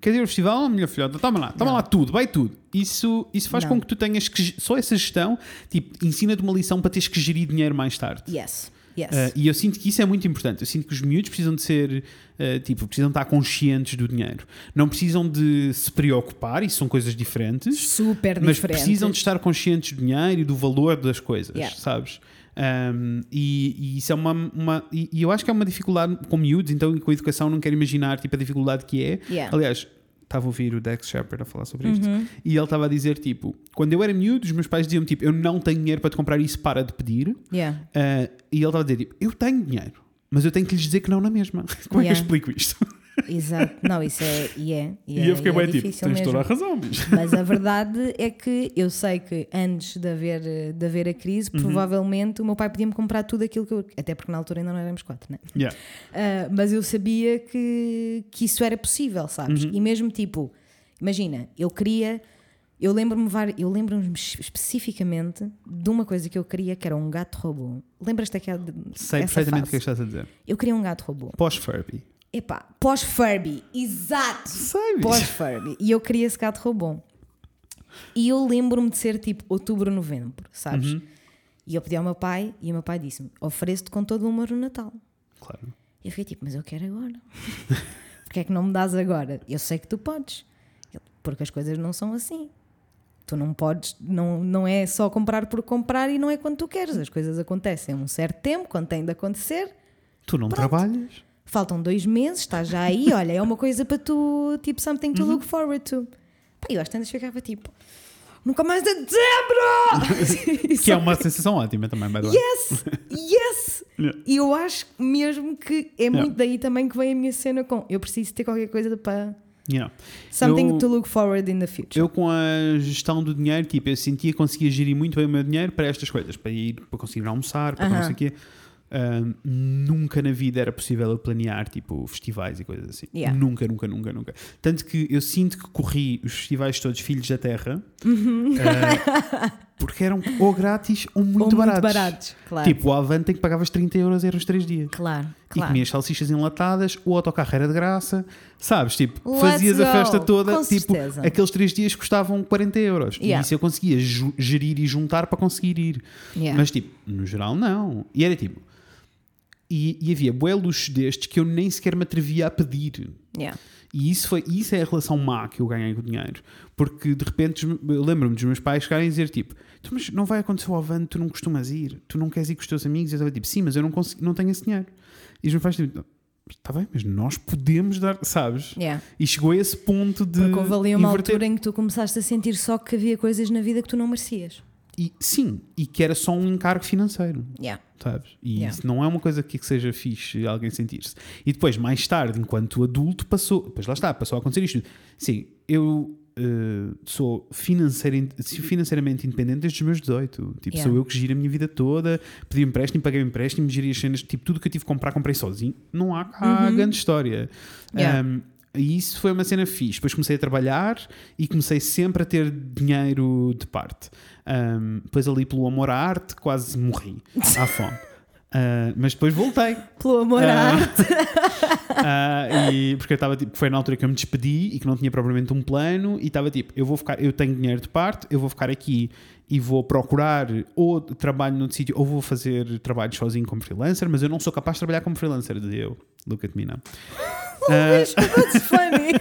[SPEAKER 2] Quer dizer, o festival, minha filhota, toma lá, toma
[SPEAKER 1] Não.
[SPEAKER 2] lá tudo, vai tudo. Isso, isso faz
[SPEAKER 1] Não.
[SPEAKER 2] com que tu tenhas que. Só essa gestão, tipo, ensina-te uma lição para teres que gerir dinheiro mais tarde.
[SPEAKER 1] Yes. Yes.
[SPEAKER 2] Uh, e eu sinto que isso é muito importante. Eu sinto que os miúdos precisam de ser, uh, tipo, precisam estar conscientes do dinheiro. Não precisam de se preocupar, isso são coisas diferentes,
[SPEAKER 1] Super
[SPEAKER 2] mas
[SPEAKER 1] diferente.
[SPEAKER 2] precisam de estar conscientes do dinheiro e do valor das coisas,
[SPEAKER 1] Yeah.
[SPEAKER 2] sabes? Um, e, e isso é uma. uma e, e eu acho que é uma dificuldade com miúdos, então com a educação não quero imaginar tipo, a dificuldade que é.
[SPEAKER 1] Yeah.
[SPEAKER 2] Aliás, estava a ouvir o Dex Shepard a falar sobre isto
[SPEAKER 1] Uhum.
[SPEAKER 2] e ele estava a dizer: tipo, quando eu era miúdo, os meus pais diziam tipo, eu não tenho dinheiro para te comprar isso, para de pedir.
[SPEAKER 1] Yeah.
[SPEAKER 2] Uh, e ele estava a dizer: tipo, Eu tenho dinheiro, mas eu tenho que lhes dizer que não na mesma. Como é que eu
[SPEAKER 1] Yeah.
[SPEAKER 2] explico isto?
[SPEAKER 1] Exato. Não, isso é. E é. E,
[SPEAKER 2] E,
[SPEAKER 1] é,
[SPEAKER 2] eu fiquei
[SPEAKER 1] e é
[SPEAKER 2] bem tipo:
[SPEAKER 1] difícil
[SPEAKER 2] Tens
[SPEAKER 1] mesmo.
[SPEAKER 2] toda a razão, bicho.
[SPEAKER 1] Mas a verdade é que eu sei que antes de haver, de haver a crise,
[SPEAKER 2] Uhum.
[SPEAKER 1] provavelmente o meu pai podia-me comprar tudo aquilo que eu. Até porque na altura ainda não éramos quatro, né?
[SPEAKER 2] Yeah.
[SPEAKER 1] Ah, mas eu sabia que, que isso era possível, sabes?
[SPEAKER 2] Uhum.
[SPEAKER 1] E mesmo tipo, imagina, eu queria. Eu lembro-me eu lembro-me es- especificamente de uma coisa que eu queria que era um gato robô. Lembras-te daquela.
[SPEAKER 2] Sei perfeitamente o que é que estás a dizer.
[SPEAKER 1] Eu queria um gato robô.
[SPEAKER 2] Pós-Furby.
[SPEAKER 1] Epá, pós-Furby, exato! Pós-Furby. E eu queria esse gato robô. E eu lembro-me de ser tipo outubro, novembro, sabes?
[SPEAKER 2] Uhum.
[SPEAKER 1] E eu pedi ao meu pai e o meu pai disse-me: ofereço-te com todo o amor no Natal.
[SPEAKER 2] Claro.
[SPEAKER 1] E eu fiquei tipo, mas eu quero agora. Porquê é que não me dás agora? Eu sei que tu podes. Porque as coisas não são assim. Tu não podes, não, não é só comprar por comprar e não é quando tu queres. As coisas acontecem a um certo tempo, quando tem de acontecer.
[SPEAKER 2] Tu não trabalhas?
[SPEAKER 1] Faltam dois meses, estás já aí, olha, é uma coisa para tu, tipo, something to look forward to. Pá, eu às tantas ficava tipo, nunca mais de dezembro!
[SPEAKER 2] Que é uma sensação ótima também, by the way.
[SPEAKER 1] Yes! Yes!
[SPEAKER 2] Yeah.
[SPEAKER 1] E eu acho mesmo que é muito daí também que vem a minha cena com eu preciso ter qualquer coisa para
[SPEAKER 2] Yeah.
[SPEAKER 1] something
[SPEAKER 2] Eu-
[SPEAKER 1] to look forward in the future.
[SPEAKER 2] Eu com a gestão do dinheiro, tipo, eu sentia que conseguia gerir muito bem o meu dinheiro para estas coisas, para ir, para conseguir almoçar, para não
[SPEAKER 1] Aham.
[SPEAKER 2] sei o quê. Nunca na vida era possível eu planear tipo festivais e coisas assim.
[SPEAKER 1] Yeah.
[SPEAKER 2] Nunca, nunca, nunca, nunca. Tanto que eu sinto que corri os festivais todos Filhos da Terra
[SPEAKER 1] Uhum.
[SPEAKER 2] ah, porque eram ou grátis ou muito,
[SPEAKER 1] Ou
[SPEAKER 2] baratos.
[SPEAKER 1] muito baratos, claro.
[SPEAKER 2] Tipo, o Avante em que pagavas 30 euros eram os 3 dias.
[SPEAKER 1] claro,
[SPEAKER 2] E
[SPEAKER 1] claro.
[SPEAKER 2] comias salsichas enlatadas, o autocarro era de graça, sabes? Tipo,
[SPEAKER 1] Let's
[SPEAKER 2] fazias a
[SPEAKER 1] go,
[SPEAKER 2] festa toda,
[SPEAKER 1] com
[SPEAKER 2] tipo,
[SPEAKER 1] certeza.
[SPEAKER 2] aqueles três dias custavam 40 euros.
[SPEAKER 1] Yeah.
[SPEAKER 2] E isso eu conseguia gerir e juntar para conseguir ir.
[SPEAKER 1] Yeah.
[SPEAKER 2] Mas, tipo, no geral, não. E era tipo. E, e havia bué destes que eu nem sequer me atrevia a pedir.
[SPEAKER 1] Yeah.
[SPEAKER 2] E isso, foi, isso é a relação má que eu ganhei com o dinheiro. Porque de repente lembro-me dos meus pais chegarem a dizer tipo, "Tu, mas não vai acontecer o Avante, tu não costumas ir, tu não queres ir com os teus amigos. E eu estava tipo, sim, mas eu não, consigo, não tenho esse dinheiro. E os meus pais tipo, está bem, mas nós podemos dar, sabes?
[SPEAKER 1] Yeah.
[SPEAKER 2] E chegou a esse ponto de.
[SPEAKER 1] Porque houve ali uma
[SPEAKER 2] inverter.
[SPEAKER 1] altura em que tu começaste a sentir só que havia coisas na vida que tu não merecias.
[SPEAKER 2] E, sim, e que era só um encargo financeiro.
[SPEAKER 1] Yeah.
[SPEAKER 2] Sabes? E
[SPEAKER 1] Yeah.
[SPEAKER 2] isso não é uma coisa que, que seja fixe alguém sentir-se. E depois, mais tarde, enquanto adulto, passou. Depois lá está, passou a acontecer isto. Sim, eu eh, sou financeira, financeiramente independente desde os meus 18. Tipo,
[SPEAKER 1] Yeah.
[SPEAKER 2] sou eu que giro a minha vida toda, pedi empréstimo, paguei empréstimo, giri as cenas, tipo, tudo que eu tive que comprar, comprei sozinho. Não há cá grande história.
[SPEAKER 1] Uhum.
[SPEAKER 2] Um, e isso foi uma cena fixe. Depois comecei a trabalhar e comecei sempre a ter dinheiro de parte. Um, depois, ali pelo amor à arte, quase morri à fome. Uh, mas depois voltei.
[SPEAKER 1] Pelo amor à
[SPEAKER 2] Ah.
[SPEAKER 1] arte.
[SPEAKER 2] Ah, e porque eu estava tipo, foi na altura que eu me despedi e que não tinha propriamente um plano e estava tipo, eu vou ficar, eu tenho dinheiro de parte, eu vou ficar aqui e vou procurar ou trabalho noutro sítio ou vou fazer trabalho sozinho como freelancer, mas eu não sou capaz de trabalhar como freelancer, dizia eu. Look at me now. Ah,
[SPEAKER 1] That's funny.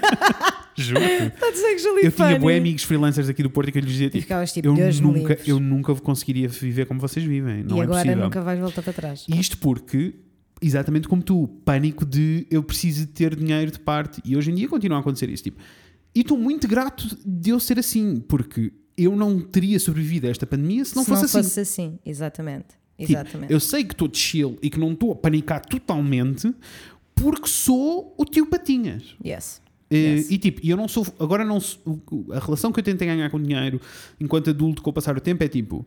[SPEAKER 2] juro.
[SPEAKER 1] That's actually
[SPEAKER 2] Eu tinha
[SPEAKER 1] funny.
[SPEAKER 2] bons amigos freelancers aqui do Porto que eu lhes dizia tipo,
[SPEAKER 1] tipo,
[SPEAKER 2] eu
[SPEAKER 1] Deus
[SPEAKER 2] nunca, eu nunca conseguiria viver como vocês vivem. Não
[SPEAKER 1] e
[SPEAKER 2] é
[SPEAKER 1] agora
[SPEAKER 2] possível.
[SPEAKER 1] nunca vais voltar para trás.
[SPEAKER 2] Isto porque, exatamente como tu, pânico de eu preciso ter dinheiro de parte. E hoje em dia continua a acontecer isso. Tipo, e estou muito grato de eu ser assim, porque eu não teria sobrevivido a esta pandemia se não
[SPEAKER 1] Se
[SPEAKER 2] fosse
[SPEAKER 1] não
[SPEAKER 2] assim.
[SPEAKER 1] fosse assim. Exatamente.
[SPEAKER 2] Tipo,
[SPEAKER 1] Exatamente.
[SPEAKER 2] eu sei que estou de chill e que não estou a panicar totalmente porque sou o tio Patinhas.
[SPEAKER 1] Yes.
[SPEAKER 2] Eh,
[SPEAKER 1] Yes.
[SPEAKER 2] E tipo, eu não sou. Agora não sou- A relação que eu tentei ganhar com dinheiro enquanto adulto com o passar do tempo é tipo.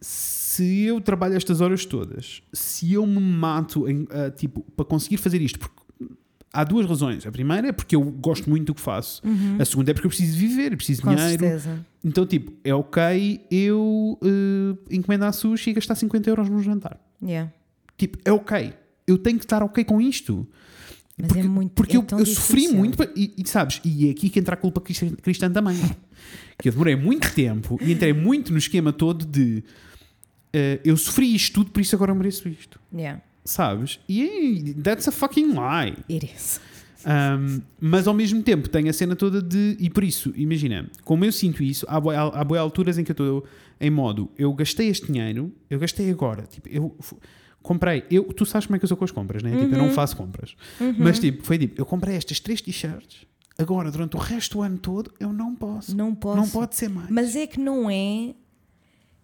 [SPEAKER 2] Se eu trabalho estas horas todas, se eu me mato em, ah, tipo, para conseguir fazer isto, porque há duas razões. A primeira é porque eu gosto muito do que faço. A segunda é porque eu preciso viver, eu preciso de dinheiro.
[SPEAKER 1] certeza.
[SPEAKER 2] Então, tipo, é ok eu eh, encomendar sushi e gastar 50 euros num jantar.
[SPEAKER 1] Yeah.
[SPEAKER 2] Tipo, é ok. Eu tenho que estar ok com isto.
[SPEAKER 1] Mas
[SPEAKER 2] porque,
[SPEAKER 1] é muito
[SPEAKER 2] porque
[SPEAKER 1] é
[SPEAKER 2] eu, eu sofri muito e, e sabes, e é aqui que entra a culpa cristã, cristã também. que eu demorei muito tempo e entrei muito no esquema todo de eh, eu sofri isto tudo, por isso agora eu mereço isto.
[SPEAKER 1] Yeah,
[SPEAKER 2] Sabes? E that's a fucking lie.
[SPEAKER 1] it is.
[SPEAKER 2] Um, mas ao mesmo tempo tem a cena toda de. E por isso, imagina, como eu sinto isso, há boas bué alturas em que eu estou em modo eu gastei este dinheiro, eu gastei agora. Tipo, eu comprei. Eu, tu sabes como é que eu sou com as compras, né? Tipo, eu
[SPEAKER 1] Uhum.
[SPEAKER 2] não faço compras. Mas tipo, foi tipo, eu comprei estas três t-shirts, agora durante o resto do ano todo eu não posso.
[SPEAKER 1] Não posso.
[SPEAKER 2] Não pode ser mais.
[SPEAKER 1] Mas é que não é.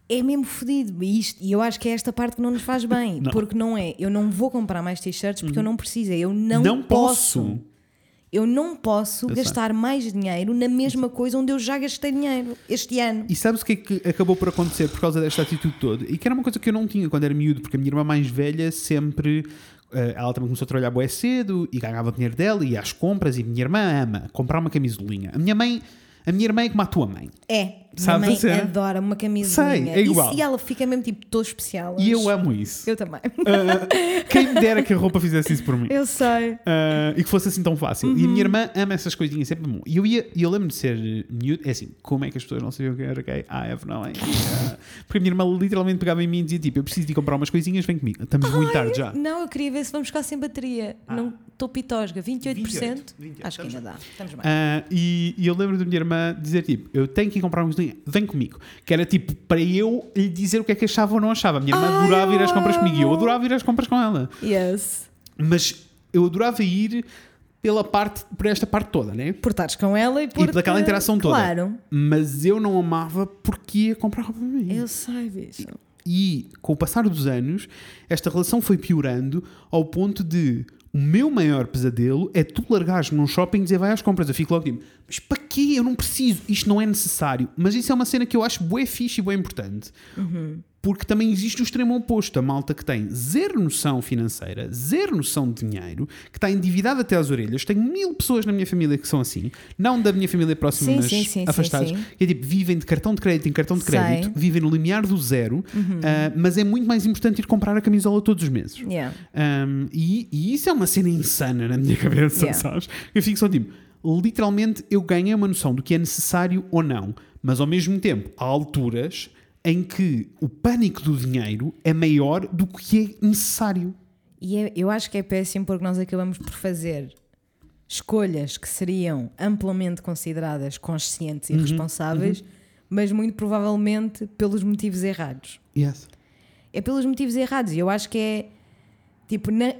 [SPEAKER 1] É mesmo fodido. E, isto- e eu acho que é esta parte que não nos faz bem.
[SPEAKER 2] Não.
[SPEAKER 1] Porque não é. Eu não vou comprar mais t-shirts porque eu não preciso. Eu não,
[SPEAKER 2] Não
[SPEAKER 1] posso.
[SPEAKER 2] posso.
[SPEAKER 1] Eu não posso
[SPEAKER 2] Eu sei.
[SPEAKER 1] gastar mais dinheiro na mesma coisa onde eu já gastei dinheiro este ano.
[SPEAKER 2] E sabes o que é que acabou por acontecer por causa desta atitude toda? E que era uma coisa que eu não tinha quando era miúdo, porque a minha irmã mais velha sempre. eh, ela também começou a trabalhar bué cedo e ganhava o dinheiro dela e ia às compras. E a minha irmã ama comprar uma camisolinha. A minha mãe, a minha irmã é como a tua mãe.
[SPEAKER 1] É.
[SPEAKER 2] Sabes
[SPEAKER 1] minha mãe
[SPEAKER 2] a cena?
[SPEAKER 1] adora uma camisolinha.
[SPEAKER 2] Sei, é igual.
[SPEAKER 1] E, se ela fica mesmo tipo, estou especial.
[SPEAKER 2] E eu amo isso.
[SPEAKER 1] Eu também.
[SPEAKER 2] Ah, quem me dera que a roupa fizesse isso por mim.
[SPEAKER 1] Eu sei.
[SPEAKER 2] Ah, e que fosse assim tão fácil.
[SPEAKER 1] Uhum.
[SPEAKER 2] E a minha irmã ama essas coisinhas, sempre. E eu, ia, e eu lembro de ser miúdo, é assim, como é que as pessoas não sabiam que eu era gay? Ah, é, não é? Porque a minha irmã literalmente pegava em mim e dizia tipo: Eu preciso de ir comprar umas coisinhas, vem comigo. Estamos muito tarde já.
[SPEAKER 1] Não, eu queria ver se vamos ficar sem bateria. Não estou pitosga. 28%?
[SPEAKER 2] 28, 28,
[SPEAKER 1] Acho que
[SPEAKER 2] estamos
[SPEAKER 1] ainda dá. Estamos bem.
[SPEAKER 2] Ah, e, e eu lembro da minha irmã dizer tipo: Eu tenho que ir comprar uma coisinha, vem comigo. Que era tipo para eu lhe dizer o que é que achava ou não achava. A minha irmã
[SPEAKER 1] Ai,
[SPEAKER 2] adorava ir às compras comigo e eu adorava ir às compras com ela.
[SPEAKER 1] Yes.
[SPEAKER 2] Mas eu adorava ir pela parte, por esta parte toda, né?
[SPEAKER 1] Por estares com ela e por.
[SPEAKER 2] pelaquela interação toda.
[SPEAKER 1] Claro.
[SPEAKER 2] Mas eu não amava porque ia comprar roupa para mim.
[SPEAKER 1] Eu sei, bicho.
[SPEAKER 2] E com o passar dos anos, esta relação foi piorando ao ponto de o meu maior pesadelo é tu largares num shopping e dizer vai às compras. Eu fico logo tipo, mas para quê? Eu não preciso, isto não é necessário. Mas isso é uma cena que eu acho bué fixe e bué importante. Porque também existe o extremo oposto, a malta que tem zero noção financeira, zero noção de dinheiro, que está endividada até às orelhas. Tenho mil pessoas na minha família que são assim, não da minha família próxima,
[SPEAKER 1] Sim,
[SPEAKER 2] mas
[SPEAKER 1] sim, sim,
[SPEAKER 2] afastados, que é tipo, vivem de cartão de crédito em cartão de
[SPEAKER 1] Sei. Uhum.
[SPEAKER 2] crédito, vivem no limiar do zero, ah, mas é muito mais importante ir comprar a camisola todos os meses.
[SPEAKER 1] Yeah.
[SPEAKER 2] Um, e, e isso é uma cena insana na minha cabeça,
[SPEAKER 1] Yeah.
[SPEAKER 2] sabes? Eu fico só tipo, literalmente eu ganhei uma noção do que é necessário ou não, mas ao mesmo tempo há alturas em que o pânico do dinheiro é maior do que é necessário.
[SPEAKER 1] E é- eu acho que é péssimo porque nós acabamos por fazer escolhas que seriam amplamente consideradas conscientes e
[SPEAKER 2] Uhum,
[SPEAKER 1] responsáveis, mas muito provavelmente pelos motivos errados.
[SPEAKER 2] Yes.
[SPEAKER 1] É pelos motivos errados. E eu acho que é. Tipo, na-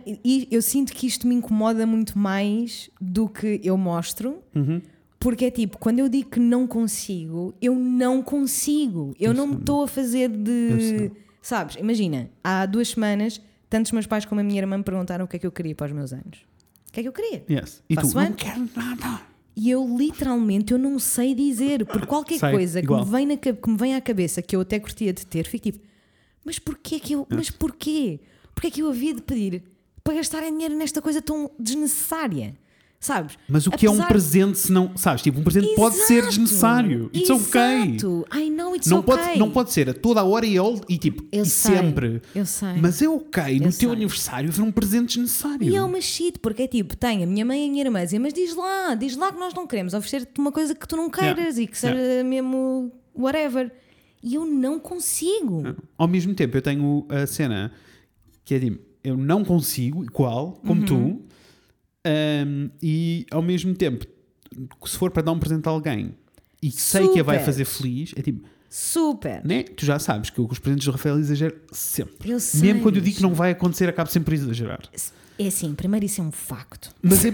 [SPEAKER 1] eu sinto que isto me incomoda muito mais do que eu mostro.
[SPEAKER 2] Uhum.
[SPEAKER 1] Porque é tipo, quando eu digo que não consigo, eu não consigo. Eu, não me estou a fazer
[SPEAKER 2] Eu
[SPEAKER 1] de. Sabes? Imagina, há duas semanas, tanto os meus pais como a minha irmã me perguntaram o que é que eu queria para os meus anos. O que é que eu queria?
[SPEAKER 2] Yes. E
[SPEAKER 1] Faço
[SPEAKER 2] tu, não quero nada.
[SPEAKER 1] E eu literalmente eu não sei dizer, por qualquer
[SPEAKER 2] Sei,
[SPEAKER 1] coisa que me, vem na, que me vem à cabeça que eu até curtia de ter, fico tipo, mas porquê que eu. Mas porquê? Porquê que eu havia de pedir para gastarem dinheiro nesta coisa tão desnecessária? Sabes?
[SPEAKER 2] Mas o que é um
[SPEAKER 1] Apesar-
[SPEAKER 2] presente se não. Sabes? Tipo, um presente pode ser
[SPEAKER 1] Exato,
[SPEAKER 2] desnecessário. It's ok.
[SPEAKER 1] Exato. I know it's
[SPEAKER 2] Não,
[SPEAKER 1] okay.
[SPEAKER 2] pode, não pode ser a toda a hora e, all, e tipo,
[SPEAKER 1] Eu
[SPEAKER 2] e
[SPEAKER 1] sei,
[SPEAKER 2] sempre.
[SPEAKER 1] eu sei.
[SPEAKER 2] Mas é ok no
[SPEAKER 1] Eu
[SPEAKER 2] teu
[SPEAKER 1] sei.
[SPEAKER 2] aniversário ver um presente desnecessário.
[SPEAKER 1] E é uma shit, porque é tipo, tem a minha mãe e a minha irmã a dizer, mas diz lá, diz lá que nós não queremos oferecer-te uma coisa que tu não queiras
[SPEAKER 2] Yeah.
[SPEAKER 1] e que seja mesmo whatever. E eu não consigo.
[SPEAKER 2] Ao mesmo tempo, eu tenho a cena que é tipo, eu não consigo, igual, como
[SPEAKER 1] Uhum.
[SPEAKER 2] tu, um, e ao mesmo tempo, se for para dar um presente a alguém e sei que a vai
[SPEAKER 1] Super.
[SPEAKER 2] fazer feliz, é tipo,
[SPEAKER 1] Super.
[SPEAKER 2] né? Tu já sabes que os presentes do Rafael exagero sempre.
[SPEAKER 1] Eu sei.
[SPEAKER 2] Mesmo quando eu digo que não vai acontecer, acabo sempre por exagerar.
[SPEAKER 1] É assim, primeiro isso é um facto.
[SPEAKER 2] Mas é.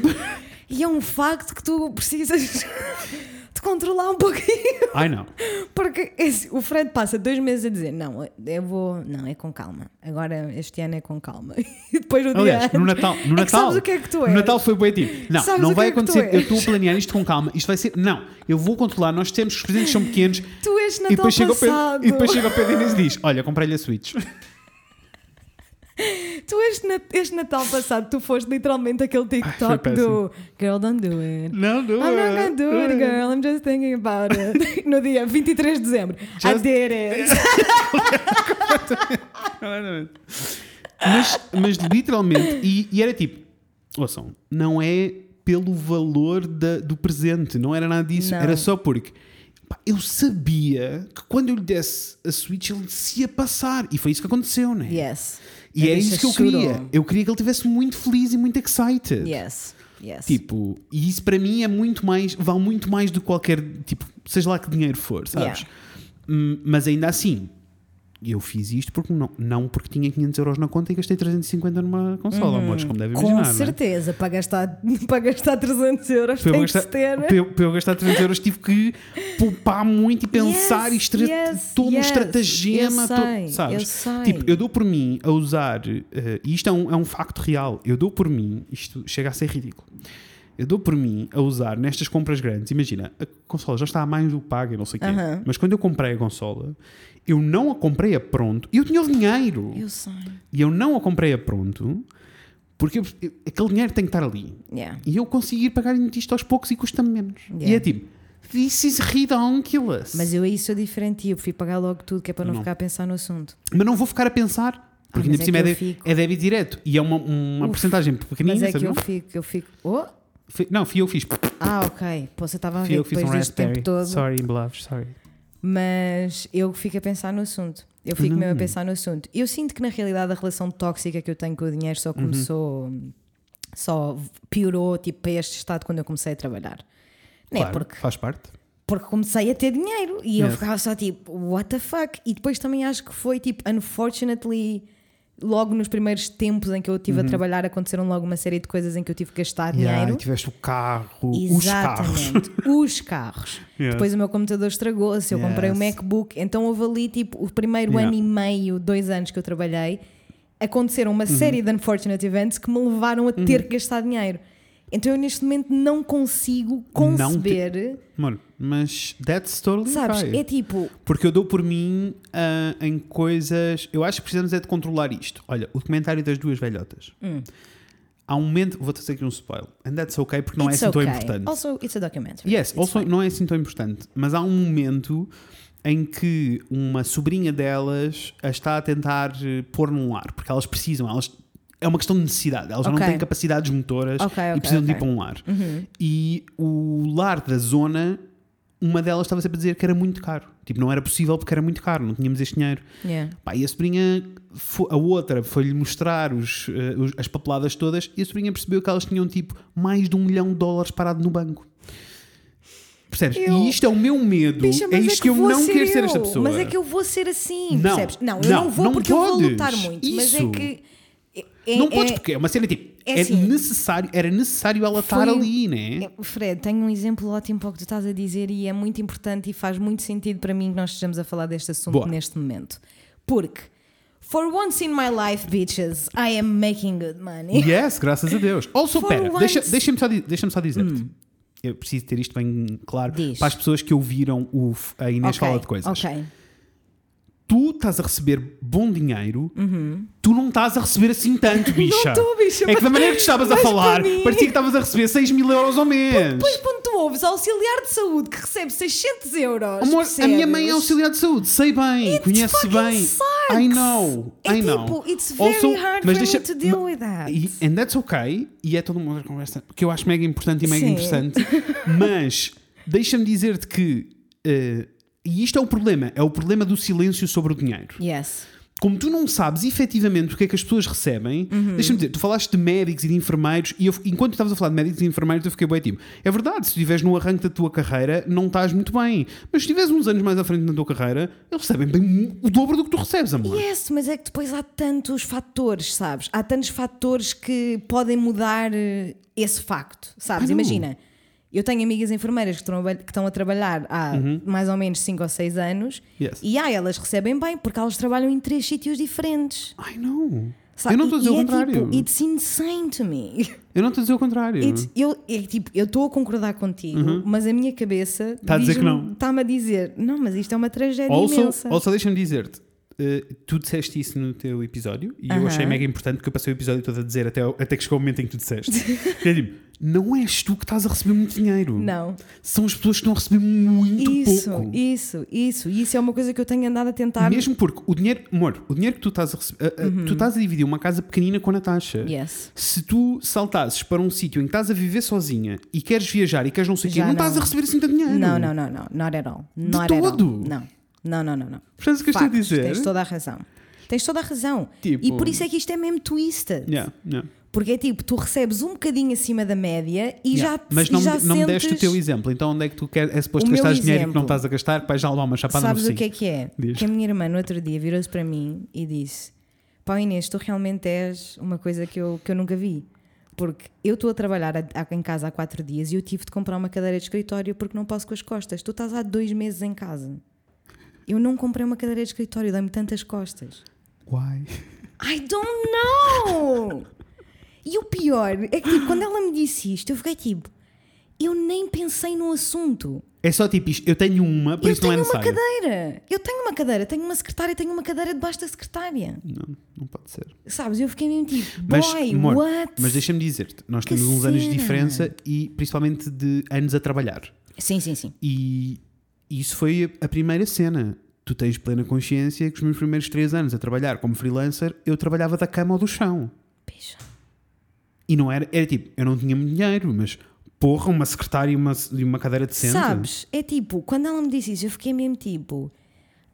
[SPEAKER 1] E é um facto que tu precisas de controlar um pouquinho.
[SPEAKER 2] Ai não.
[SPEAKER 1] Porque esse- o Fred passa dois meses a dizer: Não, eu vou. Não, é com calma. Agora este ano é com calma. E depois no
[SPEAKER 2] Aliás,
[SPEAKER 1] dia
[SPEAKER 2] no Natal, no
[SPEAKER 1] É
[SPEAKER 2] Natal,
[SPEAKER 1] sabes o que é que tu
[SPEAKER 2] no
[SPEAKER 1] és?
[SPEAKER 2] Natal foi bem tipo, não,
[SPEAKER 1] Sabes
[SPEAKER 2] não
[SPEAKER 1] o
[SPEAKER 2] vai
[SPEAKER 1] é
[SPEAKER 2] acontecer, eu estou a planear isto com calma, isto vai ser, não, eu vou controlar, nós temos que os presentes são pequenos
[SPEAKER 1] Tu és
[SPEAKER 2] e
[SPEAKER 1] Natal
[SPEAKER 2] depois, chega ao
[SPEAKER 1] passado.
[SPEAKER 2] Pedro, e depois chega ao Pedro Inês e diz, olha, comprei-lhe a Switch.
[SPEAKER 1] Tu este, nat- este Natal passado, tu foste literalmente aquele TikTok
[SPEAKER 2] péssimo.
[SPEAKER 1] do Girl, don't do it.
[SPEAKER 2] Não, não.
[SPEAKER 1] I'm not gonna do it, girl. I'm just thinking about it. No dia 23 de dezembro. I
[SPEAKER 2] Just-
[SPEAKER 1] did it.
[SPEAKER 2] Mas, mas literalmente, e, e era tipo, ouçam, não é pelo valor da- do presente, não era nada disso,
[SPEAKER 1] Não.
[SPEAKER 2] era só porque eu sabia que quando eu lhe desse a Switch ele se ia passar, e foi isso que aconteceu, né?
[SPEAKER 1] Yes.
[SPEAKER 2] E é
[SPEAKER 1] bicha
[SPEAKER 2] isso que eu
[SPEAKER 1] chorou.
[SPEAKER 2] queria. Eu queria que ele estivesse muito feliz e muito excited.
[SPEAKER 1] Yes. Yes.
[SPEAKER 2] Tipo, e isso para mim é muito mais, vale muito mais do que qualquer, tipo, seja lá que dinheiro for, sabes?
[SPEAKER 1] Yeah.
[SPEAKER 2] Hum, Mas ainda assim, eu fiz isto porque não, não porque tinha 500 euros na conta e gastei 350 numa consola, amores, como devem.
[SPEAKER 1] Com
[SPEAKER 2] imaginar. não é?
[SPEAKER 1] certeza, para gastar, para gastar 300 euros
[SPEAKER 2] Para
[SPEAKER 1] tem
[SPEAKER 2] gastar,
[SPEAKER 1] que ter.
[SPEAKER 2] para, eu, para eu gastar 300 euros tive que poupar muito e pensar
[SPEAKER 1] Yes,
[SPEAKER 2] e
[SPEAKER 1] yes,
[SPEAKER 2] todo um
[SPEAKER 1] yes.
[SPEAKER 2] estratagema,
[SPEAKER 1] Eu
[SPEAKER 2] todo-
[SPEAKER 1] sei,
[SPEAKER 2] sabes?
[SPEAKER 1] eu sei.
[SPEAKER 2] Tipo, eu dou por mim a usar, eh, e isto é um, é um facto real, eu dou por mim, isto chega a ser ridículo. Eu dou por mim a usar nestas compras grandes. Imagina, a consola já está a mais do que paga, não sei o quê. Mas quando eu comprei a consola, eu não a comprei a pronto. Eu tinha o dinheiro.
[SPEAKER 1] Eu sei.
[SPEAKER 2] E eu não a comprei a pronto porque eu- eu- aquele dinheiro tem que estar ali.
[SPEAKER 1] Yeah.
[SPEAKER 2] E eu conseguir pagar isto aos poucos e custa-me menos. E
[SPEAKER 1] Yeah.
[SPEAKER 2] é tipo, this is ridiculous.
[SPEAKER 1] Mas eu aí sou diferente e eu prefiro pagar logo tudo, que é para não,
[SPEAKER 2] Não.
[SPEAKER 1] ficar a pensar no assunto.
[SPEAKER 2] Mas não vou ficar a pensar. Porque
[SPEAKER 1] Ah,
[SPEAKER 2] ainda por
[SPEAKER 1] é
[SPEAKER 2] cima é,
[SPEAKER 1] fico.
[SPEAKER 2] é débito direto. E é uma, uma
[SPEAKER 1] Uf.
[SPEAKER 2] porcentagem pequenina.
[SPEAKER 1] Mas é
[SPEAKER 2] sabes,
[SPEAKER 1] que eu fico, eu fico. Oh!
[SPEAKER 2] Não, fui eu que fiz.
[SPEAKER 1] Ah, ok. Pô, você estava a ver
[SPEAKER 2] eu
[SPEAKER 1] depois
[SPEAKER 2] um
[SPEAKER 1] deste tempo
[SPEAKER 2] raspberry.
[SPEAKER 1] todo.
[SPEAKER 2] Sorry, beloved, sorry.
[SPEAKER 1] Mas eu fico a pensar no assunto. Eu fico
[SPEAKER 2] Uhum.
[SPEAKER 1] mesmo a pensar no assunto. Eu sinto que na realidade a relação tóxica que eu tenho com o dinheiro
[SPEAKER 2] Uhum.
[SPEAKER 1] só começou, só piorou tipo para este estado quando eu comecei a trabalhar. Não é
[SPEAKER 2] Claro,
[SPEAKER 1] porque,
[SPEAKER 2] faz parte.
[SPEAKER 1] porque comecei a ter dinheiro e eu
[SPEAKER 2] Yes.
[SPEAKER 1] ficava só tipo, what the fuck? E depois também acho que foi tipo, unfortunately, logo nos primeiros tempos em que eu estive a trabalhar, aconteceram logo uma série de coisas em que eu tive que gastar
[SPEAKER 2] Uhum. Yeah,
[SPEAKER 1] dinheiro.
[SPEAKER 2] e tiveste o carro, os carros.
[SPEAKER 1] Exatamente, os carros.
[SPEAKER 2] Yes.
[SPEAKER 1] Depois o meu computador estragou-se, eu comprei o
[SPEAKER 2] Yes.
[SPEAKER 1] MacBook. Então houve ali, tipo, o primeiro
[SPEAKER 2] Yeah.
[SPEAKER 1] ano e meio, dois anos que eu trabalhei, aconteceram uma
[SPEAKER 2] Uhum.
[SPEAKER 1] série de unfortunate events que me levaram a ter que gastar dinheiro. Então eu neste momento não consigo conceber,
[SPEAKER 2] Mano, mas that's totally
[SPEAKER 1] sabes?
[SPEAKER 2] okay.
[SPEAKER 1] É tipo,
[SPEAKER 2] Porque eu dou por mim ah, em coisas. Eu acho que precisamos é de controlar isto. Olha, o documentário das duas velhotas.
[SPEAKER 1] Hum.
[SPEAKER 2] Há um momento. Vou fazer aqui um spoiler. And that's okay, porque não
[SPEAKER 1] it's
[SPEAKER 2] é assim
[SPEAKER 1] okay.
[SPEAKER 2] tão importante.
[SPEAKER 1] Also, it's a documentary.
[SPEAKER 2] Yes,
[SPEAKER 1] It's
[SPEAKER 2] also
[SPEAKER 1] fine.
[SPEAKER 2] não é assim tão importante. Mas há um momento em que uma sobrinha delas a está a tentar eh, pôr num lar, porque elas precisam, elas. É uma questão de necessidade, elas já
[SPEAKER 1] Ok.
[SPEAKER 2] não têm capacidades motoras
[SPEAKER 1] Ok,
[SPEAKER 2] e
[SPEAKER 1] ok,
[SPEAKER 2] precisam de ir para um lar.
[SPEAKER 1] Uhum.
[SPEAKER 2] E o lar da zona, uma delas estava sempre a dizer que era muito caro. Tipo, não era possível porque era muito caro, não tínhamos este dinheiro.
[SPEAKER 1] Yeah.
[SPEAKER 2] Pá, e a sobrinha, a outra, foi-lhe mostrar os, eh, os- as papeladas todas e a sobrinha percebeu que elas tinham tipo mais de um milhão de dólares parado no banco. Percebes?
[SPEAKER 1] Eu-
[SPEAKER 2] E isto é o meu medo.
[SPEAKER 1] Bicha,
[SPEAKER 2] é
[SPEAKER 1] mas
[SPEAKER 2] isto que, eu não
[SPEAKER 1] ser
[SPEAKER 2] quero ser
[SPEAKER 1] eu.
[SPEAKER 2] esta pessoa.
[SPEAKER 1] Mas é que eu vou ser assim,
[SPEAKER 2] Não,
[SPEAKER 1] percebes? Não, eu
[SPEAKER 2] não,
[SPEAKER 1] não vou
[SPEAKER 2] não
[SPEAKER 1] porque eu vou
[SPEAKER 2] podes.
[SPEAKER 1] lutar muito. Mas é
[SPEAKER 2] Isso.
[SPEAKER 1] que. É-
[SPEAKER 2] não
[SPEAKER 1] é-
[SPEAKER 2] podes porque é uma cena tipo.
[SPEAKER 1] é
[SPEAKER 2] É,
[SPEAKER 1] assim.
[SPEAKER 2] necessário, era necessário ela estar ali, né?
[SPEAKER 1] É, Fred, tenho um exemplo ótimo para o que tu estás a dizer e é muito importante e faz muito sentido para mim que nós estejamos a falar deste assunto
[SPEAKER 2] Boa.
[SPEAKER 1] neste momento. Porque, for once in my life, bitches, I am making good money.
[SPEAKER 2] Yes, graças a Deus. Also,
[SPEAKER 1] For
[SPEAKER 2] pera, deixa-
[SPEAKER 1] once.
[SPEAKER 2] deixa-me só, di- deixa só dizer-te. Eu preciso ter isto bem claro
[SPEAKER 1] Diz.
[SPEAKER 2] para as pessoas que ouviram o, a Inês
[SPEAKER 1] Ok,
[SPEAKER 2] fala de coisas.
[SPEAKER 1] Ok.
[SPEAKER 2] Tu estás a receber bom dinheiro, tu não estás a receber assim tanto, bicha.
[SPEAKER 1] estou, bicha,
[SPEAKER 2] É que da
[SPEAKER 1] mas-
[SPEAKER 2] maneira que tu estavas a
[SPEAKER 1] mas
[SPEAKER 2] falar,
[SPEAKER 1] mim-
[SPEAKER 2] parecia que estavas a receber 6 mil euros ao mês.
[SPEAKER 1] Depois, quando tu ouves auxiliar de saúde que recebe 600 euros,
[SPEAKER 2] Amor, a
[SPEAKER 1] percebes?
[SPEAKER 2] minha mãe é auxiliar de saúde, sei bem, conhece
[SPEAKER 1] fucking
[SPEAKER 2] bem.
[SPEAKER 1] sucks.
[SPEAKER 2] I know,
[SPEAKER 1] É
[SPEAKER 2] I know.
[SPEAKER 1] tipo, it's very hard for me to deal with that.
[SPEAKER 2] E, and that's okay, e é toda uma outra conversa que eu acho mega importante e mega
[SPEAKER 1] Sim.
[SPEAKER 2] interessante, mas deixa-me dizer-te que, eh, e isto é o problema, é o problema do silêncio sobre o dinheiro.
[SPEAKER 1] Yes.
[SPEAKER 2] Como tu não sabes efetivamente o que é que as pessoas recebem,
[SPEAKER 1] Uhum.
[SPEAKER 2] deixa-me dizer, tu falaste de médicos e de enfermeiros, e eu, enquanto tu estavas a falar de médicos e enfermeiros, eu fiquei bem tipo, é verdade, se estiveres no arranque da tua carreira, não estás muito bem. Mas se estiveres uns anos mais à frente na tua carreira, eles recebem bem o dobro do que tu recebes, amor.
[SPEAKER 1] Yes, mas é que depois há tantos fatores, sabes? Há tantos fatores que podem mudar eh, esse facto, sabes?
[SPEAKER 2] Ah, não.
[SPEAKER 1] Eu tenho amigas enfermeiras que estão a, que estão a trabalhar há mais ou menos 5 ou 6 anos
[SPEAKER 2] Uhum. Yes.
[SPEAKER 1] e ah, elas recebem bem porque elas trabalham em três sítios diferentes.
[SPEAKER 2] Ai não. Eu não estou a dizer o
[SPEAKER 1] é
[SPEAKER 2] contrário.
[SPEAKER 1] Tipo, it's insane to me.
[SPEAKER 2] Eu não estou a dizer o contrário.
[SPEAKER 1] It's- eu é tipo, eu estou a concordar contigo, mas a minha cabeça
[SPEAKER 2] Tá a dizer que não.
[SPEAKER 1] está-me a dizer, não, mas isto é uma tragédia
[SPEAKER 2] Also,
[SPEAKER 1] imensa.
[SPEAKER 2] also deixa-me dizer-te, eh, tu disseste isso no teu episódio e eu
[SPEAKER 1] Aham.
[SPEAKER 2] achei mega importante porque eu passei o episódio todo a dizer até, até que chegou o momento em que tu disseste. que é tipo, não és tu que estás a receber muito dinheiro.
[SPEAKER 1] Não.
[SPEAKER 2] São as pessoas que estão a receber muito
[SPEAKER 1] Isso,
[SPEAKER 2] pouco.
[SPEAKER 1] isso, isso. E isso é uma coisa que eu tenho andado a tentar.
[SPEAKER 2] Mesmo porque o dinheiro, amor, o dinheiro que tu estás a receber, a-
[SPEAKER 1] Uhum.
[SPEAKER 2] tu estás a dividir uma casa pequenina com a Natasha.
[SPEAKER 1] Yes.
[SPEAKER 2] Se tu saltasses para um sítio em que estás a viver sozinha e queres viajar e queres não sei o quê,
[SPEAKER 1] Já
[SPEAKER 2] não, estás
[SPEAKER 1] não.
[SPEAKER 2] a receber assim tanto dinheiro.
[SPEAKER 1] Não, não, não, não. Not at all. Not at
[SPEAKER 2] todo?
[SPEAKER 1] all. Não. Não, não, não, não.
[SPEAKER 2] Percebes o que eu estou a dizer?
[SPEAKER 1] Tens toda a razão. Tens toda a razão.
[SPEAKER 2] Tipo-
[SPEAKER 1] E por isso é que isto é mesmo twisted.
[SPEAKER 2] Yeah, yeah.
[SPEAKER 1] Porque é tipo, tu recebes um bocadinho acima da média e
[SPEAKER 2] Yeah.
[SPEAKER 1] já
[SPEAKER 2] Mas
[SPEAKER 1] e
[SPEAKER 2] não,
[SPEAKER 1] já
[SPEAKER 2] não me deste o teu exemplo. Então onde é que tu queres? É suposto gastar dinheiro que não estás a gastar para já levar uma chapada
[SPEAKER 1] Sabes
[SPEAKER 2] no
[SPEAKER 1] o que é que é?
[SPEAKER 2] Diz.
[SPEAKER 1] Que a minha irmã no outro dia virou-se para mim e disse: Pá, Inês, tu realmente és uma coisa que eu, que eu nunca vi. Porque eu estou a trabalhar em casa há quatro dias e eu tive de comprar uma cadeira de escritório porque não posso com as costas. Tu estás há dois meses em casa. Eu não comprei uma cadeira de escritório, dei-me tantas costas.
[SPEAKER 2] Why?
[SPEAKER 1] I don't know! E o pior é que tipo, quando ela me disse isto, eu fiquei tipo, eu nem pensei no assunto.
[SPEAKER 2] É só tipo isto, eu tenho uma, por
[SPEAKER 1] eu
[SPEAKER 2] isso não é
[SPEAKER 1] tenho uma
[SPEAKER 2] necessário.
[SPEAKER 1] cadeira. Eu tenho uma cadeira, tenho uma secretária, tenho uma cadeira debaixo da secretária.
[SPEAKER 2] Não, não pode ser.
[SPEAKER 1] Sabes? Eu fiquei mesmo tipo,
[SPEAKER 2] Mas,
[SPEAKER 1] boy,
[SPEAKER 2] amor,
[SPEAKER 1] what?
[SPEAKER 2] mas deixa-me dizer-te, nós
[SPEAKER 1] Que
[SPEAKER 2] temos uns anos de
[SPEAKER 1] cena.
[SPEAKER 2] diferença e principalmente de anos a trabalhar.
[SPEAKER 1] Sim, sim, sim.
[SPEAKER 2] E isso foi a primeira cena. Tu tens plena consciência que os meus primeiros três anos a trabalhar como freelancer, eu trabalhava da cama ou do chão.
[SPEAKER 1] Bicho.
[SPEAKER 2] E não era, era tipo, eu não tinha dinheiro, mas porra, uma secretária e uma, e uma cadeira decente.
[SPEAKER 1] Sabes? É tipo, quando ela me disse isso, eu fiquei mesmo tipo,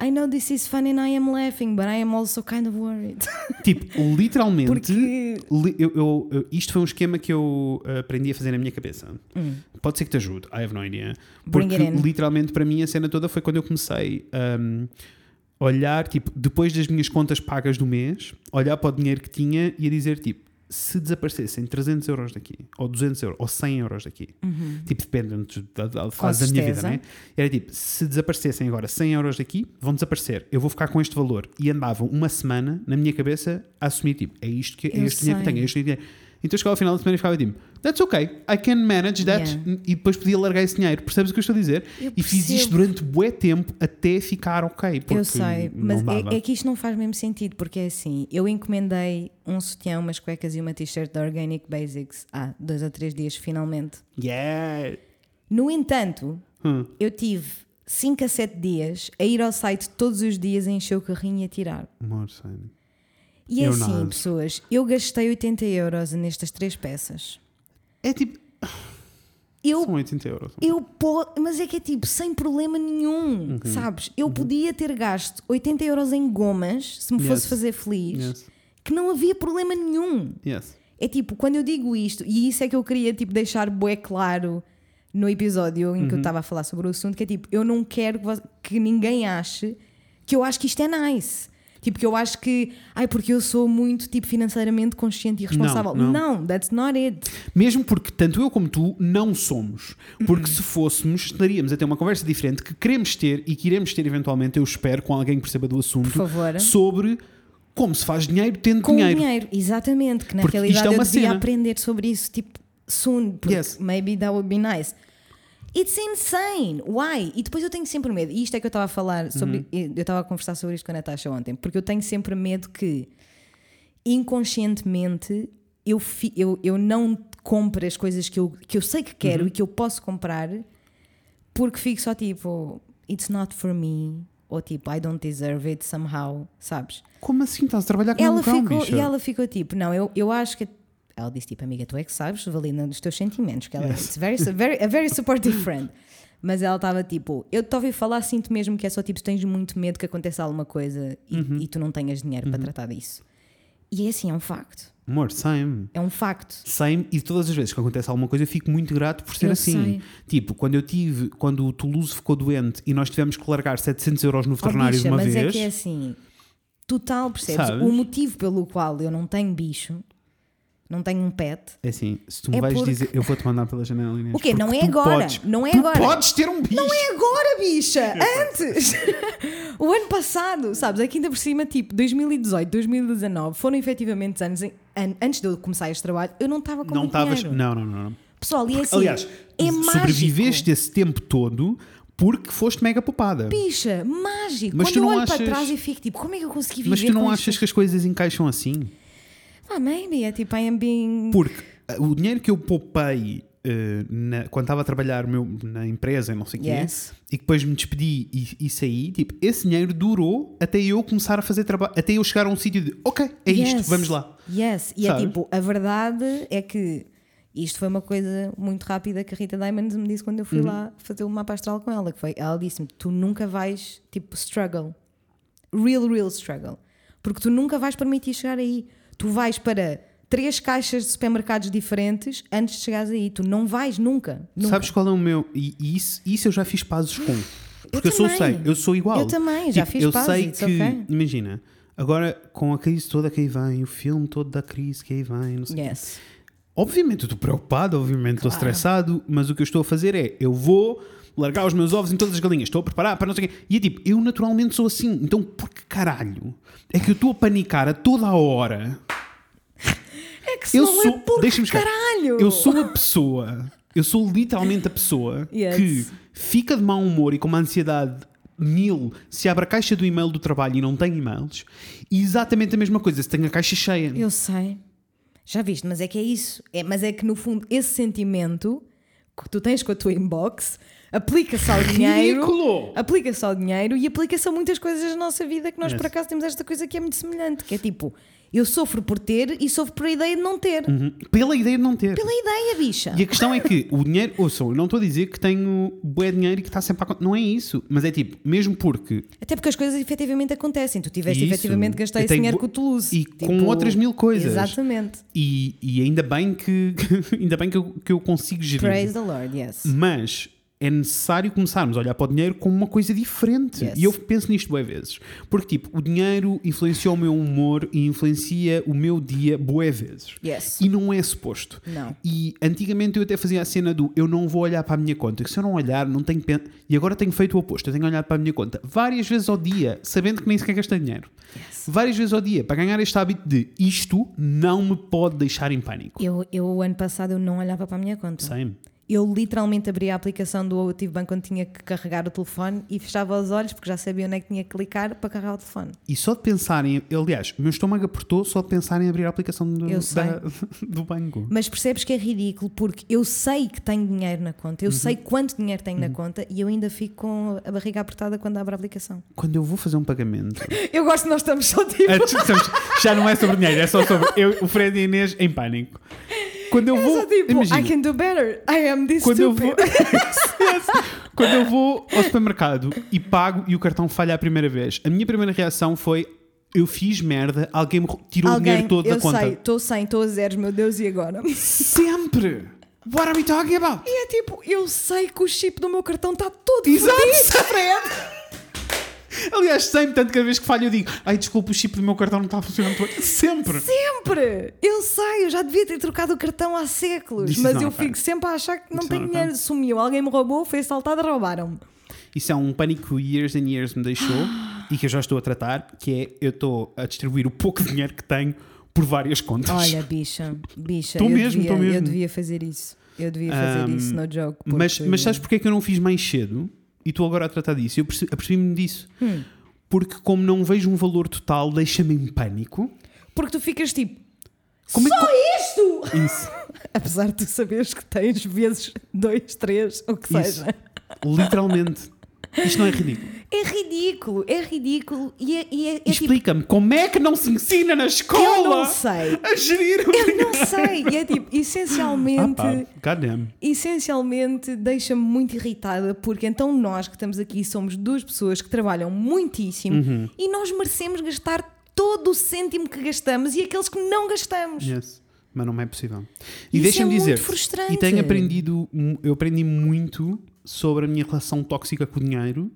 [SPEAKER 1] I know this is fun and I am laughing, but I am also kind of worried.
[SPEAKER 2] Tipo, literalmente.
[SPEAKER 1] Porque.
[SPEAKER 2] li- eu- eu- eu- isto foi um esquema que eu aprendi a fazer na minha cabeça. Pode ser que te ajude, I have no idea.
[SPEAKER 1] Hum. Bring
[SPEAKER 2] Porque
[SPEAKER 1] it in.
[SPEAKER 2] literalmente para mim a cena toda foi quando eu comecei um, a olhar, tipo, depois das minhas contas pagas do mês, olhar para o dinheiro que tinha e a dizer, tipo, se desaparecessem 300 euros daqui, ou 200 euros, ou 100 euros daqui, tipo, depende da, da fase da minha vida, né? Era tipo, se desaparecessem agora 100 euros daqui, vão desaparecer. Eu vou ficar com este valor. E andava uma semana na minha cabeça a assumir, tipo, é isto que é
[SPEAKER 1] Eu
[SPEAKER 2] este dinheiro que
[SPEAKER 1] sei.
[SPEAKER 2] tenho, é este dinheiro. Então chegava ao final da semana e ficava tipo, that's okay, I can manage that.
[SPEAKER 1] Yeah.
[SPEAKER 2] E depois podia largar esse dinheiro. Percebes o que eu estou a dizer?
[SPEAKER 1] Eu
[SPEAKER 2] E fiz isto durante bué tempo até ficar ok.
[SPEAKER 1] Eu sei, mas é, é que isto não faz mesmo sentido, porque é assim, eu encomendei um sutiã, umas cuecas e uma t-shirt da Organic Basics há dois ou três dias, finalmente.
[SPEAKER 2] Yeah.
[SPEAKER 1] No entanto,
[SPEAKER 2] Hum.
[SPEAKER 1] eu tive 5 a 7 dias a ir ao site todos os dias a encher o carrinho e a tirar.
[SPEAKER 2] Amor.
[SPEAKER 1] E é assim, pessoas, eu gastei 80 euros nestas três peças.
[SPEAKER 2] É tipo,
[SPEAKER 1] Eu
[SPEAKER 2] são 80 euros.
[SPEAKER 1] Eu po- mas é que é tipo, sem problema nenhum,
[SPEAKER 2] Uhum.
[SPEAKER 1] sabes? Eu podia ter gasto 80 euros em gomas se me fosse
[SPEAKER 2] Yes.
[SPEAKER 1] fazer feliz,
[SPEAKER 2] Yes.
[SPEAKER 1] que não havia problema nenhum.
[SPEAKER 2] Yes.
[SPEAKER 1] É tipo, quando eu digo isto, e isso é que eu queria tipo, deixar bué claro no episódio em que eu
[SPEAKER 2] Uhum.
[SPEAKER 1] estava a falar sobre o assunto, que é tipo, eu não quero que, que ninguém ache que eu acho que isto é nice. Tipo, que eu acho que, ai, porque eu sou muito tipo financeiramente consciente e responsável.
[SPEAKER 2] Não, não.
[SPEAKER 1] that's not it.
[SPEAKER 2] Mesmo porque tanto eu como tu não somos. Porque
[SPEAKER 1] Uhum.
[SPEAKER 2] se fôssemos, estaríamos a ter uma conversa diferente que queremos ter e que iremos ter eventualmente, eu espero, com alguém que perceba do assunto,
[SPEAKER 1] Por favor.
[SPEAKER 2] sobre como se faz dinheiro tendo
[SPEAKER 1] Com
[SPEAKER 2] dinheiro.
[SPEAKER 1] dinheiro, exatamente. Que na
[SPEAKER 2] Porque
[SPEAKER 1] realidade
[SPEAKER 2] é
[SPEAKER 1] eu devia
[SPEAKER 2] cena.
[SPEAKER 1] aprender sobre isso, tipo, soon. Porque
[SPEAKER 2] Yes.
[SPEAKER 1] maybe that would be nice. It's insane. Why? E depois eu tenho sempre medo. E isto é que eu estava a falar sobre.
[SPEAKER 2] Uhum.
[SPEAKER 1] Eu estava a conversar sobre isto com a Natasha ontem. Porque eu tenho sempre medo que inconscientemente eu, fi- eu, eu não compre as coisas que eu, que eu sei que
[SPEAKER 2] Uhum.
[SPEAKER 1] quero e que eu posso comprar porque fico só tipo, it's not for me. Ou tipo, I don't deserve it somehow. Sabes?
[SPEAKER 2] Como assim? Estás a trabalhar com
[SPEAKER 1] ela
[SPEAKER 2] um cão, bicha?
[SPEAKER 1] e ela ficou tipo, não, eu, eu acho que. Ela disse tipo, amiga, tu é que sabes, valida os teus sentimentos, que ela é
[SPEAKER 2] Yes.
[SPEAKER 1] it's very, very, a very supportive friend. Mas ela estava tipo, eu te ouvi falar, sinto mesmo que é só tipo, tens muito medo que aconteça alguma coisa e,
[SPEAKER 2] Uhum.
[SPEAKER 1] e tu não tenhas dinheiro para tratar disso. E é assim, é um facto.
[SPEAKER 2] Amor, same.
[SPEAKER 1] É um facto.
[SPEAKER 2] Same, e todas as vezes que acontece alguma coisa eu fico muito grato por ser
[SPEAKER 1] Eu
[SPEAKER 2] assim.
[SPEAKER 1] sei.
[SPEAKER 2] Tipo, quando eu tive, quando o Toulouse ficou doente e nós tivemos que largar 700 euros no
[SPEAKER 1] Oh,
[SPEAKER 2] veterinário
[SPEAKER 1] bicha,
[SPEAKER 2] de uma
[SPEAKER 1] mas
[SPEAKER 2] vez.
[SPEAKER 1] é que é assim, total, percebes?
[SPEAKER 2] Sabes?
[SPEAKER 1] O motivo pelo qual eu não tenho bicho, não tenho um pet,
[SPEAKER 2] É assim, se tu me
[SPEAKER 1] É
[SPEAKER 2] vais
[SPEAKER 1] porque-
[SPEAKER 2] dizer, eu vou-te mandar pela janela. Inês,
[SPEAKER 1] O quê? Não é agora.
[SPEAKER 2] Podes,
[SPEAKER 1] Não é
[SPEAKER 2] tu
[SPEAKER 1] agora.
[SPEAKER 2] podes ter um bicho.
[SPEAKER 1] Não é agora, bicha! Antes! o ano passado, sabes? Aqui ainda por cima, tipo, 2018, 2019, foram efetivamente anos em- an- antes de eu começar este trabalho, eu não estava com
[SPEAKER 2] Não estavas. Não, não, não. não.
[SPEAKER 1] Pessoal, e é assim,
[SPEAKER 2] Aliás,
[SPEAKER 1] é mágico.
[SPEAKER 2] sobreviveste esse tempo todo porque foste mega poupada.
[SPEAKER 1] Bicha, mágico.
[SPEAKER 2] Mas
[SPEAKER 1] Quando
[SPEAKER 2] tu
[SPEAKER 1] eu
[SPEAKER 2] não
[SPEAKER 1] olho para
[SPEAKER 2] achas-
[SPEAKER 1] trás e fico tipo, como é que eu consegui viver
[SPEAKER 2] Mas tu não achas
[SPEAKER 1] isto?
[SPEAKER 2] que as coisas encaixam assim?
[SPEAKER 1] Ah, maybe. É tipo, I am being...
[SPEAKER 2] Porque uh, o dinheiro que eu poupei uh, na- quando estava a trabalhar meu- na empresa e não sei o quê,
[SPEAKER 1] Yes.
[SPEAKER 2] e que depois me despedi e, e saí, tipo, esse dinheiro durou até eu começar a fazer trabalho, até eu chegar a um sítio de, ok, é isto,
[SPEAKER 1] Yes.
[SPEAKER 2] vamos lá.
[SPEAKER 1] Yes. E é
[SPEAKER 2] Sabes?
[SPEAKER 1] tipo, a verdade é que isto foi uma coisa muito rápida que a Rita Diamonds me disse quando eu
[SPEAKER 2] Uhum.
[SPEAKER 1] fui lá fazer o mapa astral com ela, que foi, ela disse-me, tu nunca vais, tipo, struggle. Real, real struggle. Porque tu nunca vais permitir chegar aí. Tu vais para três caixas de supermercados diferentes antes de chegares aí. Tu não vais nunca. nunca.
[SPEAKER 2] Sabes qual é o meu. E, e isso, isso eu já fiz pazes com. Porque eu, sou
[SPEAKER 1] também.
[SPEAKER 2] sei, eu sou igual.
[SPEAKER 1] Eu também, já
[SPEAKER 2] Tipo,
[SPEAKER 1] fiz
[SPEAKER 2] Eu
[SPEAKER 1] pazes,
[SPEAKER 2] sei
[SPEAKER 1] it's
[SPEAKER 2] que,
[SPEAKER 1] okay.
[SPEAKER 2] imagina, agora com a crise toda que aí vem, o filme todo da crise que aí vem, não sei o quê.
[SPEAKER 1] Yes.
[SPEAKER 2] Obviamente eu estou preocupado, obviamente estou
[SPEAKER 1] Claro.
[SPEAKER 2] estressado, mas o que eu estou a fazer é eu vou largar os meus ovos em todas as galinhas, estou a preparar para não sei o quê. E é tipo, eu naturalmente sou assim, então por que caralho é que eu estou a panicar a toda a hora?
[SPEAKER 1] É que se
[SPEAKER 2] Eu
[SPEAKER 1] não
[SPEAKER 2] sou,
[SPEAKER 1] é por
[SPEAKER 2] deixa-me explicar.
[SPEAKER 1] caralho.
[SPEAKER 2] Eu sou a pessoa, eu sou literalmente a pessoa
[SPEAKER 1] Yes.
[SPEAKER 2] que fica de mau humor e com uma ansiedade mil se abre a caixa do e-mail do trabalho e não tem e-mails, e exatamente a mesma coisa se tem a caixa cheia.
[SPEAKER 1] Eu sei. Já viste, mas é que é isso. É, mas é que no fundo esse sentimento que tu tens com a tua inbox aplica-se ao dinheiro.
[SPEAKER 2] Ridículo!
[SPEAKER 1] Aplica-se ao dinheiro e aplica-se a muitas coisas da nossa vida que nós
[SPEAKER 2] Yes.
[SPEAKER 1] por acaso temos esta coisa que é muito semelhante, que é tipo, eu sofro por ter e sofro por a ideia de não ter.
[SPEAKER 2] Uhum. Pela ideia de não ter.
[SPEAKER 1] Pela ideia, bicha.
[SPEAKER 2] E a questão é que o dinheiro, ouçam, eu não estou a dizer que tenho bué dinheiro e que está sempre a conta. Não é isso. Mas é tipo, mesmo porque.
[SPEAKER 1] Até porque as coisas efetivamente acontecem. Tu tiveste
[SPEAKER 2] Isso.
[SPEAKER 1] efetivamente gastar esse dinheiro com o Toulouse.
[SPEAKER 2] e com outras mil coisas.
[SPEAKER 1] Exatamente.
[SPEAKER 2] E, e ainda bem que ainda bem que eu, que eu consigo gerir.
[SPEAKER 1] Praise the Lord, yes.
[SPEAKER 2] Mas é necessário começarmos a olhar para o dinheiro como uma coisa diferente.
[SPEAKER 1] Yes.
[SPEAKER 2] E eu penso nisto bué vezes. Porque, tipo, o dinheiro influencia o meu humor e influencia o meu dia bué vezes.
[SPEAKER 1] Yes.
[SPEAKER 2] E não é suposto.
[SPEAKER 1] Não.
[SPEAKER 2] E antigamente eu até fazia a cena do eu não vou olhar para a minha conta, que se eu não olhar, não tenho pena. E agora tenho feito o oposto, eu tenho olhado para a minha conta várias vezes ao dia, sabendo que nem sequer gastei dinheiro. Várias vezes ao dia, para ganhar este hábito de isto não me pode deixar em pânico.
[SPEAKER 1] Eu, eu, o ano passado, eu não olhava para a minha conta.
[SPEAKER 2] Same.
[SPEAKER 1] Eu literalmente abria a aplicação do Ativo Banco quando tinha que carregar o telefone e fechava os olhos porque já sabia onde é que tinha que clicar para carregar o telefone.
[SPEAKER 2] E só de pensarem, aliás, o meu estômago apertou só de pensar em abrir a aplicação do, da- do banco.
[SPEAKER 1] Mas percebes que é ridículo porque eu sei que tenho dinheiro na conta, eu sei quanto dinheiro tenho na conta e eu ainda fico com a barriga apertada quando abro a aplicação.
[SPEAKER 2] Quando eu vou fazer um pagamento,
[SPEAKER 1] Eu gosto nós estamos só tipo.
[SPEAKER 2] Estamos- já não é sobre dinheiro, é só sobre eu, o Fred e a Inês em pânico. Quando eu vou.
[SPEAKER 1] tipo,
[SPEAKER 2] imagina,
[SPEAKER 1] I can do better. I am this
[SPEAKER 2] quando eu vou Yes. quando eu vou ao supermercado e pago e o cartão falha a primeira vez, a minha primeira reação foi eu fiz merda, alguém me tirou o
[SPEAKER 1] Alguém,
[SPEAKER 2] dinheiro todo
[SPEAKER 1] eu
[SPEAKER 2] da conta.
[SPEAKER 1] sei, estou sem, estou a zeros, meu Deus, e agora?
[SPEAKER 2] Sempre. What are we talking about?
[SPEAKER 1] E é tipo, eu sei que o chip do meu cartão está todo
[SPEAKER 2] Exato.
[SPEAKER 1] fodido, Fred.
[SPEAKER 2] Aliás, sempre, tanto que cada vez que falho eu digo, ai desculpa, o chip do meu cartão não está a funcionar. Sempre.
[SPEAKER 1] Sempre! Eu sei, eu já devia ter trocado o cartão há séculos,
[SPEAKER 2] This is
[SPEAKER 1] mas eu fico sempre a achar que não tenho dinheiro. Sumiu, alguém me roubou, foi assaltado, roubaram-me.
[SPEAKER 2] Isso é um pânico que years and years me deixou e que eu já estou a tratar, que é eu estou a distribuir o pouco dinheiro que tenho por várias contas.
[SPEAKER 1] Olha, bicha, bicha,
[SPEAKER 2] Tô
[SPEAKER 1] eu,
[SPEAKER 2] mesmo,
[SPEAKER 1] devia,
[SPEAKER 2] mesmo.
[SPEAKER 1] eu devia fazer isso. Eu devia fazer
[SPEAKER 2] Um,
[SPEAKER 1] isso, no jogo.
[SPEAKER 2] mas, mas sabes porque é que eu não fiz mais cedo? E estou agora a tratar disso. Eu perce- apercebi-me disso.
[SPEAKER 1] Hum.
[SPEAKER 2] Porque, como não vejo um valor total, deixa-me em pânico.
[SPEAKER 1] Porque tu ficas tipo,
[SPEAKER 2] Como é que-
[SPEAKER 1] só isto!
[SPEAKER 2] Isso.
[SPEAKER 1] Apesar de tu saberes que tens vezes dois, três, o que
[SPEAKER 2] Isso.
[SPEAKER 1] seja.
[SPEAKER 2] Literalmente. Isto não é ridículo.
[SPEAKER 1] É ridículo, é ridículo. E é, e é- é tipo,
[SPEAKER 2] Explica-me como é que não se ensina na escola
[SPEAKER 1] eu não sei.
[SPEAKER 2] a gerir o
[SPEAKER 1] Eu não sei. E é tipo,
[SPEAKER 2] Ah,
[SPEAKER 1] essencialmente.
[SPEAKER 2] goddamn.
[SPEAKER 1] essencialmente deixa-me muito irritada porque então nós que estamos aqui somos duas pessoas que trabalham muitíssimo
[SPEAKER 2] Uhum.
[SPEAKER 1] e nós merecemos gastar todo o cêntimo que gastamos e aqueles que não gastamos.
[SPEAKER 2] Yes. Mas não é possível. E deixa-me
[SPEAKER 1] é muito
[SPEAKER 2] dizer,
[SPEAKER 1] frustrante.
[SPEAKER 2] e tenho aprendido, eu aprendi muito sobre a minha relação tóxica com o dinheiro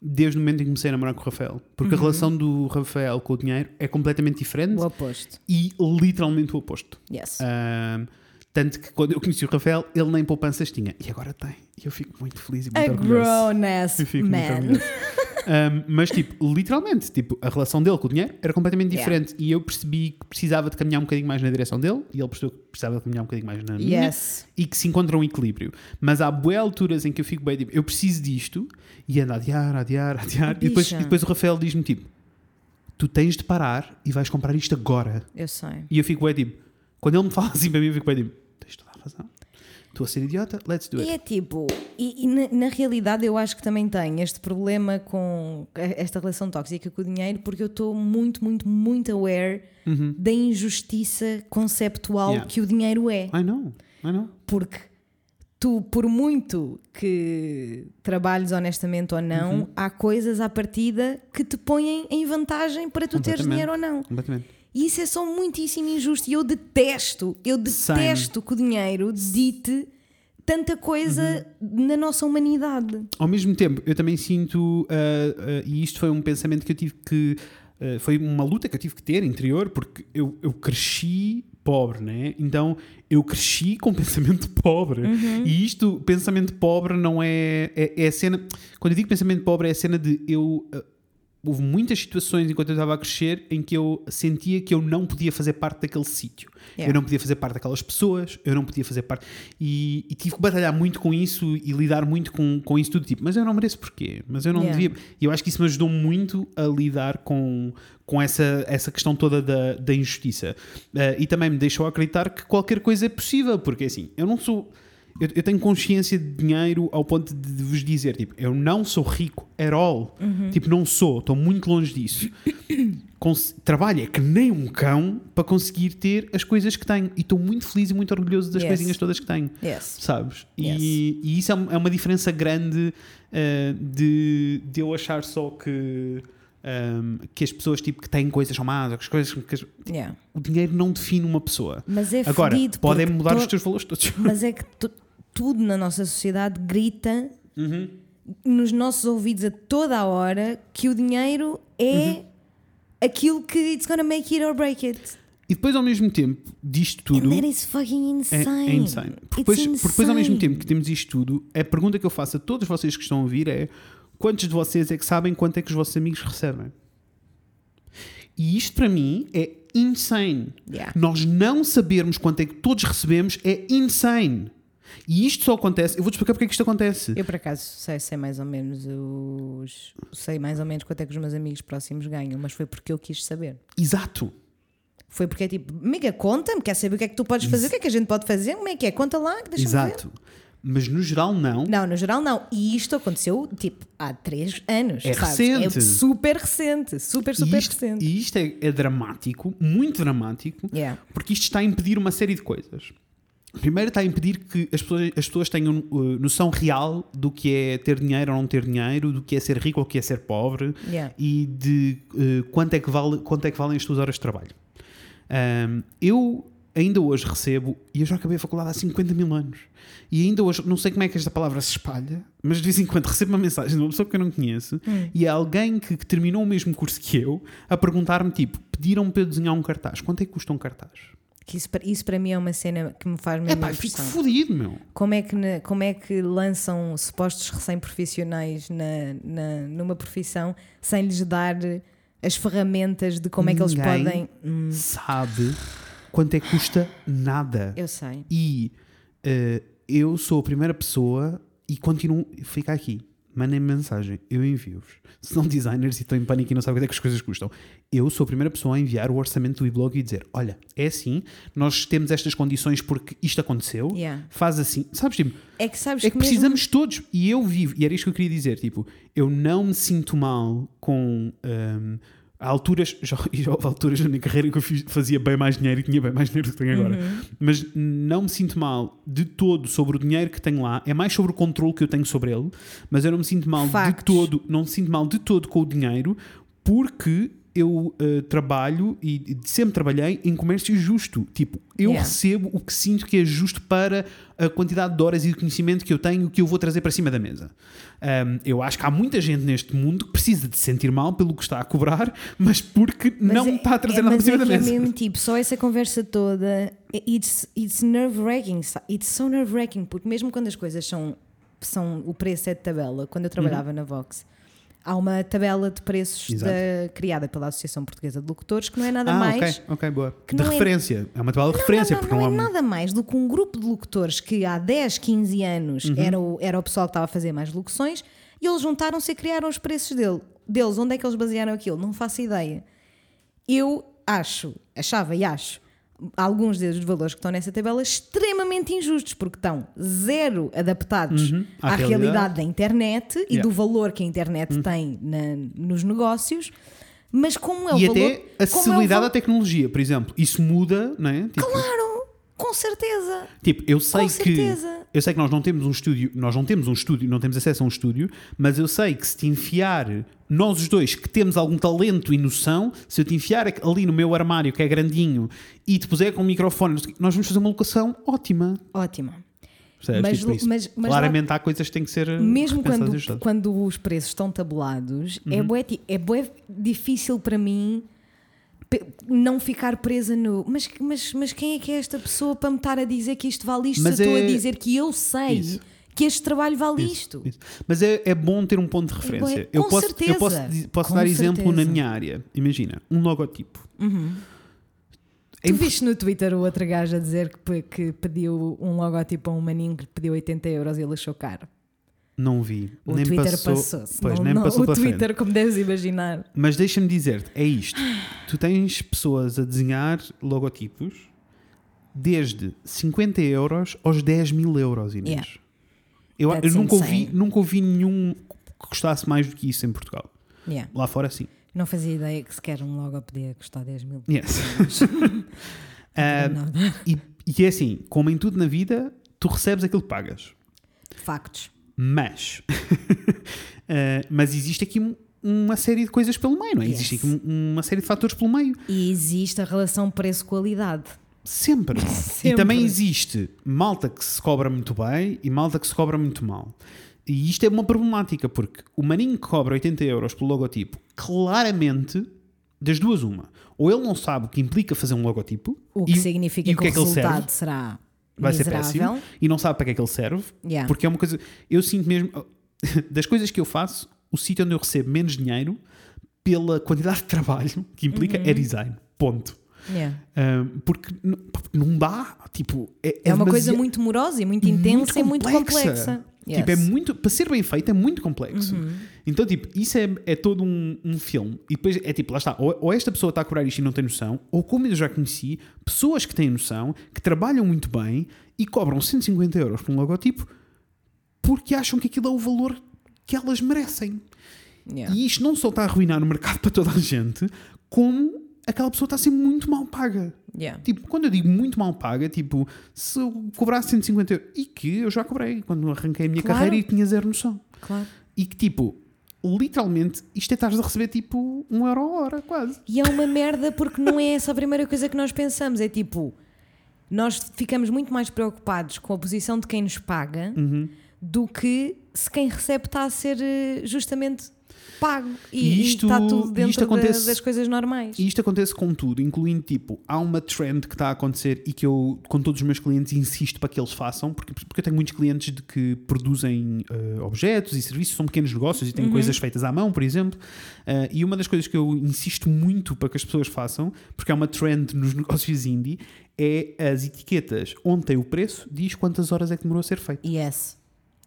[SPEAKER 2] desde o momento em que comecei a namorar com o Rafael. Porque a relação do Rafael com o dinheiro é completamente diferente
[SPEAKER 1] Uhum. O oposto.
[SPEAKER 2] e literalmente o oposto.
[SPEAKER 1] Yes.
[SPEAKER 2] Tanto que quando eu conheci o Rafael, ele nem poupanças tinha. E agora tem. E eu fico muito feliz e
[SPEAKER 1] A
[SPEAKER 2] muito orgulhoso.
[SPEAKER 1] grown ass
[SPEAKER 2] Eu fico muito
[SPEAKER 1] man.
[SPEAKER 2] orgulhoso. Um, mas, tipo, literalmente, tipo, a relação dele com o dinheiro era completamente
[SPEAKER 1] Yeah.
[SPEAKER 2] diferente. E eu percebi que precisava de caminhar um bocadinho mais na direção dele e ele percebeu que precisava de caminhar um bocadinho mais na minha.
[SPEAKER 1] Yes.
[SPEAKER 2] E que se encontra um equilíbrio. Mas há boas alturas em que eu fico bem, tipo, eu preciso disto e ando a adiar, a adiar, a adiar. E depois,
[SPEAKER 1] Bicha.
[SPEAKER 2] e depois o Rafael diz-me, tipo, tu tens de parar e vais comprar isto agora.
[SPEAKER 1] Eu sei.
[SPEAKER 2] E eu fico bem, tipo, quando ele me fala assim para mim, eu fico bem, tipo, a razão. Estou a ser idiota, let's do
[SPEAKER 1] E
[SPEAKER 2] it.
[SPEAKER 1] é tipo, e, e na, na realidade eu acho que também tenho este problema com esta relação tóxica com o dinheiro, porque eu estou muito, muito, muito aware da injustiça conceptual
[SPEAKER 2] Uhum. Yeah.
[SPEAKER 1] que o dinheiro é.
[SPEAKER 2] I know, I know.
[SPEAKER 1] Porque tu, por muito que trabalhes honestamente ou não,
[SPEAKER 2] Uhum.
[SPEAKER 1] há coisas à partida que te põem em vantagem para tu teres dinheiro ou não.
[SPEAKER 2] Completamente.
[SPEAKER 1] E isso é só muitíssimo injusto. E eu detesto, eu
[SPEAKER 2] Same.
[SPEAKER 1] detesto que o dinheiro dite tanta coisa
[SPEAKER 2] Uhum.
[SPEAKER 1] na nossa humanidade.
[SPEAKER 2] Ao mesmo tempo, eu também sinto, ah, ah, e isto foi um pensamento que eu tive que. ah, foi uma luta que eu tive que ter interior, porque eu, eu cresci pobre, né? Então eu cresci com pensamento pobre. E isto, pensamento pobre, não é, é. É a cena. Quando eu digo pensamento pobre, é a cena de eu. Houve muitas situações enquanto eu estava a crescer em que eu sentia que eu não podia fazer parte daquele sítio.
[SPEAKER 1] Yeah.
[SPEAKER 2] Eu não podia fazer parte daquelas pessoas, eu não podia fazer parte. E, e tive que batalhar muito com isso e lidar muito com, com isso tudo. Tipo, mas eu não mereço porquê? Mas eu não
[SPEAKER 1] Yeah.
[SPEAKER 2] devia. E eu acho que isso me ajudou muito a lidar com, com essa, essa questão toda da, da injustiça. Eh, e também me deixou acreditar que qualquer coisa é possível, porque assim, eu não sou. Eu, eu tenho consciência de dinheiro ao ponto de, de vos dizer, tipo, eu não sou rico at all. Tipo, não sou, estou muito longe disso. Cons- trabalho é que nem um cão para conseguir ter as coisas que tenho. E estou muito feliz e muito orgulhoso das
[SPEAKER 1] Yes.
[SPEAKER 2] coisinhas todas que tenho.
[SPEAKER 1] Yes.
[SPEAKER 2] Sabes?
[SPEAKER 1] Yes.
[SPEAKER 2] E, e isso é, um- é uma diferença grande eh, de, de eu achar só que, ehm, que as pessoas tipo, que têm coisas são más, ou que as coisas. Que as-
[SPEAKER 1] Yeah.
[SPEAKER 2] o dinheiro não define uma pessoa.
[SPEAKER 1] Mas é
[SPEAKER 2] Agora, podem mudar os
[SPEAKER 1] to-
[SPEAKER 2] teus valores todos.
[SPEAKER 1] Mas é que tu- tudo na nossa sociedade grita
[SPEAKER 2] Uhum.
[SPEAKER 1] nos nossos ouvidos a toda a hora que o dinheiro é
[SPEAKER 2] Uhum.
[SPEAKER 1] aquilo que it's gonna make it or break it.
[SPEAKER 2] E depois, ao mesmo tempo disto tudo.
[SPEAKER 1] And that is fucking
[SPEAKER 2] É,
[SPEAKER 1] insane.
[SPEAKER 2] é insane. Porque depois, porque depois, ao mesmo
[SPEAKER 1] insane.
[SPEAKER 2] tempo que temos isto tudo, a pergunta que eu faço a todos vocês que estão a ouvir é: quantos de vocês é que sabem quanto é que os vossos amigos recebem? E isto para mim é insane.
[SPEAKER 1] Yeah.
[SPEAKER 2] Nós não sabermos quanto é que todos recebemos é insane. E isto só acontece. Eu vou-te explicar porque é que isto acontece.
[SPEAKER 1] Eu por acaso sei, sei mais ou menos os. Sei mais ou menos quanto é que os meus amigos próximos ganham, mas foi porque eu quis saber.
[SPEAKER 2] Exato.
[SPEAKER 1] Foi porque é tipo, amiga, conta-me, quer saber o que é que tu podes fazer, o que é que a gente pode fazer, como é que é? Conta lá, deixa-me ver.
[SPEAKER 2] Exato. Mas no geral, não.
[SPEAKER 1] Não, no geral não. E isto aconteceu tipo há três anos.
[SPEAKER 2] É
[SPEAKER 1] sabes?
[SPEAKER 2] recente.
[SPEAKER 1] É super recente. Super, super
[SPEAKER 2] e isto,
[SPEAKER 1] recente.
[SPEAKER 2] e isto é, é dramático, muito dramático,
[SPEAKER 1] Yeah.
[SPEAKER 2] porque isto está a impedir uma série de coisas. Primeiro está a impedir que as pessoas, as pessoas tenham uh, noção real do que é ter dinheiro ou não ter dinheiro, do que é ser rico ou o que é ser pobre
[SPEAKER 1] Yeah.
[SPEAKER 2] e de uh, quanto, é que vale, quanto é que valem as tuas horas de trabalho. Um, eu ainda hoje recebo, e eu já acabei a faculdade há 50 mil anos, e ainda hoje, não sei como é que esta palavra se espalha, mas de vez em quando recebo uma mensagem de uma pessoa que eu não conheço, e é alguém que, que terminou o mesmo curso que eu, a perguntar-me, tipo, pediram-me para eu desenhar um cartaz. Quanto é que custa um cartaz?
[SPEAKER 1] Que isso, para- isso para mim é uma cena que me faz
[SPEAKER 2] É
[SPEAKER 1] mesmo
[SPEAKER 2] pá, fico fodido, meu.
[SPEAKER 1] Como é, que, na- como é que lançam supostos recém-profissionais na, na, numa profissão sem lhes dar as ferramentas de como é que eles
[SPEAKER 2] Ninguém
[SPEAKER 1] podem. Hum,
[SPEAKER 2] Sabe quanto é que custa nada.
[SPEAKER 1] eu sei.
[SPEAKER 2] E eh, eu sou a primeira pessoa e continuo. Fica aqui. Mandem-me mensagem, eu envio-vos. Se são designers e estão em pânico e não sabem quanto é que as coisas custam, eu sou a primeira pessoa a enviar o orçamento do e-blog e dizer: Olha, é assim, nós temos estas condições porque isto aconteceu,
[SPEAKER 1] Yeah.
[SPEAKER 2] faz assim. Sabes, tipo,
[SPEAKER 1] É que sabes
[SPEAKER 2] é
[SPEAKER 1] que,
[SPEAKER 2] que precisamos todos. E eu vivo, e era isto que eu queria dizer: tipo, eu não me sinto mal com. hum, há alturas, já, já houve alturas na minha carreira que eu fiz- fazia bem mais dinheiro e tinha bem mais dinheiro do que tenho agora.
[SPEAKER 1] Uhum.
[SPEAKER 2] Mas não me sinto mal de todo sobre o dinheiro que tenho lá. É mais sobre o controle que eu tenho sobre ele. Mas eu não me sinto mal de todo, não me sinto mal de todo com o dinheiro, porque eu eh, trabalho e, sempre trabalhei em comércio justo. Tipo, eu
[SPEAKER 1] Yeah.
[SPEAKER 2] recebo o que sinto que é justo para a quantidade de horas e de conhecimento que eu tenho que eu vou trazer para cima da mesa. Um, eu acho que há muita gente neste mundo que precisa de se sentir mal pelo que está a cobrar, mas porque
[SPEAKER 1] Mas
[SPEAKER 2] não
[SPEAKER 1] é-
[SPEAKER 2] está a trazer
[SPEAKER 1] é,
[SPEAKER 2] nada para cima
[SPEAKER 1] é
[SPEAKER 2] da
[SPEAKER 1] que é
[SPEAKER 2] mesa.
[SPEAKER 1] mesmo tipo, só essa conversa toda, it's, it's nerve-wracking, it's so nerve-wracking, porque mesmo quando as coisas são, são o preço é de tabela, quando eu trabalhava
[SPEAKER 2] Uhum.
[SPEAKER 1] na Vox, Há uma tabela de preços da- criada pela Associação Portuguesa de Locutores que não é nada
[SPEAKER 2] ah,
[SPEAKER 1] mais.
[SPEAKER 2] ok, ok, boa. de
[SPEAKER 1] é-
[SPEAKER 2] referência. É, uma tabela de
[SPEAKER 1] Não,
[SPEAKER 2] referência,
[SPEAKER 1] não, não,
[SPEAKER 2] porque não,
[SPEAKER 1] não é
[SPEAKER 2] há.
[SPEAKER 1] nada mais do que um grupo de locutores que há 10, 15 anos
[SPEAKER 2] Uhum.
[SPEAKER 1] era, o, era o pessoal que estava a fazer mais locuções e eles juntaram-se e criaram os preços dele, deles. Onde é que eles basearam aquilo? Não faço ideia. Eu acho, achava e acho alguns dos valores que estão nessa tabela extremamente injustos, porque estão zero adaptados
[SPEAKER 2] Uhum, à
[SPEAKER 1] à,
[SPEAKER 2] realidade.
[SPEAKER 1] realidade. da internet e
[SPEAKER 2] Yeah. Uhum.
[SPEAKER 1] do valor que a internet tem na- nos negócios. Mas como é o
[SPEAKER 2] E
[SPEAKER 1] valor.
[SPEAKER 2] até
[SPEAKER 1] como é o
[SPEAKER 2] acessibilidade
[SPEAKER 1] val-
[SPEAKER 2] à tecnologia, por exemplo. Isso muda, não é? Tipo,
[SPEAKER 1] Claro, com certeza.
[SPEAKER 2] Tipo, eu sei
[SPEAKER 1] Com
[SPEAKER 2] que
[SPEAKER 1] certeza.
[SPEAKER 2] eu sei que nós não temos um estúdio, nós não temos um estúdio, não temos acesso a um estúdio, mas eu sei que se te enfiar nós os dois que temos algum talento e noção, se eu te enfiar ali no meu armário que é grandinho e te puser com um microfone, nós vamos fazer uma locação ótima.
[SPEAKER 1] Ótima.
[SPEAKER 2] Percebes?
[SPEAKER 1] Mas
[SPEAKER 2] Tipo isso.
[SPEAKER 1] mas- mas
[SPEAKER 2] Claramente há coisas que têm que ser
[SPEAKER 1] Mesmo quando, quando os preços estão tabulados,
[SPEAKER 2] Uhum.
[SPEAKER 1] é, bué, é bué difícil para mim não ficar presa no. Mas, mas, mas quem é que é esta pessoa para me estar a dizer que isto vale isto?
[SPEAKER 2] Mas
[SPEAKER 1] se eu estou
[SPEAKER 2] é-
[SPEAKER 1] a dizer que eu sei
[SPEAKER 2] Isso.
[SPEAKER 1] Que este trabalho vale
[SPEAKER 2] Isso,
[SPEAKER 1] isto.
[SPEAKER 2] isso. Mas é, é bom ter um ponto de referência.
[SPEAKER 1] bué-
[SPEAKER 2] eu
[SPEAKER 1] com
[SPEAKER 2] posso,
[SPEAKER 1] certeza.
[SPEAKER 2] eu posso, posso
[SPEAKER 1] Com
[SPEAKER 2] dar exemplo na
[SPEAKER 1] certeza.
[SPEAKER 2] minha área. Imagina, um logotipo. É
[SPEAKER 1] Tu viste no Twitter o outro gajo a dizer que, que pediu um logotipo a um maninho que pediu 80 euros e ele achou caro.
[SPEAKER 2] Não vi.
[SPEAKER 1] O
[SPEAKER 2] nem
[SPEAKER 1] Twitter
[SPEAKER 2] passou,
[SPEAKER 1] passou-se.
[SPEAKER 2] Pois,
[SPEAKER 1] não,
[SPEAKER 2] nem
[SPEAKER 1] não,
[SPEAKER 2] passou
[SPEAKER 1] o
[SPEAKER 2] para frente.
[SPEAKER 1] Twitter, como deves imaginar.
[SPEAKER 2] Mas deixa-me dizer-te, é isto. Tu tens pessoas a desenhar logotipos desde 50 euros aos 10 mil euros, Inês.
[SPEAKER 1] Yeah.
[SPEAKER 2] Eu, eu nunca, ouvi, nunca ouvi nenhum que custasse mais do que isso em Portugal.
[SPEAKER 1] Yeah.
[SPEAKER 2] Lá fora, sim.
[SPEAKER 1] Não fazia ideia que sequer um logo podia custar 10 mil.
[SPEAKER 2] Yes.
[SPEAKER 1] Nada.
[SPEAKER 2] e, e é assim, como em tudo na vida, tu recebes aquilo que pagas.
[SPEAKER 1] Factos.
[SPEAKER 2] Mas, ah, mas existe aqui um- uma série de coisas pelo meio, não é?
[SPEAKER 1] Yes.
[SPEAKER 2] Existe aqui um- uma série de fatores pelo meio.
[SPEAKER 1] E existe a relação preço-qualidade.
[SPEAKER 2] Sempre. E
[SPEAKER 1] Sempre.
[SPEAKER 2] também existe malta que se cobra muito bem e malta que se cobra muito mal. E isto é uma problemática, porque o maninho que cobra 80 euros pelo logotipo, claramente, das duas, uma. Ou ele não sabe o que implica fazer um logotipo,
[SPEAKER 1] O que
[SPEAKER 2] e,
[SPEAKER 1] significa
[SPEAKER 2] e
[SPEAKER 1] que,
[SPEAKER 2] o que é que
[SPEAKER 1] o
[SPEAKER 2] ele
[SPEAKER 1] resultado
[SPEAKER 2] serve,
[SPEAKER 1] será
[SPEAKER 2] vai ser
[SPEAKER 1] miserável.
[SPEAKER 2] péssimo, e não sabe para que é que ele serve,
[SPEAKER 1] Yeah.
[SPEAKER 2] porque é uma coisa. Eu sinto mesmo. Das coisas que eu faço, o sítio onde eu recebo menos dinheiro, pela quantidade de trabalho que implica,
[SPEAKER 1] Uhum.
[SPEAKER 2] é design. Ponto.
[SPEAKER 1] Yeah.
[SPEAKER 2] Um, porque não dá, tipo, é,
[SPEAKER 1] É, uma coisa muito morosa e muito intensa e muito complexa.
[SPEAKER 2] Tipo, é
[SPEAKER 1] Yes. Uhum.
[SPEAKER 2] muito, para ser bem feito é muito complexo. Então, tipo, isso é, é todo um, um filme. E depois é tipo, lá está, ou, ou esta pessoa está a cobrar isto e não tem noção, ou como eu já conheci, pessoas que têm noção, que trabalham muito bem e cobram 150 euros por um logotipo porque acham que aquilo é o valor que elas merecem.
[SPEAKER 1] Yeah.
[SPEAKER 2] E isto não só está a arruinar o mercado para toda a gente, como aquela pessoa está a ser muito mal paga.
[SPEAKER 1] Yeah.
[SPEAKER 2] Tipo, quando eu digo muito mal paga, tipo, se eu cobrasse 150 euros, e que eu já cobrei quando arranquei a minha
[SPEAKER 1] Claro.
[SPEAKER 2] carreira e tinha zero noção.
[SPEAKER 1] Claro.
[SPEAKER 2] E que, tipo, literalmente, isto é estás a receber tipo um euro a hora, quase.
[SPEAKER 1] E é uma merda porque não é essa a primeira coisa que nós pensamos. É tipo, nós ficamos muito mais preocupados com a posição de quem nos paga
[SPEAKER 2] Uhum.
[SPEAKER 1] do que se quem recebe está a ser eh, justamente pago e,
[SPEAKER 2] E isto-
[SPEAKER 1] está tudo
[SPEAKER 2] isto
[SPEAKER 1] dentro da-
[SPEAKER 2] acontece-
[SPEAKER 1] das coisas normais.
[SPEAKER 2] E isto acontece com tudo, incluindo, tipo, há uma trend que está a acontecer e que eu, com todos os meus clientes, insisto para que eles façam, porque, porque eu tenho muitos clientes de que produzem eh, objetos e serviços, são pequenos negócios e têm coisas feitas à mão, por exemplo. Eh, e uma das coisas que eu insisto muito para que as pessoas façam, porque é uma trend nos negócios indie, é as etiquetas. Onde tem o preço, diz quantas horas é que demorou a ser feito.
[SPEAKER 1] Yes.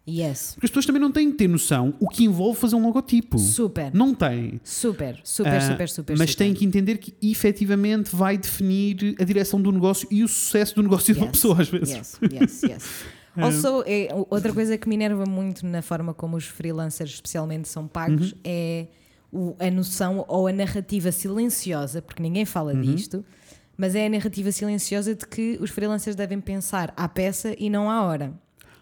[SPEAKER 1] Yes.
[SPEAKER 2] Porque as pessoas também não têm que ter noção o que envolve fazer um logotipo.
[SPEAKER 1] Super.
[SPEAKER 2] Não têm.
[SPEAKER 1] Super, super,
[SPEAKER 2] Ah,
[SPEAKER 1] super, super.
[SPEAKER 2] mas
[SPEAKER 1] super.
[SPEAKER 2] têm que entender que efetivamente vai definir a direção do negócio e o sucesso do negócio de uma
[SPEAKER 1] Yes,
[SPEAKER 2] pessoa às vezes.
[SPEAKER 1] Yes, yes, yes. Also, é, outra coisa que me enerva muito na forma como os freelancers, especialmente, são pagos
[SPEAKER 2] Uhum.
[SPEAKER 1] é o- a noção ou a narrativa silenciosa, porque ninguém fala
[SPEAKER 2] Uhum.
[SPEAKER 1] disto, mas é a narrativa silenciosa de que os freelancers devem pensar à peça e não à hora.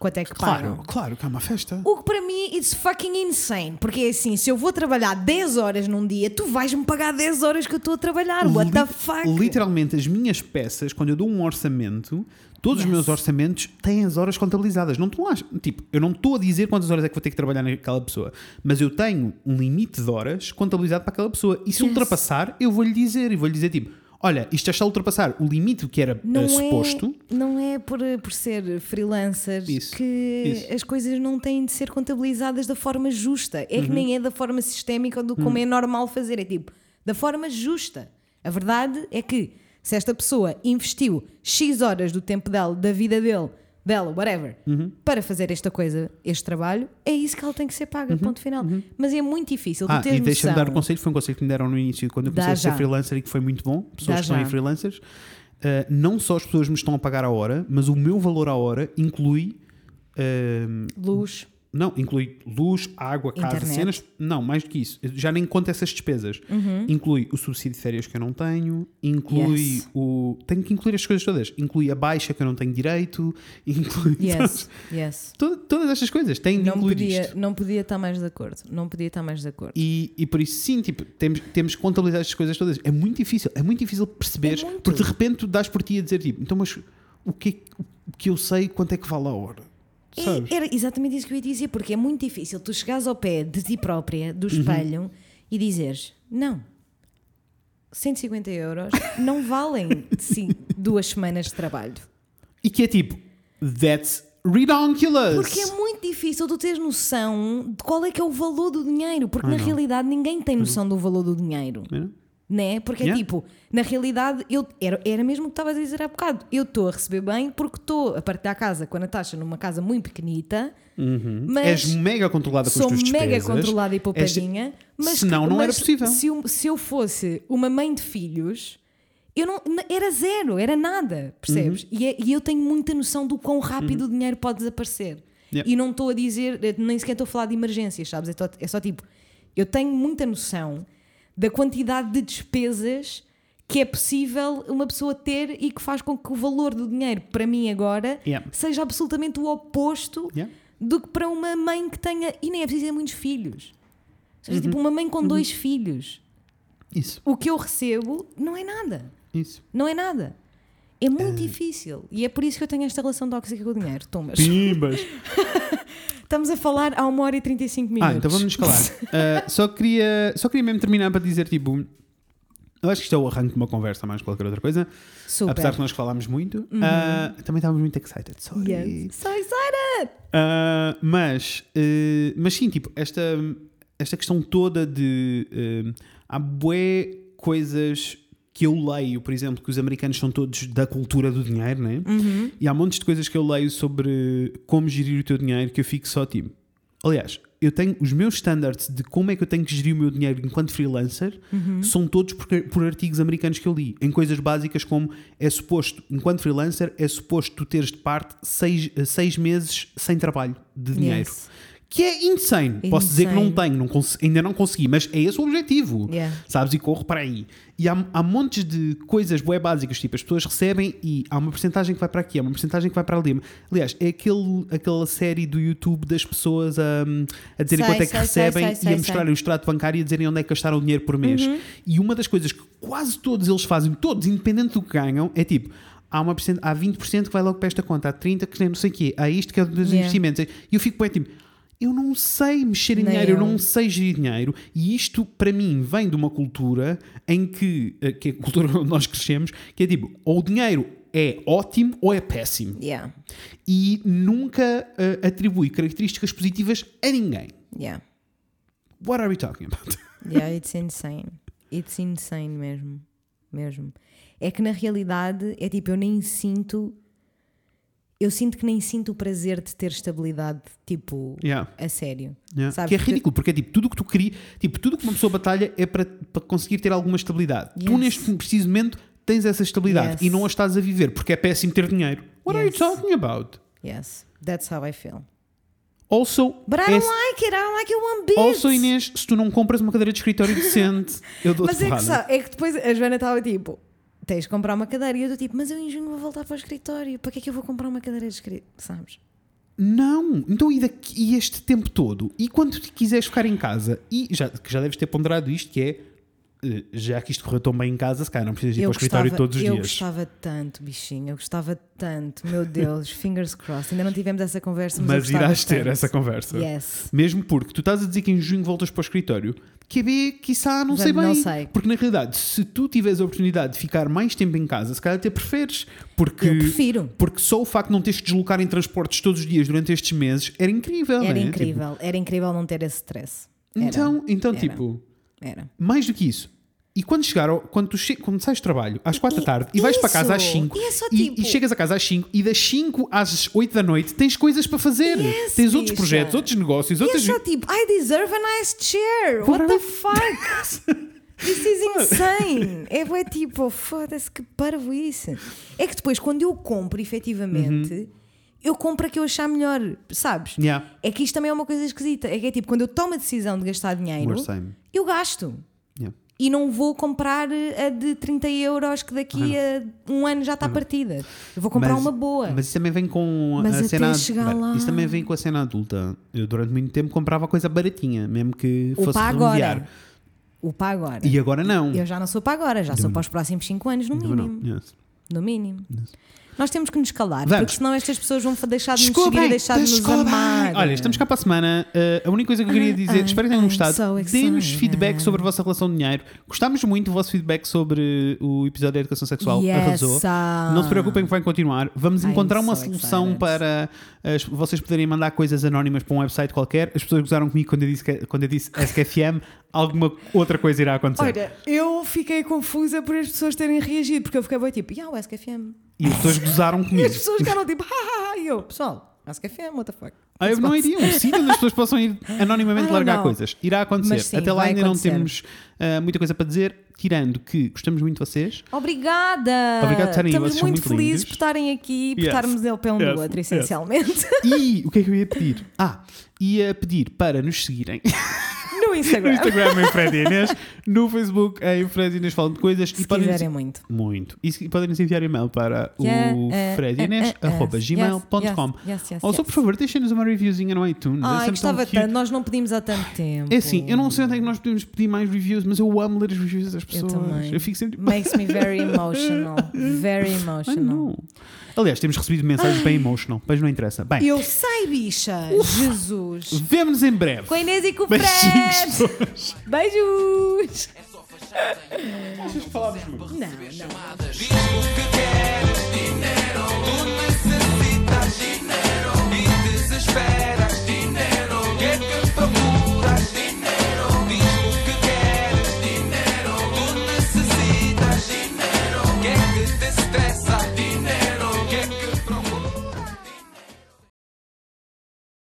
[SPEAKER 1] Quanto é que pagam?
[SPEAKER 2] Claro, claro que é uma festa.
[SPEAKER 1] O que para mim it's fucking insane. Porque é assim, se eu vou trabalhar 10 horas num dia, tu vais-me pagar 10 horas que eu estou a trabalhar. What the
[SPEAKER 2] Lit-
[SPEAKER 1] fuck?
[SPEAKER 2] Literalmente, as minhas peças, quando eu dou um orçamento, todos os
[SPEAKER 1] Yes.
[SPEAKER 2] meus orçamentos têm as horas contabilizadas. Não estou lá, tipo, eu não estou a dizer quantas horas é que vou ter que trabalhar naquela pessoa, mas eu tenho um limite de horas contabilizado para aquela pessoa. E se
[SPEAKER 1] Yes.
[SPEAKER 2] ultrapassar, eu vou-lhe dizer e vou-lhe dizer tipo. Olha, isto já está a ultrapassar o limite que era
[SPEAKER 1] Não
[SPEAKER 2] eh,
[SPEAKER 1] é,
[SPEAKER 2] suposto.
[SPEAKER 1] não é por, por ser freelancers
[SPEAKER 2] Isso,
[SPEAKER 1] que
[SPEAKER 2] isso.
[SPEAKER 1] as coisas não têm de ser contabilizadas da forma justa. É
[SPEAKER 2] Uhum.
[SPEAKER 1] que nem é da forma sistémica ou do como é normal fazer. É tipo, da forma justa. A verdade é que se esta pessoa investiu X horas do tempo dela, da vida dele, dela, whatever,
[SPEAKER 2] Uhum.
[SPEAKER 1] para fazer esta coisa, este trabalho, é isso que ela tem que ser paga, ponto final. Mas é muito difícil.
[SPEAKER 2] Uhum. Ah, e deixa-me dar o conselho, foi um conselho que me deram no início, quando eu
[SPEAKER 1] Dá
[SPEAKER 2] comecei a ser
[SPEAKER 1] já.
[SPEAKER 2] freelancer e que foi muito bom. Pessoas
[SPEAKER 1] Dá
[SPEAKER 2] que estão
[SPEAKER 1] já.
[SPEAKER 2] em freelancers, uh, não só as pessoas me estão a pagar a hora, mas o meu valor à hora inclui. uh,
[SPEAKER 1] Luz.
[SPEAKER 2] Não, inclui luz, água, casa,
[SPEAKER 1] Internet.
[SPEAKER 2] cenas. Não, mais do que isso. Eu já nem conto essas despesas. Inclui o subsídio de férias que eu não tenho, inclui
[SPEAKER 1] Uhum. Yes.
[SPEAKER 2] o. Tenho que incluir as coisas todas. Inclui a baixa que eu não tenho direito, inclui.
[SPEAKER 1] Yes, yes.
[SPEAKER 2] To- Todas estas coisas têm de
[SPEAKER 1] Não
[SPEAKER 2] incluir
[SPEAKER 1] podia,
[SPEAKER 2] isto.
[SPEAKER 1] não podia estar mais de acordo. Não podia estar mais de acordo.
[SPEAKER 2] E, e por isso, sim, tipo, temos, temos que contabilizar estas coisas todas. É muito difícil, é muito difícil perceber,
[SPEAKER 1] É
[SPEAKER 2] porque de repente tu dás por ti a dizer, tipo, então, mas o que, o que eu sei, quanto é que vale a hora? Sabes?
[SPEAKER 1] É, era exatamente isso que eu ia dizer, porque é muito difícil tu chegares ao pé de ti própria, do
[SPEAKER 2] Uhum.
[SPEAKER 1] espelho, e dizeres: Não, 150 euros não valem sim, duas semanas de trabalho.
[SPEAKER 2] E que é tipo, that's redonkulous.
[SPEAKER 1] Porque é muito difícil tu teres noção de qual é que é o valor do dinheiro, porque na realidade ninguém tem noção do valor do dinheiro.
[SPEAKER 2] Era?
[SPEAKER 1] Né? Porque é
[SPEAKER 2] Yeah.
[SPEAKER 1] tipo, na realidade, eu, era, era mesmo o que estava a dizer há bocado. Eu estou a receber bem porque estou a partilhar a casa com a Natasha numa casa muito pequenita, mas
[SPEAKER 2] És mega controlada com as
[SPEAKER 1] sou
[SPEAKER 2] tuas
[SPEAKER 1] mega controlada e poupadinha. Mas
[SPEAKER 2] Senão não era possível.
[SPEAKER 1] Se eu, se eu fosse uma mãe de filhos, eu não, era zero, era nada, percebes?
[SPEAKER 2] Uhum.
[SPEAKER 1] E, é- e eu tenho muita noção do quão rápido o dinheiro pode desaparecer.
[SPEAKER 2] Yeah.
[SPEAKER 1] E não estou a dizer, nem sequer estou a falar de emergências, sabes? É, tó- é só tipo, eu tenho muita noção da quantidade de despesas que é possível uma pessoa ter e que faz com que o valor do dinheiro para mim agora
[SPEAKER 2] Yeah.
[SPEAKER 1] seja absolutamente o oposto
[SPEAKER 2] Yeah.
[SPEAKER 1] do que para uma mãe que tenha. E nem é preciso ter muitos filhos. Ou
[SPEAKER 2] Uhum.
[SPEAKER 1] seja, tipo, uma mãe com dois filhos.
[SPEAKER 2] Isso,
[SPEAKER 1] O que eu recebo não é nada.
[SPEAKER 2] isso.
[SPEAKER 1] Não é nada. É muito difícil. E é por isso que eu tenho esta relação tóxica com o dinheiro. Tomas.
[SPEAKER 2] Pimbas.
[SPEAKER 1] Estamos a falar há uma hora e 35 minutos.
[SPEAKER 2] Ah, então vamos nos calar. Uh, só, queria, só queria mesmo terminar para dizer, tipo, eu acho que isto é o arranque de uma conversa mais que qualquer outra coisa.
[SPEAKER 1] Super.
[SPEAKER 2] Apesar de nós falámos muito, uh, também estávamos muito excited. Sorry.
[SPEAKER 1] Yes. So excited!
[SPEAKER 2] Uh, mas, uh, mas sim, tipo, esta, esta questão toda de. Uh, há bué coisas que eu leio, por exemplo, que os americanos são todos da cultura do dinheiro, né? E há montes de coisas que eu leio sobre como gerir o teu dinheiro que eu fico só tipo. Aliás, eu tenho os meus standards de como é que eu tenho que gerir o meu dinheiro enquanto freelancer são todos por, por artigos americanos que eu li, em coisas básicas como é suposto, enquanto freelancer, é suposto tu teres de parte seis, seis meses sem trabalho de dinheiro.
[SPEAKER 1] Yes.
[SPEAKER 2] Que é insane. Posso dizer que não
[SPEAKER 1] Insane.
[SPEAKER 2] tenho, não ainda não consegui, mas é esse o objetivo.
[SPEAKER 1] Yeah.
[SPEAKER 2] Sabes? E corro para aí. E há, há montes de coisas bué básicas, tipo, as pessoas recebem e há uma porcentagem que vai para aqui, há uma porcentagem que vai para ali. Aliás, é aquele, aquela série do YouTube das pessoas a, a dizerem
[SPEAKER 1] Sei,
[SPEAKER 2] quanto é que
[SPEAKER 1] sei,
[SPEAKER 2] recebem
[SPEAKER 1] sei,
[SPEAKER 2] e a mostrarem o extrato bancário e a dizerem onde é que gastaram o dinheiro por mês. E uma das coisas que quase todos eles fazem, todos, independente do que ganham, é tipo. Há, uma há 20% que vai logo para esta conta, há 30% que nem não sei o quê, há isto que é dos
[SPEAKER 1] Yeah.
[SPEAKER 2] investimentos. E eu fico bem tipo, eu não sei mexer em
[SPEAKER 1] Nem
[SPEAKER 2] dinheiro, eu não sei gerir dinheiro e isto para mim vem de uma cultura em que, eh, que é a cultura onde nós crescemos, que é tipo, ou o dinheiro é ótimo ou é péssimo
[SPEAKER 1] Yeah.
[SPEAKER 2] e nunca eh, atribui características positivas a ninguém.
[SPEAKER 1] Yeah.
[SPEAKER 2] What are we talking about?
[SPEAKER 1] Yeah, it's insane. It's insane mesmo. Mesmo. É que na realidade é tipo, eu nem sinto. Eu sinto que nem sinto o prazer de ter estabilidade, tipo,
[SPEAKER 2] Yeah,
[SPEAKER 1] a sério.
[SPEAKER 2] yeah.
[SPEAKER 1] Sabes,
[SPEAKER 2] Que é ridículo, porque é tipo, tudo o que tu querias, tipo, tudo o que uma pessoa batalha é para, para conseguir ter alguma estabilidade. Tu
[SPEAKER 1] Yes.
[SPEAKER 2] neste preciso momento tens essa estabilidade
[SPEAKER 1] Yes.
[SPEAKER 2] e não a estás a viver porque é péssimo ter dinheiro. What are you
[SPEAKER 1] Yes.
[SPEAKER 2] talking about?
[SPEAKER 1] Yes, that's how I feel.
[SPEAKER 2] Also,
[SPEAKER 1] But I
[SPEAKER 2] é-
[SPEAKER 1] don't like it, I don't like it one bit.
[SPEAKER 2] Also, Inês, se tu não compras uma cadeira de escritório decente, eu dou-te
[SPEAKER 1] Mas é que, sabe, é que depois a Joana estava tipo, tens de comprar uma cadeira. E eu estou tipo, mas eu em junho vou voltar para o escritório. Para que é que eu vou comprar uma cadeira de escritório? Sabes?
[SPEAKER 2] Não, então e, daqui, e este tempo todo? E quando tu quiseres ficar em casa, e já, já deves ter ponderado isto, que é já que isto correu tão bem em casa, se calhar não precisas ir
[SPEAKER 1] Eu
[SPEAKER 2] para o escritório
[SPEAKER 1] gostava,
[SPEAKER 2] todos os
[SPEAKER 1] eu
[SPEAKER 2] dias.
[SPEAKER 1] gostava tanto, bichinho, eu gostava tanto, meu Deus, fingers crossed. Ainda não tivemos essa conversa, mas, eu
[SPEAKER 2] Mas irás ter
[SPEAKER 1] tanto.
[SPEAKER 2] essa conversa.
[SPEAKER 1] Yes.
[SPEAKER 2] Mesmo porque tu estás a dizer que em junho voltas para o escritório. QB, quiçá, não sei
[SPEAKER 1] Não
[SPEAKER 2] bem.
[SPEAKER 1] sei.
[SPEAKER 2] Porque na realidade, se tu tiveres a oportunidade de ficar mais tempo em casa, se calhar até preferes. Porque,
[SPEAKER 1] Eu prefiro.
[SPEAKER 2] porque só o facto de não teres que deslocar em transportes todos os dias durante estes meses era incrível.
[SPEAKER 1] Era
[SPEAKER 2] não é?
[SPEAKER 1] incrível, era incrível não ter esse stress.
[SPEAKER 2] Tipo,
[SPEAKER 1] Era,
[SPEAKER 2] então, então
[SPEAKER 1] era,
[SPEAKER 2] tipo,
[SPEAKER 1] Era.
[SPEAKER 2] mais do que isso. E quando chegar, ao- quando, tu che quando sais do trabalho às 4 da tarde e vais para casa às
[SPEAKER 1] Isso!
[SPEAKER 2] 5
[SPEAKER 1] E é
[SPEAKER 2] e,
[SPEAKER 1] tipo-
[SPEAKER 2] e chegas a casa às 5 e das 5 às 8 da noite tens coisas para fazer.
[SPEAKER 1] Yes,
[SPEAKER 2] tens outros
[SPEAKER 1] bicha.
[SPEAKER 2] projetos, outros negócios,
[SPEAKER 1] E é
[SPEAKER 2] outras.
[SPEAKER 1] só tipo, I deserve a nice chair. What the fuck? This is insane. É tipo, foda-se que parvo isso. É que depois, quando eu compro efetivamente, eu compro a que eu achar melhor, sabes?
[SPEAKER 2] Uhum. Yeah.
[SPEAKER 1] É que isto também é uma coisa esquisita. É que é tipo, quando eu tomo a decisão de gastar dinheiro, eu gasto.
[SPEAKER 2] Yeah.
[SPEAKER 1] E não vou comprar a de 30 euros que daqui a um ano já está partida. Eu vou comprar
[SPEAKER 2] Mas-
[SPEAKER 1] uma boa.
[SPEAKER 2] Mas isso também vem com
[SPEAKER 1] Mas
[SPEAKER 2] a
[SPEAKER 1] até
[SPEAKER 2] cena.
[SPEAKER 1] chegar lá-
[SPEAKER 2] Isso também vem com a cena adulta. Eu durante muito tempo comprava coisa baratinha, mesmo que
[SPEAKER 1] o
[SPEAKER 2] fosse
[SPEAKER 1] para
[SPEAKER 2] remediar.
[SPEAKER 1] agora. O para agora.
[SPEAKER 2] E agora não.
[SPEAKER 1] Eu já não sou para agora, já sou para os próximos 5 anos, no mínimo.
[SPEAKER 2] Yes.
[SPEAKER 1] No mínimo. Nós temos que nos calar,
[SPEAKER 2] Vamos.
[SPEAKER 1] porque senão estas pessoas vão deixar de nos
[SPEAKER 2] Desculpem,
[SPEAKER 1] seguir e deixar de nos amar.
[SPEAKER 2] Olha, estamos cá para a semana. Uh, a única coisa que eu queria dizer,
[SPEAKER 1] ah,
[SPEAKER 2] espero que tenham gostado.
[SPEAKER 1] so
[SPEAKER 2] Dê-nos feedback sobre a vossa relação de dinheiro. Gostámos muito do vosso feedback sobre o episódio da educação sexual.
[SPEAKER 1] Yes,
[SPEAKER 2] Arrasou.
[SPEAKER 1] ah.
[SPEAKER 2] Não se preocupem que vai continuar. Vamos
[SPEAKER 1] I'm
[SPEAKER 2] encontrar uma
[SPEAKER 1] so
[SPEAKER 2] solução
[SPEAKER 1] excited.
[SPEAKER 2] para as- vocês poderem mandar coisas anónimas para um website qualquer. As pessoas gozaram comigo quando eu disse, quando eu disse SKFM. Alguma outra coisa irá acontecer.
[SPEAKER 1] Olha, eu fiquei confusa por as pessoas terem reagido, porque eu fiquei bem tipo, yeah, o SKFM.
[SPEAKER 2] E as pessoas gozaram
[SPEAKER 1] E
[SPEAKER 2] comigo.
[SPEAKER 1] as pessoas ficaram tipo, hahaha, e eu, pessoal, SKFM, what the fuck?
[SPEAKER 2] I have no
[SPEAKER 1] What's-
[SPEAKER 2] idea. Um sítio onde as pessoas possam ir anonimamente
[SPEAKER 1] don't
[SPEAKER 2] largar
[SPEAKER 1] know.
[SPEAKER 2] coisas. Irá acontecer.
[SPEAKER 1] Sim,
[SPEAKER 2] Até lá ainda
[SPEAKER 1] acontecer.
[SPEAKER 2] não temos ah, muita coisa para dizer, tirando que gostamos muito de vocês.
[SPEAKER 1] Obrigada!
[SPEAKER 2] Obrigado por estarem
[SPEAKER 1] Estamos
[SPEAKER 2] vocês
[SPEAKER 1] muito,
[SPEAKER 2] muito
[SPEAKER 1] felizes por estarem aqui e por
[SPEAKER 2] Yes.
[SPEAKER 1] estarmos ele pelo
[SPEAKER 2] Yes.
[SPEAKER 1] outro,
[SPEAKER 2] Yes.
[SPEAKER 1] essencialmente.
[SPEAKER 2] E o que é que eu ia pedir? Ah, ia pedir para nos seguirem
[SPEAKER 1] no
[SPEAKER 2] no
[SPEAKER 1] Instagram.
[SPEAKER 2] Instagram em Fred Inês, no Facebook em Fred Inês falam de coisas
[SPEAKER 1] Se
[SPEAKER 2] e podem
[SPEAKER 1] quiserem muito.
[SPEAKER 2] muito. E podem nos enviar e-mail para
[SPEAKER 1] Yeah,
[SPEAKER 2] o
[SPEAKER 1] eh,
[SPEAKER 2] fredinês,
[SPEAKER 1] eh, eh,
[SPEAKER 2] arroba
[SPEAKER 1] yes, yes, yes,
[SPEAKER 2] Ou só, por favor, deixem-nos uma reviewzinha no iTunes. é tão
[SPEAKER 1] gostava tanto, nós não pedimos há tanto tempo.
[SPEAKER 2] É assim, eu não sei onde é que nós podemos pedir mais reviews, mas eu amo ler as reviews das
[SPEAKER 1] Eu
[SPEAKER 2] pessoas.
[SPEAKER 1] também.
[SPEAKER 2] fico sempre.
[SPEAKER 1] Makes me very emotional. Very emotional.
[SPEAKER 2] Aliás, temos recebido mensagens Ai. bem emotional, mas não interessa. Bem,
[SPEAKER 1] eu sei, bicha. Ufa. Jesus.
[SPEAKER 2] Vemo-nos em breve.
[SPEAKER 1] Com a Inês e com o Fred.
[SPEAKER 2] Beijinhos.
[SPEAKER 1] Beijos.
[SPEAKER 2] Achas que falámos muito?
[SPEAKER 1] Não, não.
[SPEAKER 4] Diz o que queres, dinheiro. Tu necessitas dinheiro e desespera.